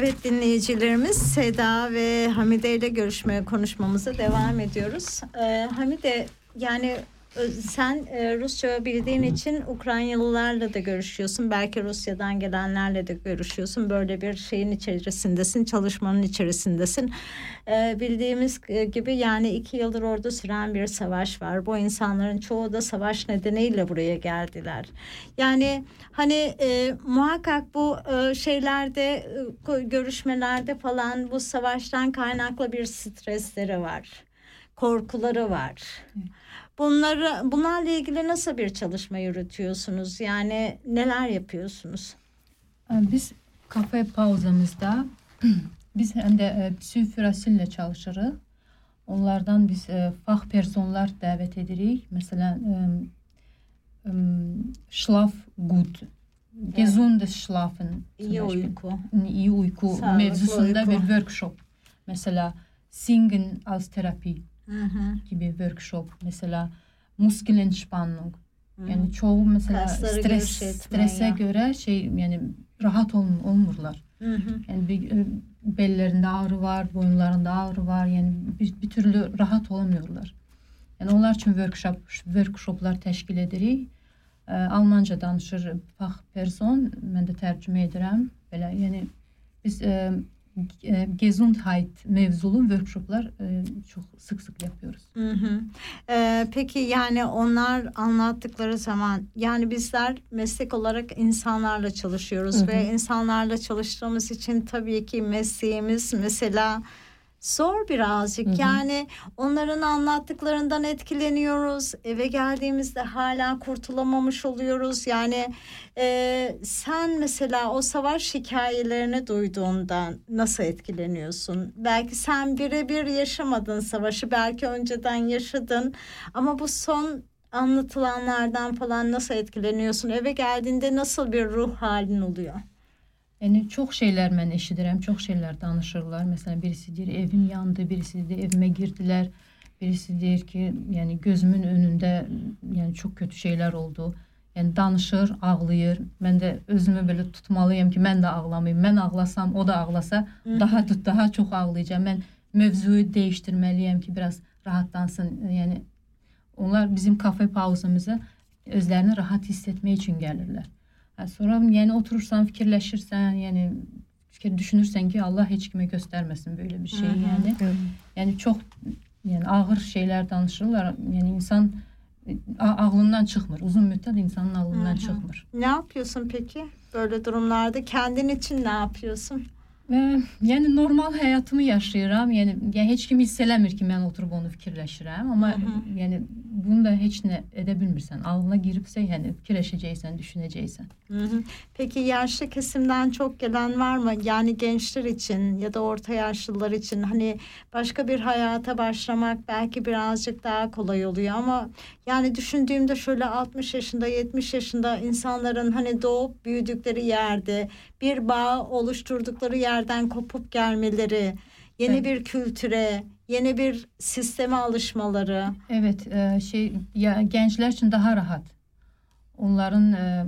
Evet dinleyicilerimiz Seda ve Hamide ile görüşmeye konuşmamıza devam ediyoruz. Ee, Hamide yani e, sen e, Rusça bildiğin için Ukraynalılarla da görüşüyorsun. Belki Rusya'dan gelenlerle de görüşüyorsun. Böyle bir şeyin içerisindesin, çalışmanın içerisindesin. Ee, bildiğimiz e, gibi yani iki yıldır orada süren bir savaş var. Bu insanların çoğu da savaş nedeniyle buraya geldiler. Yani hani e, muhakkak bu e, şeylerde e, görüşmelerde falan bu savaştan kaynaklı bir stresleri var. Korkuları var. Bunları bunlarla ilgili nasıl bir çalışma yürütüyorsunuz? Yani neler yapıyorsunuz? Biz kafe pauzamızda biz hem de e, psifirasille çalışırıq. Onlardan biz e, fah personlar dəvət edirik. Mesela e, e, gut, gesundes schlafen. İyi uyku. iyi uyku Sağlıklı mevzusunda uyku. bir workshop. Mesela singen als terapi Hı hı. gibi workshop. Mesela Muskelentspannung. Hı. Yani çoğu mesela Kasları stres strese göre şey yani rahat ol, olmurlar. Hı hı. Yani bir bellerinde ağrı var, boyunlarında ağrı var. Yani bir, bir türlü rahat olamıyorlar. Yani onlar için workshop workshoplar təşkil edirik. E, Almanca danışır fah person, mən də tərcümə edirəm. Belə yəni biz e, e, Gesundheit mevzulu workshoplar e, çok sık sık yapıyoruz. Hı hı. Ee, peki yani onlar anlattıkları zaman yani bizler meslek olarak insanlarla çalışıyoruz Hı hı. ve insanlarla çalıştığımız için tabii ki mesleğimiz mesela zor birazcık. Hı hı. yani onların anlattıklarından etkileniyoruz. Eve geldiğimizde hala kurtulamamış oluyoruz. Yani e, sen mesela o savaş hikayelerini duyduğunda nasıl etkileniyorsun? Belki sen birebir yaşamadın savaşı belki önceden yaşadın. Ama bu son anlatılanlardan falan nasıl etkileniyorsun? Eve geldiğinde nasıl bir ruh halin oluyor Yəni çox şeylər mən eşidirəm, çox şeylər danışırlar. Məsələn, birisi deyir, evim yandı, birisi deyir, evimə girdilər. Birisi deyir ki, yəni gözümün önündə yəni çox kötü şeylər oldu. Yəni danışır, ağlayır. Mən də özümü belə tutmalıyam ki, mən də ağlamayım. Mən ağlasam, o da ağlasa, daha tut, daha çox ağlayacağam. Mən mövzuyu dəyişdirməliyəm ki, biraz rahatlansın. Yəni onlar bizim kafe pauzamızı özlərini rahat hiss etmək üçün gəlirlər. Sonra yani oturursan fikirleşirsen yani fikir düşünürsen ki Allah hiç kime göstermesin böyle bir şey yani. Yani çok yani ağır şeyler danışırlar. Yani insan e, ağlından çıkmır. Uzun müddet insanın ağlından hı. çıkmır. ne yapıyorsun peki böyle durumlarda kendin için ne yapıyorsun yəni normal həyatımı yaşayıram. Yəni yəni heç kim hiss eləmir ki, mən oturub onu fikirləşirəm, amma Hı hı. yəni bunu da heç nə edə bilmirsən. Ağlına giribsə, yəni fikirləşəcəksən, düşünəcəksən. Hı hı. Peki yaşlı kesimden çok gelen var mı? Yani gençler için ya da orta yaşlılar için hani başka bir hayata başlamak belki birazcık daha kolay oluyor ama yani düşündüğümde şöyle 60 yaşında 70 yaşında insanların hani doğup büyüdükleri yerde bir bağ oluşturdukları yerden kopup gelmeleri, yeni Evet. bir kültüre, yeni bir sisteme alışmaları. Evet, e, şey ya gənclər üçün daha rahat. Onların e,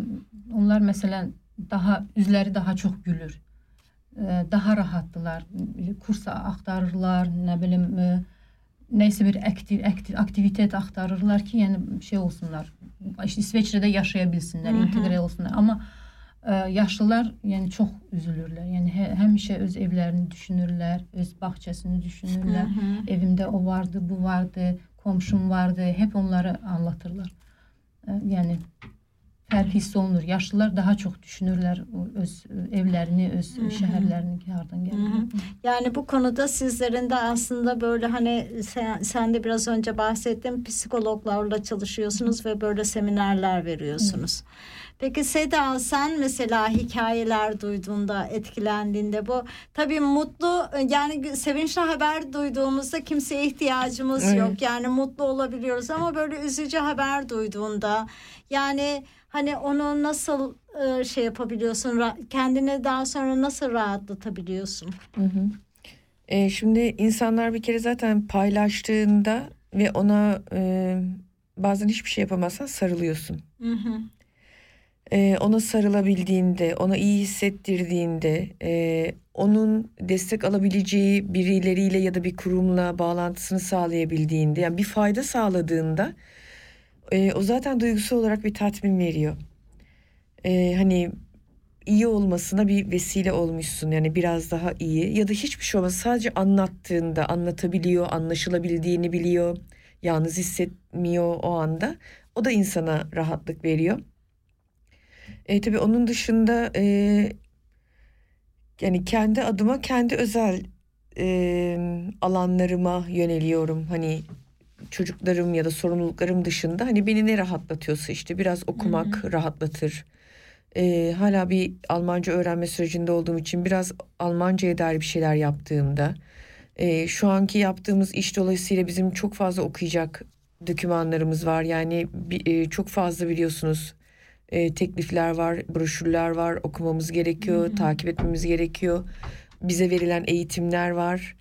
onlar məsələn daha üzləri daha çox gülür. E, daha rahatdılar. Kursa axtarırlar, nə bilim e, nəysə bir aktiv, aktiv aktivitet axtarırlar ki, yəni şey olsunlar. İşte İsveçrədə yaşaya bilsinlər, Hı hı. inteqrə olsunlar. Amma e, yaşlılar yəni çox üzülürlər. Yəni hə, həmişə öz evlərini düşünürlər, öz bağçasını düşünürlər. Hı hı. Evimde o vardı, bu vardı, komşum vardı. Hep onları anlatırlar. E, Yani fərq hiss olunur. Yaşlılar daha çox düşünürlər öz e, evlərini, öz Hı hı. şəhərlərini hardan Hı gəlir. hı. Yani bu konuda sizlerin de aslında böyle hani sen, sen de biraz önce bahsettin psikologlarla çalışıyorsunuz ve böyle seminerler veriyorsunuz. Peki Seda sen mesela hikayeler duyduğunda etkilendiğinde bu tabii mutlu yani sevinçli haber duyduğumuzda kimseye ihtiyacımız Evet. yok. Yani mutlu olabiliyoruz ama böyle üzücü haber duyduğunda yani hani onu nasıl e, şey yapabiliyorsun kendini daha sonra nasıl rahatlatabiliyorsun? Hı hı. E, şimdi insanlar bir kere zaten paylaştığında ve ona e, bazen hiçbir şey yapamazsan sarılıyorsun. Hı hı. E, ona sarılabildiğinde, ona iyi hissettirdiğinde, e, onun destek alabileceği birileriyle ya da bir kurumla bağlantısını sağlayabildiğinde, yani bir fayda sağladığında e, o zaten duygusal olarak bir tatmin veriyor. E, hani iyi olmasına bir vesile olmuşsun yani biraz daha iyi ya da hiçbir şey olmaz sadece anlattığında anlatabiliyor anlaşılabildiğini biliyor yalnız hissetmiyor o anda o da insana rahatlık veriyor. E, tabii onun dışında e, yani kendi adıma kendi özel e, alanlarıma yöneliyorum hani çocuklarım ya da sorumluluklarım dışında hani beni ne rahatlatıyorsa işte biraz okumak rahatlatır. Ee, hala bir Almanca öğrenme sürecinde olduğum için biraz Almanca'ya dair bir şeyler yaptığımda e, şu anki yaptığımız iş dolayısıyla bizim çok fazla okuyacak dokümanlarımız var. Yani e, çok fazla biliyorsunuz e, teklifler var, broşürler var, okumamız gerekiyor, takip etmemiz gerekiyor. Bize verilen eğitimler var.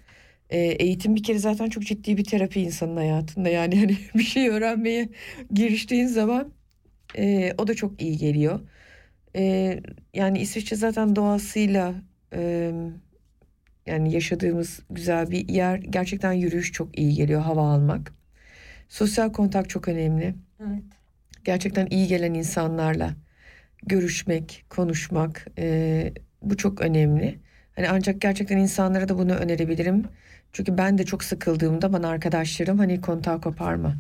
E, eğitim bir kere zaten çok ciddi bir terapi insanın hayatında. Yani hani bir şey öğrenmeye giriştiğin zaman e, o da çok iyi geliyor. E, yani İsviçre zaten doğasıyla e, yani yaşadığımız güzel bir yer. Gerçekten yürüyüş çok iyi geliyor, hava almak. Sosyal kontak çok önemli. Evet. Gerçekten iyi gelen insanlarla görüşmek, konuşmak e, bu çok önemli. Hani ancak gerçekten insanlara da bunu önerebilirim. Çünkü ben de çok sıkıldığımda bana arkadaşlarım hani kontağı koparma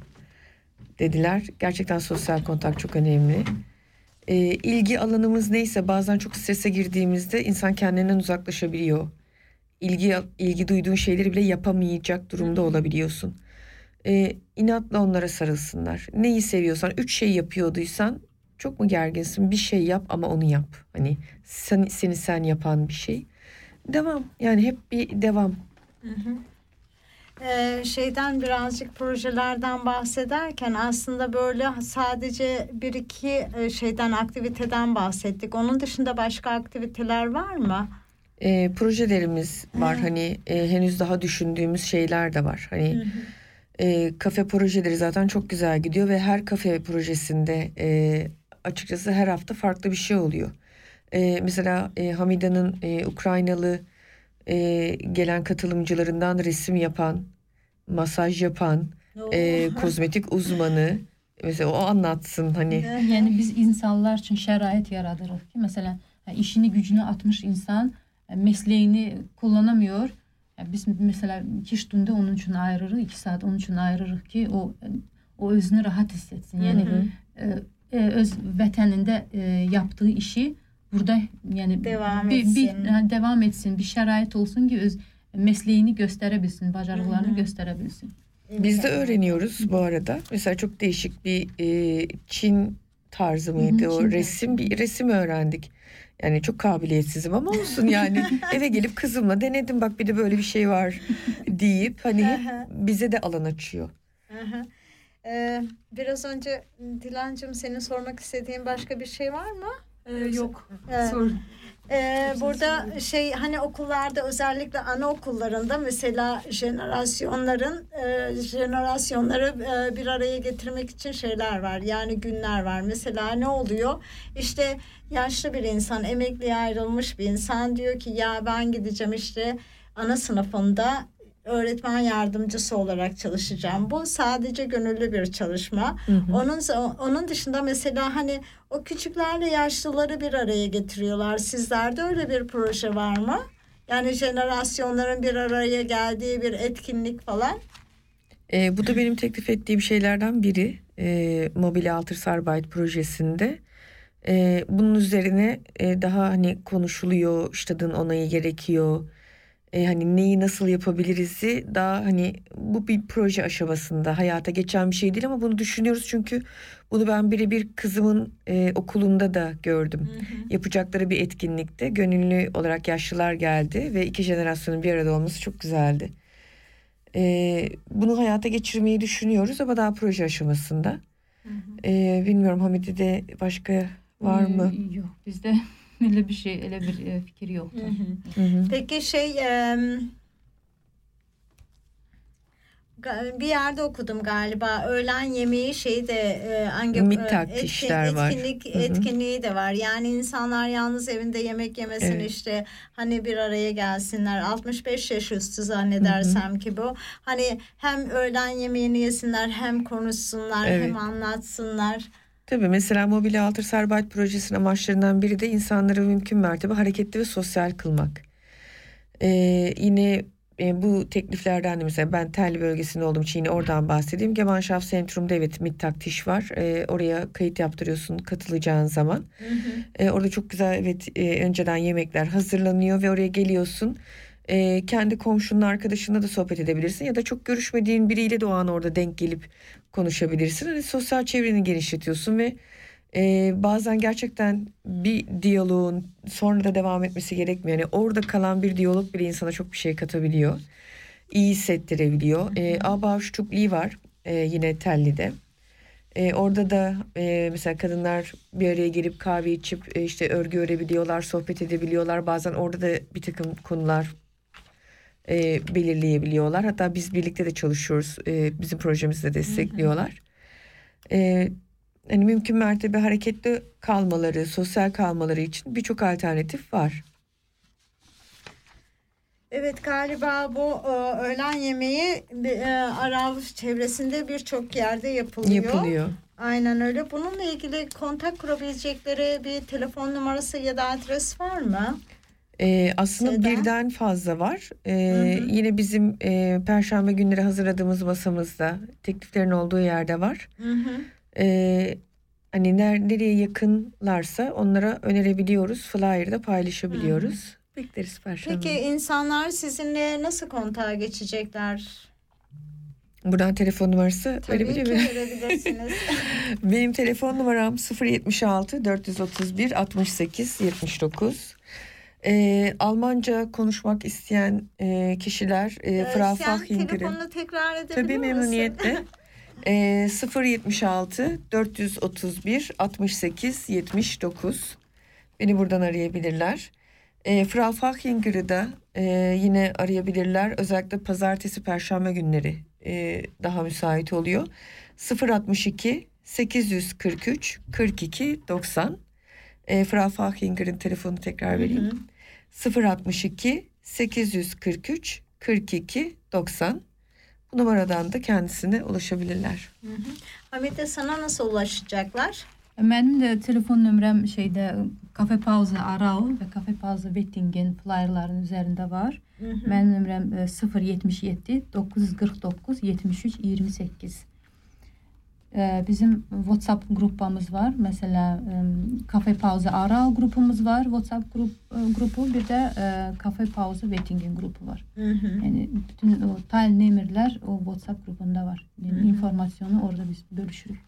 dediler. Gerçekten sosyal kontak çok önemli. E, ilgi alanımız neyse bazen çok strese girdiğimizde insan kendinden uzaklaşabiliyor. İlgi ilgi duyduğun şeyleri bile yapamayacak durumda olabiliyorsun. E, inatla onlara sarılsınlar. Neyi seviyorsan, üç şey yapıyorduysan çok mu gerginsin? Bir şey yap ama onu yap. Hani sen, seni sen yapan bir şey. Devam. Yani hep bir devam. Hı hı. Ee, şeyden birazcık projelerden bahsederken aslında böyle sadece bir iki e, şeyden aktiviteden bahsettik. Onun dışında başka aktiviteler var mı? E, projelerimiz var. Hani e, henüz daha düşündüğümüz şeyler de var. Hani e, kafe projeleri zaten çok güzel gidiyor ve her kafe projesinde e, açıkçası her hafta farklı bir şey oluyor. E, mesela e, Hamida'nın e, Ukraynalı e, gelen katılımcılarından resim yapan, masaj yapan, e, kozmetik uzmanı mesela o anlatsın hani. Yəni biz insanlar üçün şərait yaradırıq ki, hə, işini gücünü atmış insan hə, mesleyini kullanamıyor. Biz mesela iki iştunda onun için ayırırıq, iki saat onun için ayırırıq ki, o o özünü rahat hiss etsin. Yəni Hı e, e, öz vətənində e, yaptığı işi burada yəni Devam bir, bir etsin. hə, devam etsin, bir şərait olsun ki, öz mesleyini göstərə bilsin, bacarıqlarını göstərə bilsin. Biz de öğreniyoruz bu arada. Mesela çok değişik bir e, Çin tarzı mıydı o Çin resim bir resim öğrendik. Yani çok kabiliyetsizim ama olsun yani eve gelip kızımla denedim bak bir de böyle bir şey var deyip hani hep bize de alan açıyor. Hı hı. Ee, biraz önce Dilancığım senin sormak istediğin başka bir şey var mı? Ee, yok. Ee, Sor. Ee, burada şey hani okullarda özellikle anaokullarında mesela jenerasyonların e, jenerasyonları e, bir araya getirmek için şeyler var. Yani günler var. Mesela ne oluyor? İşte yaşlı bir insan, emekliye ayrılmış bir insan diyor ki ya ben gideceğim işte ana sınıfında öğretmen yardımcısı olarak çalışacağım. Bu sadece gönüllü bir çalışma. Onun onun dışında mesela hani o küçüklerle yaşlıları bir araya getiriyorlar. Sizlerde öyle bir proje var mı? Yani jenerasyonların bir araya geldiği bir etkinlik falan. E, bu da benim teklif ettiğim şeylerden biri. E, Mobile Altırsarbait projesinde. E, bunun üzerine e, daha hani konuşuluyor, işte onayı gerekiyor. E, hani neyi nasıl yapabiliriz'i daha hani bu bir proje aşamasında hayata geçen bir şey değil ama bunu düşünüyoruz çünkü bunu ben birebir kızımın e, okulunda da gördüm. Hı hı. Yapacakları bir etkinlikte gönüllü olarak yaşlılar geldi ve iki jenerasyonun bir arada olması çok güzeldi. E, bunu hayata geçirmeyi düşünüyoruz ama daha proje aşamasında. Hı hı. E, bilmiyorum Hamide'de başka var mı? Yok bizde öyle bir şey öyle bir e, fikir yok. Hı hı. Peki şey e, bir yerde okudum galiba öğlen yemeği şeyi de e, hangi Mittak etkin, işler var. Etkinlik, etkinliği de var. Yani insanlar yalnız evinde yemek yemesin evet. işte hani bir araya gelsinler. 65 yaş üstü zannedersem Hı-hı. ki bu. Hani hem öğlen yemeğini yesinler hem konuşsunlar evet. hem anlatsınlar. Tabii mesela Mobilya Altır Serbayt projesinin amaçlarından biri de insanları mümkün mertebe hareketli ve sosyal kılmak. Ee, yine e, bu tekliflerden de mesela ben Telli bölgesinde olduğum için yine oradan bahsedeyim. Gemeinschaft Zentrum'da evet MİT taktiş var. E, oraya kayıt yaptırıyorsun katılacağın zaman. Hı hı. E, orada çok güzel evet e, önceden yemekler hazırlanıyor ve oraya geliyorsun. E, kendi komşunun arkadaşınla da sohbet edebilirsin ya da çok görüşmediğin biriyle de o an orada denk gelip konuşabilirsin. Hani sosyal çevreni genişletiyorsun ve e, bazen gerçekten bir diyaloğun sonra da devam etmesi gerekmiyor. Yani orada kalan bir diyalog bile insana çok bir şey katabiliyor. İyi hissettirebiliyor. E, Abavştukli var e, yine Telli'de. E, orada da e, mesela kadınlar bir araya gelip kahve içip e, işte örgü örebiliyorlar, sohbet edebiliyorlar. Bazen orada da bir takım konular e, belirleyebiliyorlar. Hatta biz birlikte de çalışıyoruz. E, bizim projemizde destekliyorlar. E, hani mümkün mertebe hareketli kalmaları, sosyal kalmaları için birçok alternatif var. Evet galiba bu e, öğlen yemeği e, Arav çevresinde birçok yerde yapılıyor. Yapılıyor. Aynen öyle. Bununla ilgili kontak kurabilecekleri bir telefon numarası ya da adres var mı? Ee, aslında Seda. birden fazla var. Ee, Yine bizim e, Perşembe günleri hazırladığımız masamızda tekliflerin olduğu yerde var. Hı hı. Ee, hani nereye yakınlarsa onlara önerebiliyoruz. Flyer'da paylaşabiliyoruz. Hı-hı. Bekleriz Perşembe. Peki insanlar sizinle nasıl kontağa geçecekler? Buradan telefon numarası Tabii verebilir verebilirsiniz. Benim telefon numaram 076 431 68 79. E, Almanca konuşmak isteyen e, kişiler e, ee, Frau Fachhinger'in. telefonunu tekrar edebilir Tabii memnuniyetle. e, 076 431 68 79 beni buradan arayabilirler. E, Frau Fachhinger'ı da e, yine arayabilirler. Özellikle pazartesi, perşembe günleri e, daha müsait oluyor. 062 843 42 90 e, Frau Fachhinger'in telefonu tekrar vereyim. Hı hı. 062 843 42 90 bu numaradan da kendisine ulaşabilirler. Hı hı. Hamide sana nasıl ulaşacaklar? Benim de telefon nömrəm şeyde Kafe Pauza Arau ve Kafe Pauza Wettingen flyerların üzerinde var. Hı hı. Mənim nömrəm 077 949 73 28 bizim WhatsApp grupamız var. Mesela Kafe Pauza Ara grupumuz var. WhatsApp grup grubu bir de Kafe Pauza Waiting'in grubu var. Hı hı. Yani bütün o tile nemirler o WhatsApp grubunda var. Yani hı hı. informasyonu orada biz bölüşürüz.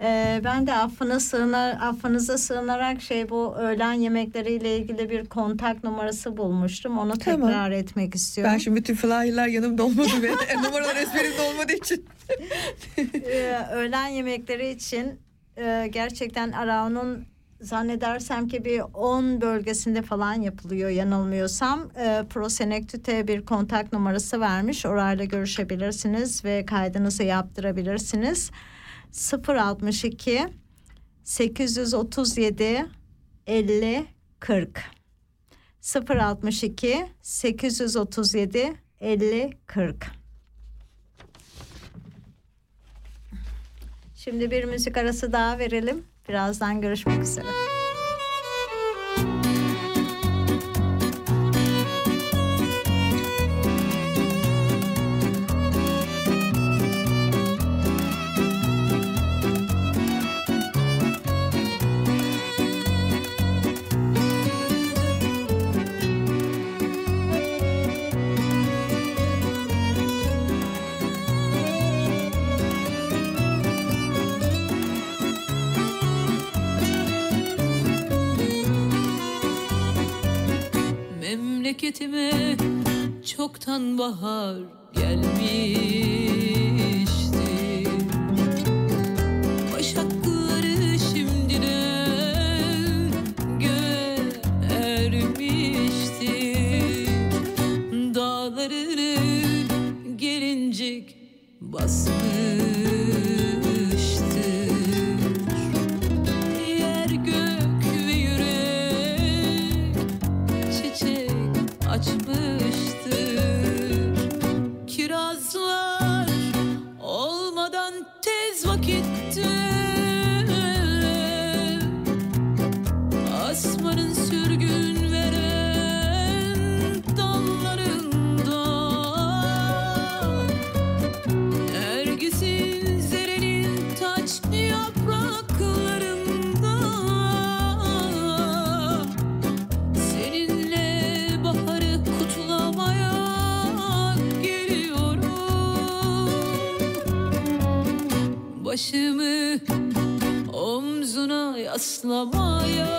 Ee, ben de affına sığınar, affınıza sığınarak şey bu öğlen yemekleriyle ilgili bir kontak numarası bulmuştum. Onu tamam. tekrar etmek istiyorum. Ben şimdi bütün flyer'lar yanımda olmadı ve numaralar ezberimde olmadığı için. ee, öğlen yemekleri için e, gerçekten Arao'nun zannedersem ki bir 10 bölgesinde falan yapılıyor yanılmıyorsam. E, Prosenektüte bir kontak numarası vermiş. Orayla görüşebilirsiniz ve kaydınızı yaptırabilirsiniz. 062 837 50 40 062 837 50 40 Şimdi bir müzik arası daha verelim. Birazdan görüşmek üzere. Çoktan bahar gelmişti Başakları şimdiden göğe ermiştir Dağlarını gelincik basmıştır Başımı omzuna yaslamaya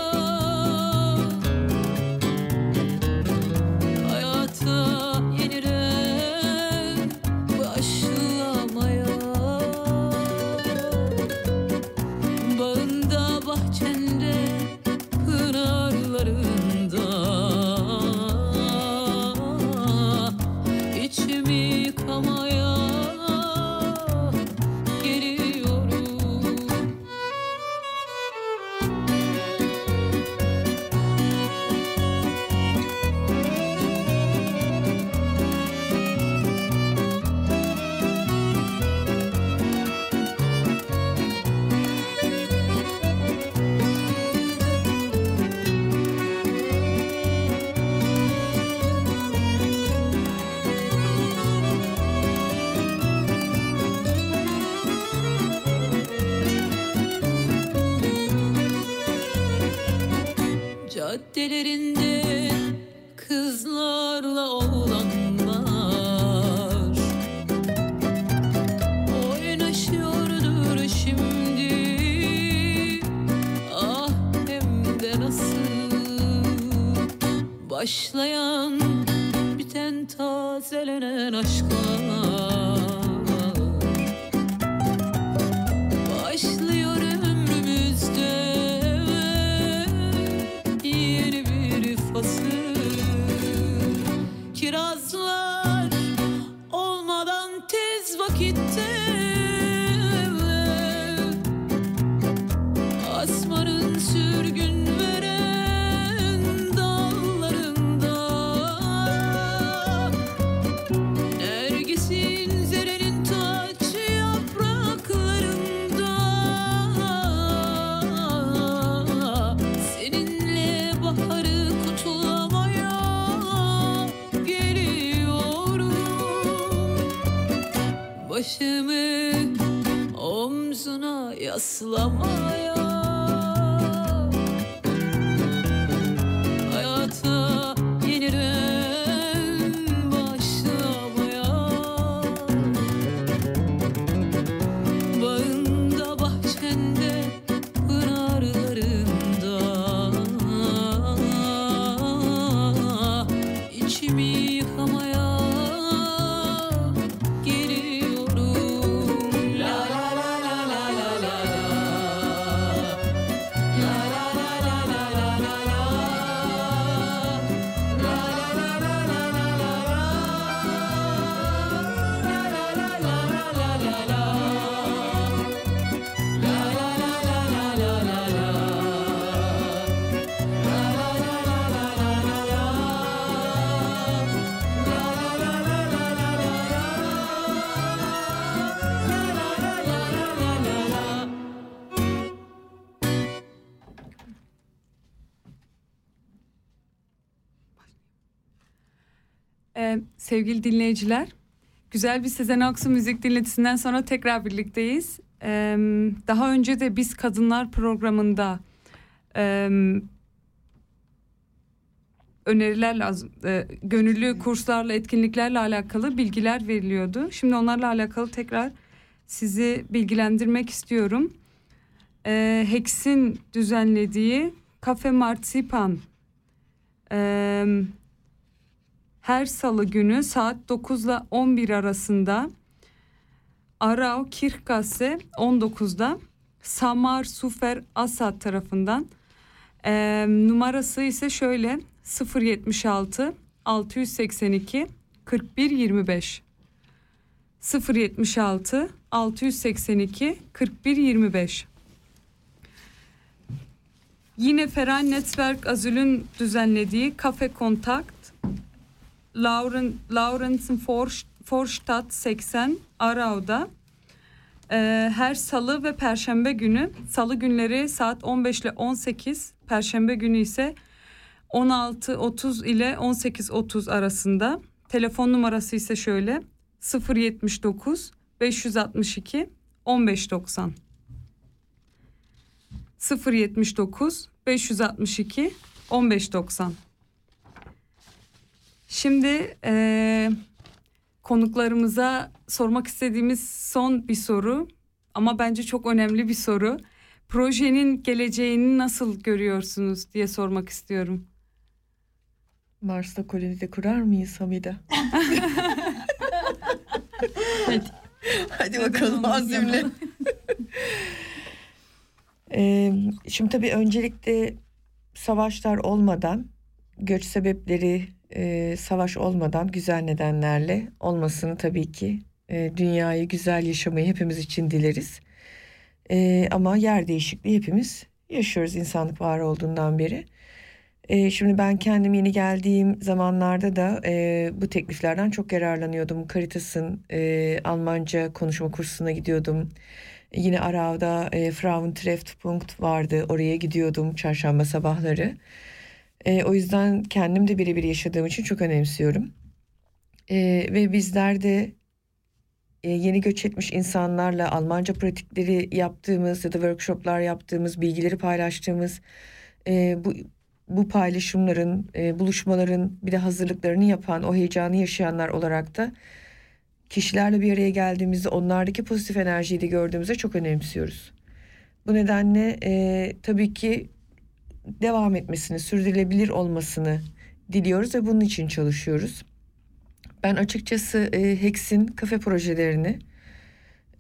Did it in sevgili dinleyiciler, güzel bir Sezen Aksu müzik dinletisinden sonra tekrar birlikteyiz. Ee, daha önce de biz kadınlar programında e, öneriler lazım, e, gönüllü kurslarla, etkinliklerle alakalı bilgiler veriliyordu. Şimdi onlarla alakalı tekrar sizi bilgilendirmek istiyorum. Ee, Hex'in düzenlediği Kafe Marsipan e, her salı günü saat 9 ile 11 arasında Arau Kirchgasse 19'da Samar Sufer Asad tarafından. E, numarası ise şöyle 076 682 41 25 076 682 41 25 Yine Feren Netzwerk Azül'ün düzenlediği Kafe Kontakt Lauren, Laurensen Vorstadt 80 Arau'da ee, her salı ve perşembe günü salı günleri saat 15 ile 18 perşembe günü ise 16.30 ile 18.30 arasında. Telefon numarası ise şöyle 079 562 1590 079 562 1590 Şimdi e, konuklarımıza sormak istediğimiz son bir soru ama bence çok önemli bir soru. Projenin geleceğini nasıl görüyorsunuz diye sormak istiyorum. Mars'ta koloni de kurar mıyız Hamide? Hadi. Hadi bakalım azimle. ee, şimdi tabii öncelikle savaşlar olmadan, göç sebepleri e, savaş olmadan güzel nedenlerle olmasını tabii ki e, dünyayı güzel yaşamayı hepimiz için dileriz. E, ama yer değişikliği hepimiz yaşıyoruz insanlık var olduğundan beri. E, şimdi ben kendim yeni geldiğim zamanlarda da e, bu tekliflerden çok yararlanıyordum. Caritas'ın e, Almanca konuşma kursuna gidiyordum. Yine Arav'da e, Frauentreffpunkt vardı. Oraya gidiyordum çarşamba sabahları. E, o yüzden kendim de birebir yaşadığım için çok önemsiyorum. E, ve bizler de e, yeni göç etmiş insanlarla Almanca pratikleri yaptığımız ya da workshoplar yaptığımız, bilgileri paylaştığımız e, bu bu paylaşımların, e, buluşmaların bir de hazırlıklarını yapan, o heyecanı yaşayanlar olarak da kişilerle bir araya geldiğimizde onlardaki pozitif enerjiyi de gördüğümüzde çok önemsiyoruz. Bu nedenle e, tabii ki devam etmesini, sürdürülebilir olmasını diliyoruz ve bunun için çalışıyoruz. Ben açıkçası e, Hex'in kafe projelerini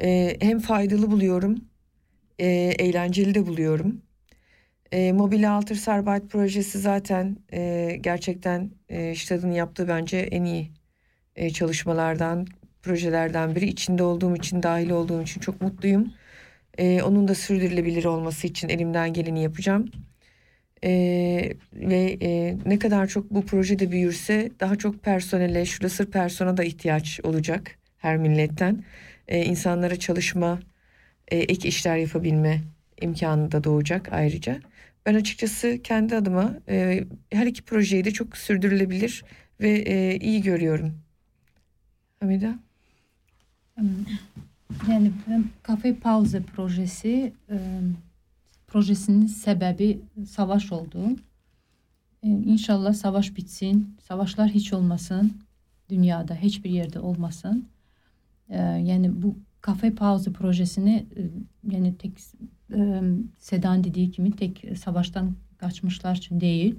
e, hem faydalı buluyorum, e, eğlenceli de buluyorum. E, Mobil Alter Sarbait projesi zaten e, gerçekten e, Stad'ın yaptığı bence en iyi e, çalışmalardan, projelerden biri. İçinde olduğum için, dahil olduğum için çok mutluyum. E, onun da sürdürülebilir olması için elimden geleni yapacağım. E, ve e, ne kadar çok bu projede büyürse daha çok personele, şurası persona da ihtiyaç olacak her milletten. E, insanlara çalışma, e, ek işler yapabilme imkanı da doğacak ayrıca. Ben açıkçası kendi adıma e, her iki projeyi de çok sürdürülebilir ve e, iyi görüyorum. Hamida? Yani Kafe Pauze projesi e, projesinin sebebi savaş oldu. E, inşallah savaş bitsin, savaşlar hiç olmasın, dünyada hiçbir yerde olmasın. E, yani bu Kafe Pauze projesini e, yani tek e, Sedan dediği gibi tek savaştan kaçmışlar için değil,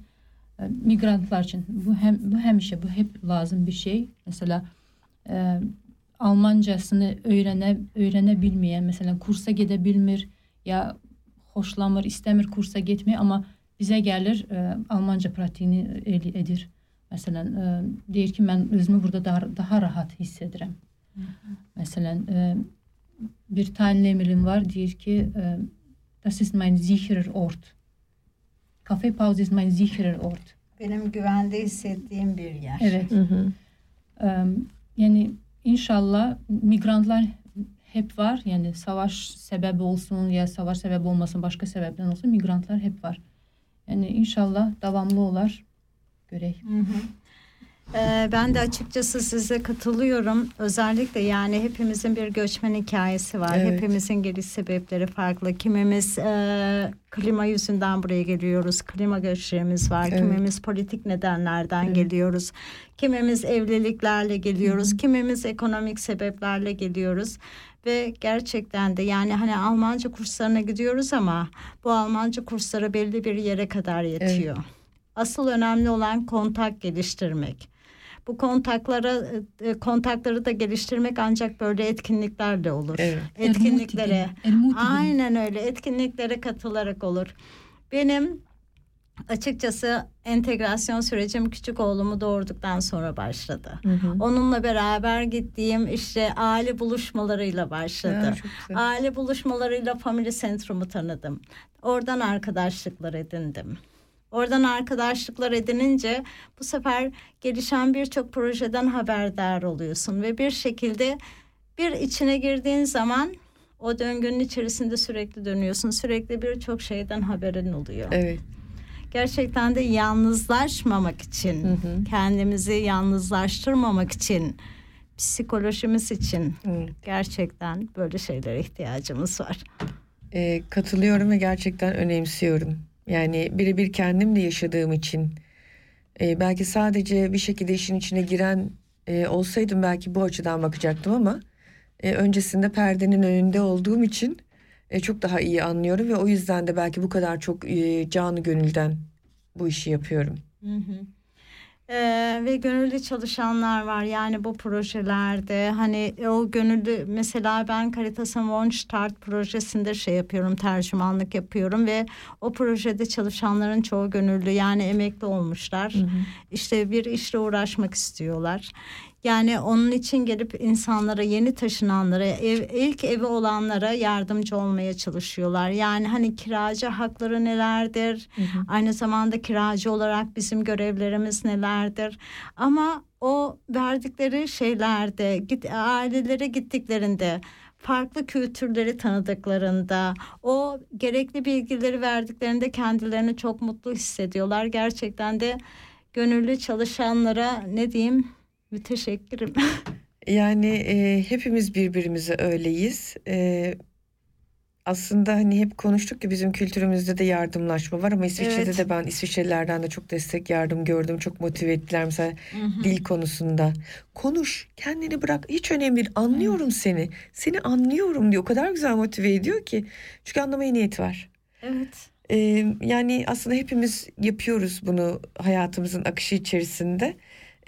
e, migrantlar için. Bu hem bu hem şey, bu hep lazım bir şey. Mesela e, Almancasını öğrene öğrenebilmeyen, mesela kursa gidebilmir ya hoşlanmır, istemir kursa gitmeyi ama bize gelir e, Almanca pratiğini edir. Mesela e, deyir ki ben özümü burada daha, daha rahat hissederim. Hı hı. Mesela e, bir tane emirim var diyor ki e, das ist mein sicherer Ort. Kaffeepause ist mein sicherer Ort. Benim güvende hissettiğim bir yer. Evet. Hı hı. E, yani inşallah migrantlar hep var. Yani savaş sebebi olsun ya savaş sebebi olmasın başka sebepten olsun migrantlar hep var. Yani inşallah devamlı olar görey. Hı hı. Ee, ben de açıkçası size katılıyorum. Özellikle yani hepimizin bir göçmen hikayesi var. Evet. Hepimizin geliş sebepleri farklı. Kimimiz e, klima yüzünden buraya geliyoruz. Klima göçlerimiz var. Evet. Kimimiz politik nedenlerden evet. geliyoruz. Kimimiz evliliklerle geliyoruz. Hı. Kimimiz ekonomik sebeplerle geliyoruz ve gerçekten de yani hani Almanca kurslarına gidiyoruz ama bu Almanca kursları belli bir yere kadar yetiyor. Evet. Asıl önemli olan kontak geliştirmek. Bu kontaklara e, kontakları da geliştirmek ancak böyle etkinliklerle olur. Evet. Etkinliklere. Aynen öyle. Etkinliklere katılarak olur. Benim açıkçası entegrasyon sürecim küçük oğlumu doğurduktan sonra başladı. Hı hı. Onunla beraber gittiğim işte aile buluşmalarıyla başladı. Ya. Aile buluşmalarıyla Family Centrum'u tanıdım. Oradan arkadaşlıklar edindim. Oradan arkadaşlıklar edinince bu sefer gelişen birçok projeden haberdar oluyorsun ve bir şekilde bir içine girdiğin zaman o döngünün içerisinde sürekli dönüyorsun. Sürekli birçok şeyden haberin oluyor. Evet. Gerçekten de yalnızlaşmamak için, Hı hı. kendimizi yalnızlaştırmamak için, psikolojimiz için Hı. gerçekten böyle şeylere ihtiyacımız var. Ee, katılıyorum ve gerçekten önemsiyorum. Yani birebir kendim de yaşadığım için e, belki sadece bir şekilde işin içine giren e, olsaydım belki bu açıdan bakacaktım ama e, öncesinde perdenin önünde olduğum için e, çok daha iyi anlıyorum ve o yüzden de belki bu kadar çok e, canı gönülden bu işi yapıyorum. Hı hı. Ee, ve gönüllü çalışanlar var yani bu projelerde hani o gönüllü mesela ben Caritas'ın One Start projesinde şey yapıyorum tercümanlık yapıyorum ve o projede çalışanların çoğu gönüllü yani emekli olmuşlar işte bir işle uğraşmak istiyorlar yani onun için gelip insanlara yeni taşınanlara ev, ilk evi olanlara yardımcı olmaya çalışıyorlar yani hani kiracı hakları nelerdir Aynı zamanda kiracı olarak bizim görevlerimiz nelerdir? Ama o verdikleri şeylerde, git, ailelere gittiklerinde, farklı kültürleri tanıdıklarında, o gerekli bilgileri verdiklerinde kendilerini çok mutlu hissediyorlar. Gerçekten de gönüllü çalışanlara ne diyeyim? Müteşekkirim. Yani e, hepimiz birbirimize öyleyiz. E, aslında hani hep konuştuk ki bizim kültürümüzde de yardımlaşma var ama İsviçre'de Evet. de ben İsviçrelilerden de çok destek yardım gördüm. Çok motive ettiler mesela dil konusunda. Konuş, kendini bırak. Hiç önemli değil. Anlıyorum seni. Seni anlıyorum diyor. O kadar güzel motive ediyor ki. Çünkü anlamaya niyeti var. evet. Ee, yani aslında hepimiz yapıyoruz bunu hayatımızın akışı içerisinde.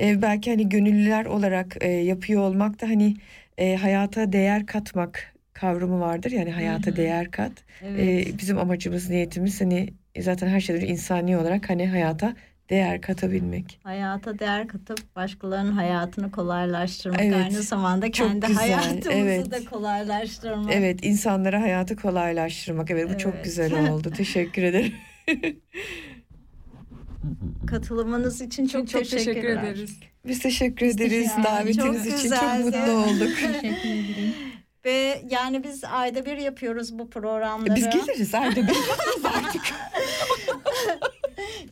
Ee, belki hani gönüllüler olarak e, yapıyor olmak da hani e, hayata değer katmak kavramı vardır. Yani hayata değer kat. Evet. Ee, bizim amacımız, niyetimiz hani zaten her şeyden insani olarak hani hayata değer katabilmek. Hayata değer katıp başkalarının hayatını kolaylaştırmak Evet. aynı zamanda kendi güzel, hayatımızı evet. da kolaylaştırmak. Evet, insanlara hayatı kolaylaştırmak. Evet, bu çok Evet. güzel oldu. Teşekkür ederim. Katılımınız için çok, Çok teşekkür teşekkürler. ederiz. Biz teşekkür ederiz teşekkür- davetiniz Çok için. Çok güzeldi. mutlu olduk. Teşekkür ederim. Ve yani biz ayda bir yapıyoruz bu programları. Biz geliriz ayda bir geliriz artık.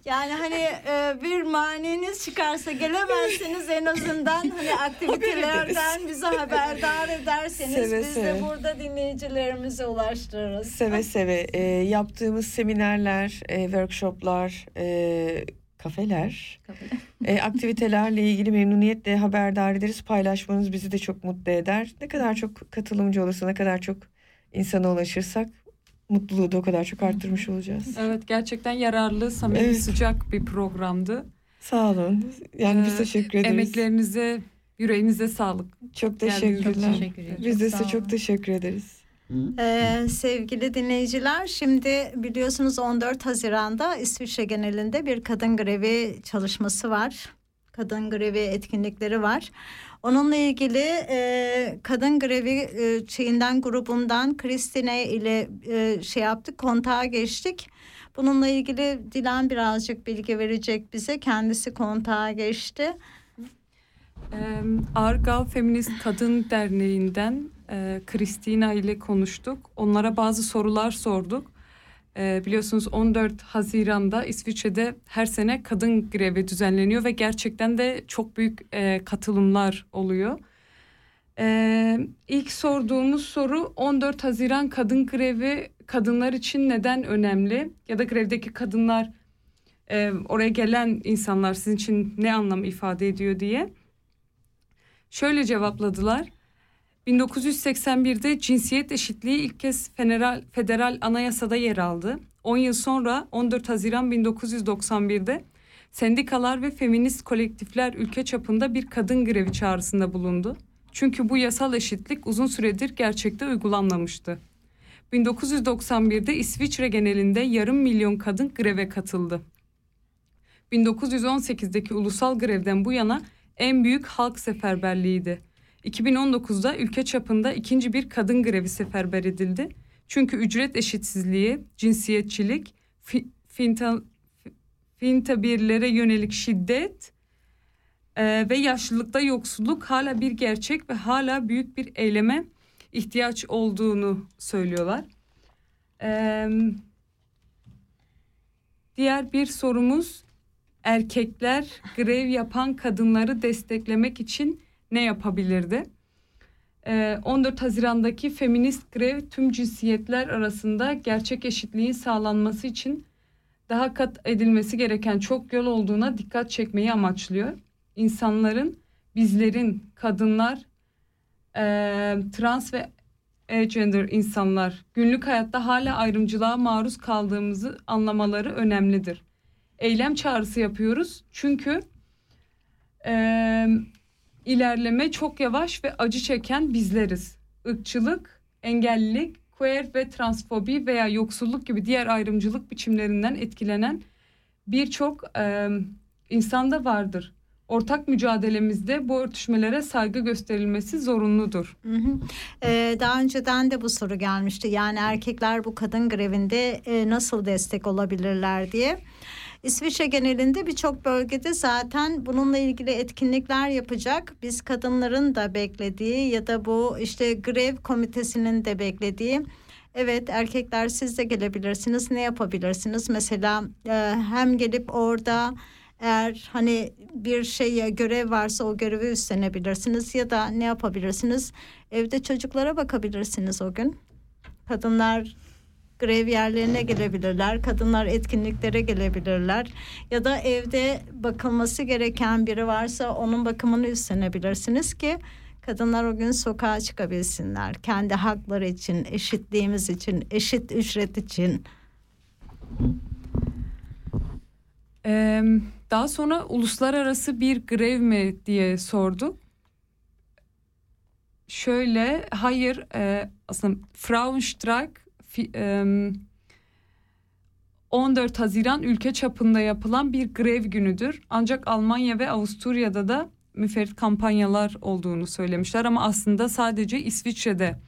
Yani hani e, bir maniniz çıkarsa gelemezseniz en azından hani aktivitelerden bize haberdar ederseniz Seve biz de seve. burada dinleyicilerimize ulaştırırız. Seve seve e, yaptığımız seminerler, e, workshoplar, e, kafeler, e, aktivitelerle ilgili memnuniyetle haberdar ederiz. Paylaşmanız bizi de çok mutlu eder. Ne kadar çok katılımcı olursa, ne kadar çok insana ulaşırsak mutluluğu da o kadar çok arttırmış olacağız. Evet gerçekten yararlı, samimi, Evet. sıcak bir programdı. Sağ olun. Yani biz Ee, teşekkür ederiz. Emeklerinize, yüreğinize sağlık. Çok teşekkürler. Çok teşekkür ederim. Biz de size çok teşekkür ederiz. Ee, sevgili dinleyiciler şimdi biliyorsunuz 14 Haziran'da İsviçre genelinde bir kadın grevi çalışması var. Kadın grevi etkinlikleri var. Onunla ilgili e, kadın grevi e, şeyinden grubundan Kristine ile e, şey yaptık kontağa geçtik. Bununla ilgili Dilan birazcık bilgi verecek bize. Kendisi kontağa geçti. Argal Feminist Kadın Derneği'nden e, Kristina ile konuştuk. Onlara bazı sorular sorduk. Ee, biliyorsunuz 14 Haziran'da İsviçre'de her sene kadın grevi düzenleniyor ve gerçekten de çok büyük e, katılımlar oluyor. İlk sorduğumuz soru 14 Haziran kadın grevi kadınlar için neden önemli? Ya da grevdeki kadınlar e, oraya gelen insanlar sizin için ne anlam ifade ediyor diye. Şöyle cevapladılar. 1981'de cinsiyet eşitliği ilk kez federal, federal anayasada yer aldı. 10 yıl sonra 14 Haziran 1991'de Sendikalar ve feminist kolektifler ülke çapında bir kadın grevi çağrısında bulundu. Çünkü bu yasal eşitlik uzun süredir gerçekte uygulanmamıştı. 1991'de İsviçre genelinde yarım milyon kadın greve katıldı. 1918'deki ulusal grevden bu yana en büyük halk seferberliğiydi. 2019'da ülke çapında ikinci bir kadın grevi seferber edildi. Çünkü ücret eşitsizliği, cinsiyetçilik, fi, finta, fintabirlere yönelik şiddet e, ve yaşlılıkta yoksulluk hala bir gerçek ve hala büyük bir eyleme ihtiyaç olduğunu söylüyorlar. E, diğer bir sorumuz erkekler grev yapan kadınları desteklemek için ne yapabilirdi? 14 Haziran'daki feminist grev tüm cinsiyetler arasında gerçek eşitliğin sağlanması için daha kat edilmesi gereken çok yol olduğuna dikkat çekmeyi amaçlıyor. İnsanların, bizlerin, kadınlar, e, trans ve gender insanlar günlük hayatta hala ayrımcılığa maruz kaldığımızı anlamaları önemlidir. Eylem çağrısı yapıyoruz çünkü e, ilerleme çok yavaş ve acı çeken bizleriz. Irkçılık, engellilik, queer ve transfobi veya yoksulluk gibi diğer ayrımcılık biçimlerinden etkilenen birçok e, insanda vardır. Ortak mücadelemizde bu örtüşmelere saygı gösterilmesi zorunludur. Hı hı. Ee, daha önceden de bu soru gelmişti. Yani erkekler bu kadın grevinde e, nasıl destek olabilirler diye. İsviçre genelinde birçok bölgede zaten bununla ilgili etkinlikler yapacak. Biz kadınların da beklediği ya da bu işte grev komitesinin de beklediği Evet erkekler siz de gelebilirsiniz. Ne yapabilirsiniz? Mesela e, hem gelip orada eğer hani bir şeye görev varsa o görevi üstlenebilirsiniz ya da ne yapabilirsiniz? Evde çocuklara bakabilirsiniz o gün. Kadınlar grev yerlerine gelebilirler. Kadınlar etkinliklere gelebilirler. Ya da evde bakılması gereken biri varsa onun bakımını üstlenebilirsiniz ki kadınlar o gün sokağa çıkabilsinler. Kendi hakları için, eşitliğimiz için, eşit ücret için. Ee, daha sonra uluslararası bir grev mi diye sordu. Şöyle, hayır e, aslında Frauenstreik 14 Haziran ülke çapında yapılan bir grev günüdür. Ancak Almanya ve Avusturya'da da müferit kampanyalar olduğunu söylemişler ama aslında sadece İsviçre'de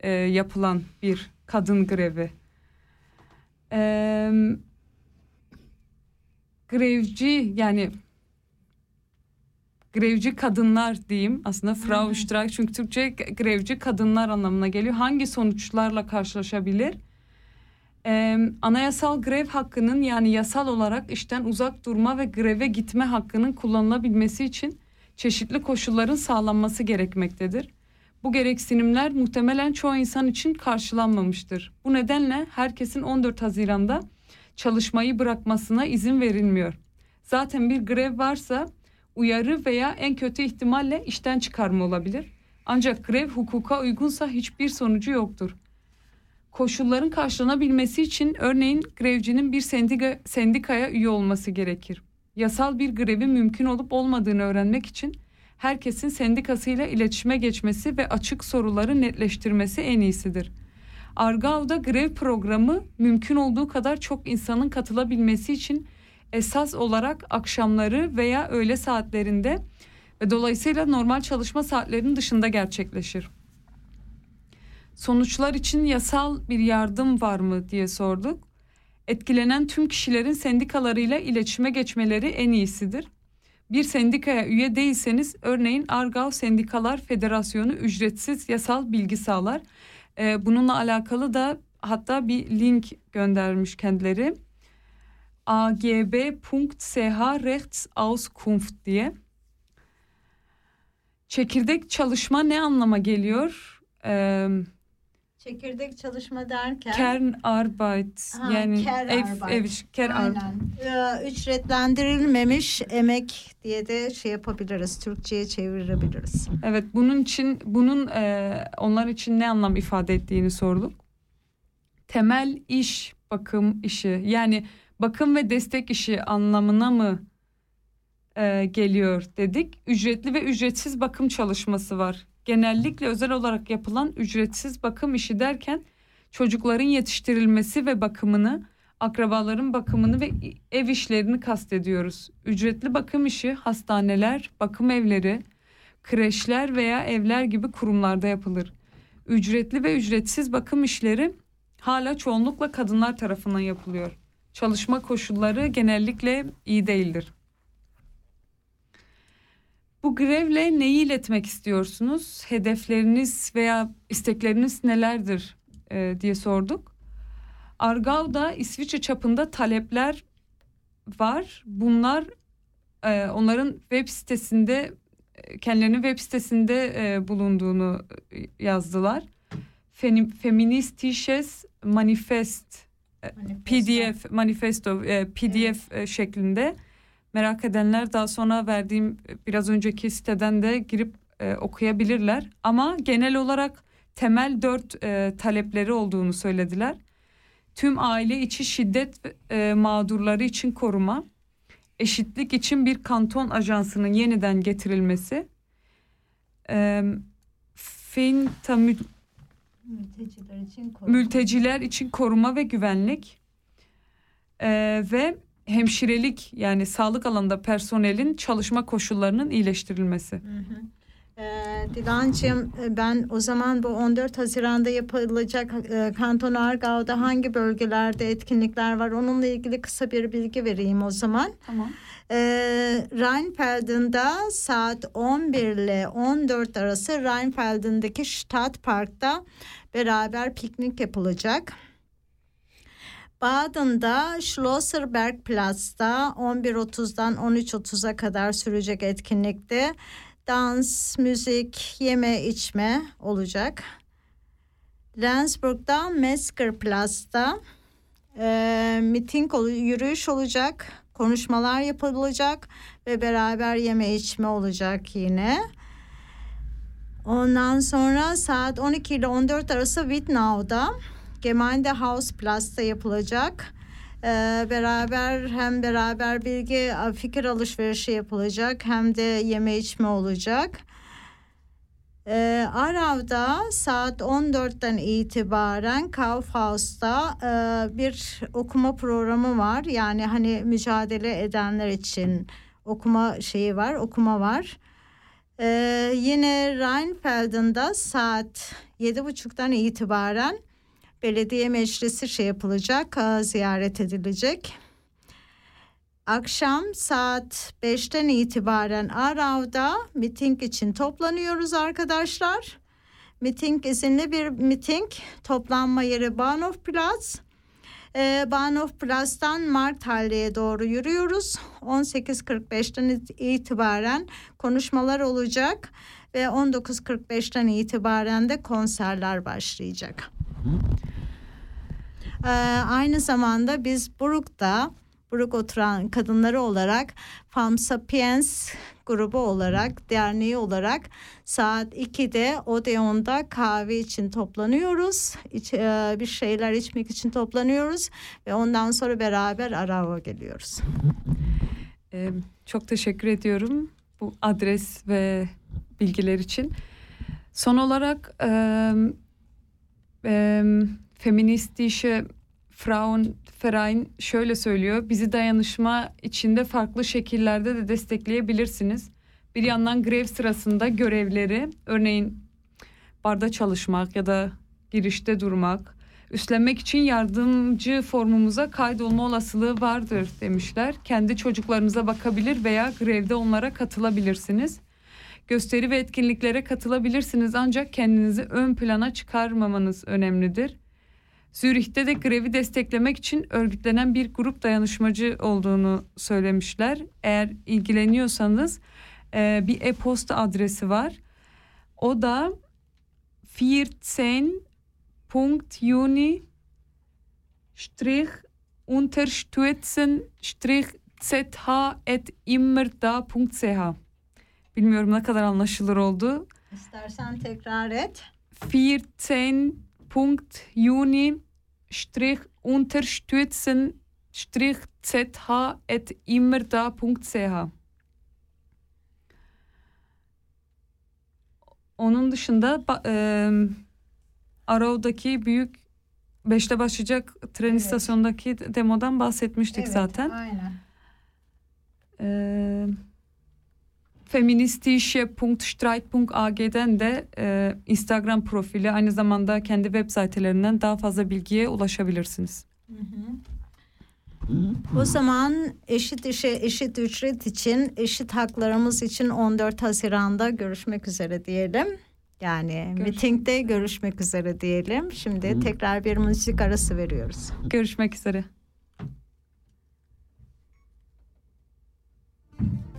e, yapılan bir kadın grevi. E, grevci yani grevci kadınlar diyeyim aslında Frauenstreik çünkü Türkçe grevci kadınlar anlamına geliyor. Hangi sonuçlarla karşılaşabilir? Ee, anayasal grev hakkının yani yasal olarak işten uzak durma ve greve gitme hakkının kullanılabilmesi için çeşitli koşulların sağlanması gerekmektedir. Bu gereksinimler muhtemelen çoğu insan için karşılanmamıştır. Bu nedenle herkesin 14 Haziran'da çalışmayı bırakmasına izin verilmiyor. Zaten bir grev varsa uyarı veya en kötü ihtimalle işten çıkarma olabilir. Ancak grev hukuka uygunsa hiçbir sonucu yoktur. Koşulların karşılanabilmesi için örneğin grevcinin bir sendika, sendikaya üye olması gerekir. Yasal bir grevin mümkün olup olmadığını öğrenmek için herkesin sendikasıyla iletişime geçmesi ve açık soruları netleştirmesi en iyisidir. Argav'da grev programı mümkün olduğu kadar çok insanın katılabilmesi için esas olarak akşamları veya öğle saatlerinde ve dolayısıyla normal çalışma saatlerinin dışında gerçekleşir. Sonuçlar için yasal bir yardım var mı diye sorduk. Etkilenen tüm kişilerin sendikalarıyla iletişime geçmeleri en iyisidir. Bir sendikaya üye değilseniz örneğin Argav Sendikalar Federasyonu ücretsiz yasal bilgi sağlar. Ee, bununla alakalı da hatta bir link göndermiş kendileri agb.ch Rechtsauskunft diye. Çekirdek çalışma ne anlama geliyor? Ee, Çekirdek çalışma derken Kernarbeit ha, yani ev, ev Aynen. Ee, ücretlendirilmemiş emek diye de şey yapabiliriz. Türkçe'ye çevirebiliriz. Evet bunun için bunun e, onlar için ne anlam ifade ettiğini sorduk. Temel iş bakım işi yani bakım ve destek işi anlamına mı e, geliyor dedik. Ücretli ve ücretsiz bakım çalışması var. Genellikle özel olarak yapılan ücretsiz bakım işi derken çocukların yetiştirilmesi ve bakımını, akrabaların bakımını ve ev işlerini kastediyoruz. Ücretli bakım işi hastaneler, bakım evleri, kreşler veya evler gibi kurumlarda yapılır. Ücretli ve ücretsiz bakım işleri hala çoğunlukla kadınlar tarafından yapılıyor. Çalışma koşulları genellikle iyi değildir. Bu grevle neyi iletmek istiyorsunuz? Hedefleriniz veya istekleriniz nelerdir e, diye sorduk. Argau'da İsviçre çapında talepler var. Bunlar e, onların web sitesinde e, kendilerinin web sitesinde e, bulunduğunu e, yazdılar. Fem, Feministisches Manifest e, PDF manifesto e, PDF e, şeklinde merak edenler daha sonra verdiğim e, biraz önceki siteden de girip e, okuyabilirler. Ama genel olarak temel dört e, talepleri olduğunu söylediler. Tüm aile içi şiddet e, mağdurları için koruma, eşitlik için bir kanton ajansının yeniden getirilmesi, e, finta mü, Mülteciler için koruma. mülteciler için koruma ve güvenlik e, ve hemşirelik yani sağlık alanında personelin çalışma koşullarının iyileştirilmesi. Hı hı. Ee, Dilancığım e, ben o zaman bu 14 Haziran'da yapılacak e, Kanton Argau'da hangi bölgelerde etkinlikler var onunla ilgili kısa bir bilgi vereyim o zaman. Tamam. Ee, Rheinfelden'da saat 11 ile 14 arası Rheinfelden'deki Stadtpark'ta beraber piknik yapılacak. Baden'da Schlosserbergplatz'ta 11.30'dan 13.30'a kadar sürecek etkinlikte dans, müzik, yeme içme olacak. Lensburg'da Meskerplatz'ta e, miting, yürüyüş olacak, konuşmalar yapılacak ve beraber yeme içme olacak yine. Ondan sonra saat 12 ile 14 arası Wittnau'da Gemeindehausplatz'ta yapılacak. Ee, beraber hem beraber bilgi fikir alışverişi yapılacak hem de yeme içme olacak. Ee, Arav'da saat 14'ten itibaren Kaufhaus'ta e, bir okuma programı var. Yani hani mücadele edenler için okuma şeyi var, okuma var. Ee, yine Rheinfelden'da saat 7.30'dan itibaren belediye meclisi şey yapılacak, e, ziyaret edilecek. Akşam saat 5'ten itibaren Arav'da miting için toplanıyoruz arkadaşlar. Miting izinli bir miting. Toplanma yeri Bahnhofplatz. Ee, Bahnhofplatz'tan Markthalle'ye doğru yürüyoruz. 18.45'ten itibaren konuşmalar olacak ve 19.45'ten itibaren de konserler başlayacak. Ee, aynı zamanda biz Buruk'ta Buruk oturan kadınları olarak Fam Sapiens grubu olarak, derneği olarak saat 2'de Odeon'da kahve için toplanıyoruz. İç, e, bir şeyler içmek için toplanıyoruz ve ondan sonra beraber Arava geliyoruz. Ee, çok teşekkür ediyorum bu adres ve bilgiler için. Son olarak e, e, Feministische Frauenverein şöyle söylüyor. Bizi dayanışma içinde farklı şekillerde de destekleyebilirsiniz. Bir yandan grev sırasında görevleri örneğin barda çalışmak ya da girişte durmak, üstlenmek için yardımcı formumuza kaydolma olasılığı vardır demişler. Kendi çocuklarınıza bakabilir veya grevde onlara katılabilirsiniz. Gösteri ve etkinliklere katılabilirsiniz ancak kendinizi ön plana çıkarmamanız önemlidir. Zürih'te de grevi desteklemek için örgütlenen bir grup dayanışmacı olduğunu söylemişler. Eğer ilgileniyorsanız e, bir e-posta adresi var. O da 14.juni strich unterstützen strich zh.immerda.ch Bilmiyorum ne kadar anlaşılır oldu. İstersen tekrar et. 14.Juni Strich unterstützen Strich zh et immerda.ch Onun dışında e, Arov'daki büyük beşte başlayacak tren evet. istasyonundaki demodan bahsetmiştik evet, zaten. Aynen. Ee, feministische.streit.ag'den de e, Instagram profili aynı zamanda kendi web sitelerinden daha fazla bilgiye ulaşabilirsiniz. O zaman eşit işe eşit ücret için eşit haklarımız için 14 Haziran'da görüşmek üzere diyelim. Yani mitingde görüşmek üzere diyelim. Şimdi tekrar bir müzik arası veriyoruz. Görüşmek üzere. Felek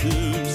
to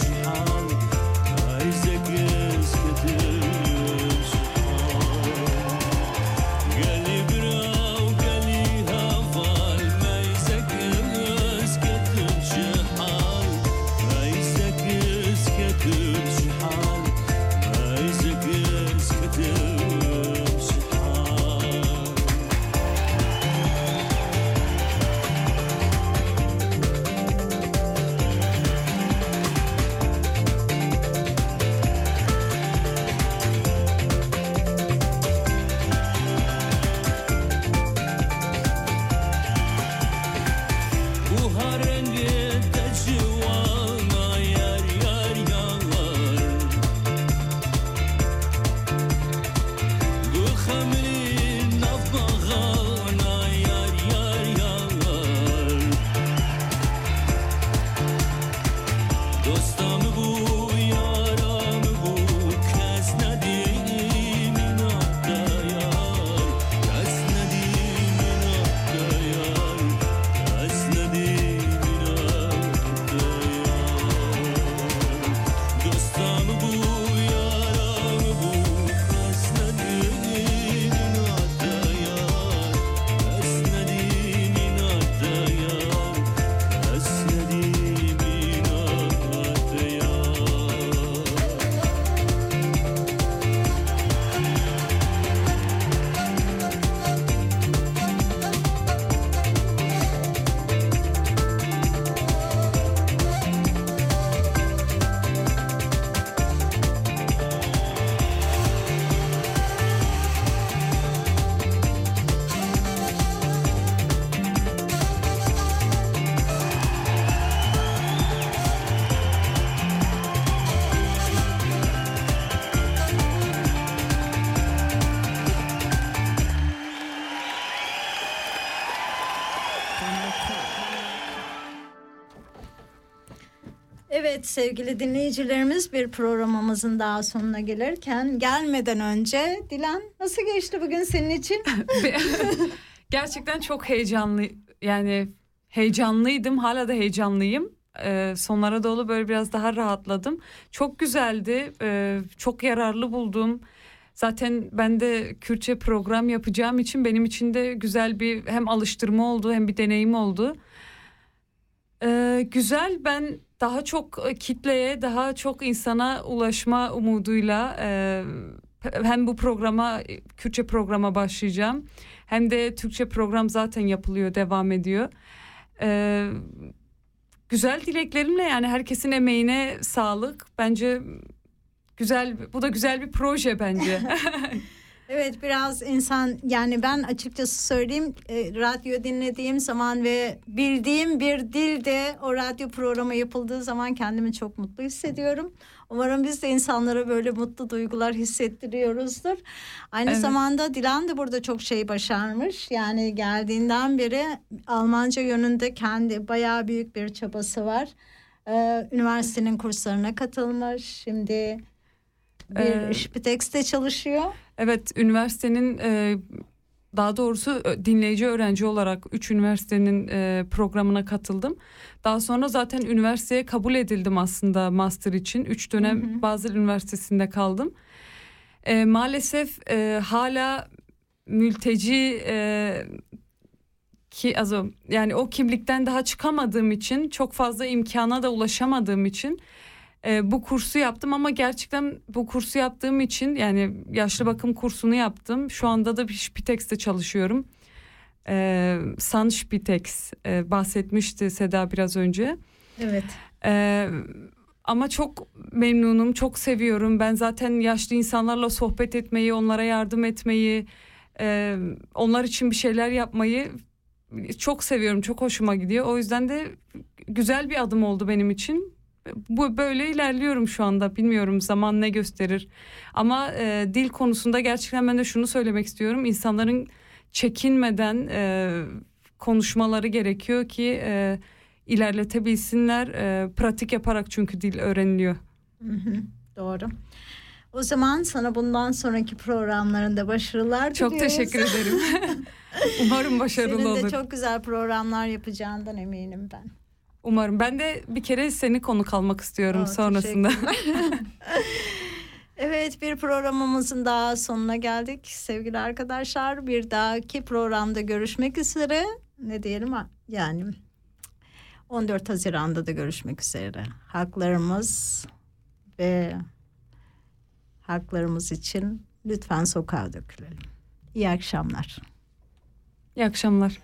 sevgili dinleyicilerimiz bir programımızın daha sonuna gelirken gelmeden önce Dilan nasıl geçti bugün senin için? Gerçekten çok heyecanlı yani heyecanlıydım hala da heyecanlıyım. Ee, sonlara doğru böyle biraz daha rahatladım. Çok güzeldi. Ee, çok yararlı buldum. Zaten ben de Kürtçe program yapacağım için benim için de güzel bir hem alıştırma oldu hem bir deneyim oldu. Ee, güzel ben daha çok e, kitleye daha çok insana ulaşma umuduyla e, hem bu programa Kürtçe programa başlayacağım hem de Türkçe program zaten yapılıyor devam ediyor. Ee, güzel dileklerimle yani herkesin emeğine sağlık bence güzel bu da güzel bir proje bence. Evet biraz insan yani ben açıkçası söyleyeyim e, radyo dinlediğim zaman ve bildiğim bir dilde o radyo programı yapıldığı zaman kendimi çok mutlu hissediyorum. Umarım biz de insanlara böyle mutlu duygular hissettiriyoruzdur. Aynı Evet. zamanda Dilan da burada çok şey başarmış. Yani geldiğinden beri Almanca yönünde kendi bayağı büyük bir çabası var. Ee, üniversitenin kurslarına katılmış. Şimdi bir Ee, Spitex'te çalışıyor. Evet, üniversitenin e, daha doğrusu ö- dinleyici öğrenci olarak 3 üniversitenin e, programına katıldım. Daha sonra zaten üniversiteye kabul edildim aslında master için. 3 dönem Hı hı. Basel Üniversitesi'nde kaldım. E, maalesef e, hala mülteci e, ki also, yani o kimlikten daha çıkamadığım için çok fazla imkana da ulaşamadığım için e, bu kursu yaptım ama gerçekten bu kursu yaptığım için yani yaşlı bakım kursunu yaptım. Şu anda da Spitex'te çalışıyorum. E, Sun Spitex e, bahsetmişti Seda biraz önce. Evet. E, ama çok memnunum, çok seviyorum. Ben zaten yaşlı insanlarla sohbet etmeyi, onlara yardım etmeyi, e, onlar için bir şeyler yapmayı çok seviyorum, çok hoşuma gidiyor. O yüzden de güzel bir adım oldu benim için. Bu böyle ilerliyorum şu anda. Bilmiyorum zaman ne gösterir. Ama e, dil konusunda gerçekten ben de şunu söylemek istiyorum. İnsanların çekinmeden e, konuşmaları gerekiyor ki e, ilerletebilsinler. E, pratik yaparak çünkü dil öğreniliyor. Hı hı, Doğru. O zaman sana bundan sonraki programlarında başarılar Çok diliyoruz. teşekkür ederim. Umarım başarılı Senin de olur. çok güzel programlar yapacağından eminim ben. Umarım. Ben de bir kere seni konuk almak istiyorum Aa, sonrasında. evet bir programımızın daha sonuna geldik sevgili arkadaşlar. Bir dahaki programda görüşmek üzere. Ne diyelim yani 14 Haziran'da da görüşmek üzere. Haklarımız ve haklarımız için lütfen sokağa dökülelim. İyi akşamlar. İyi akşamlar.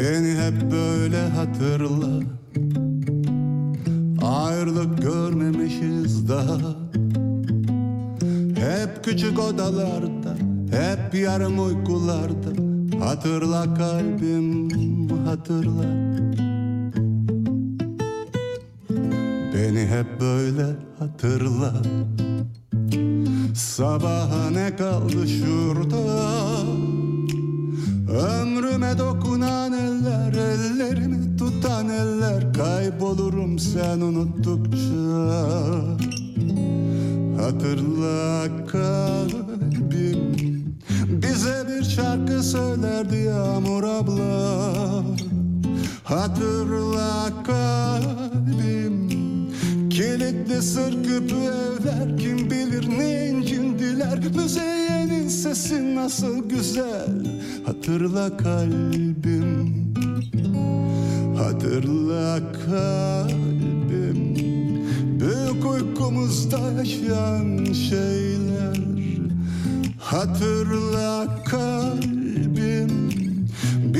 Beni hep böyle hatırla. Ayrılık görmemişiz daha. Hep küçük odalarda Hep yarım uykularda. Hatırla kalbim hatırla. Beni hep böyle hatırla. Sabaha ne kaldı şurada Ömrüme dokunan eller, ellerimi tutan eller Kaybolurum sen unuttukça. Hatırla kalbim Bize bir şarkı söylerdi Yağmur abla. Hatırla kalbim Kilitli sır küpü evler Kim bilir ne incindiler Müzeyyenin sesi nasıl güzel Hatırla kalbim. Hatırla kalbim. Büyük uykumuzda yaşayan şeyler Hatırla kalbim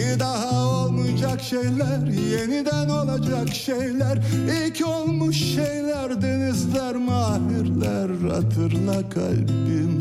Bir daha olmayacak şeyler Yeniden olacak şeyler. İlk olmuş şeyler Denizler, mahirler Hatırla kalbim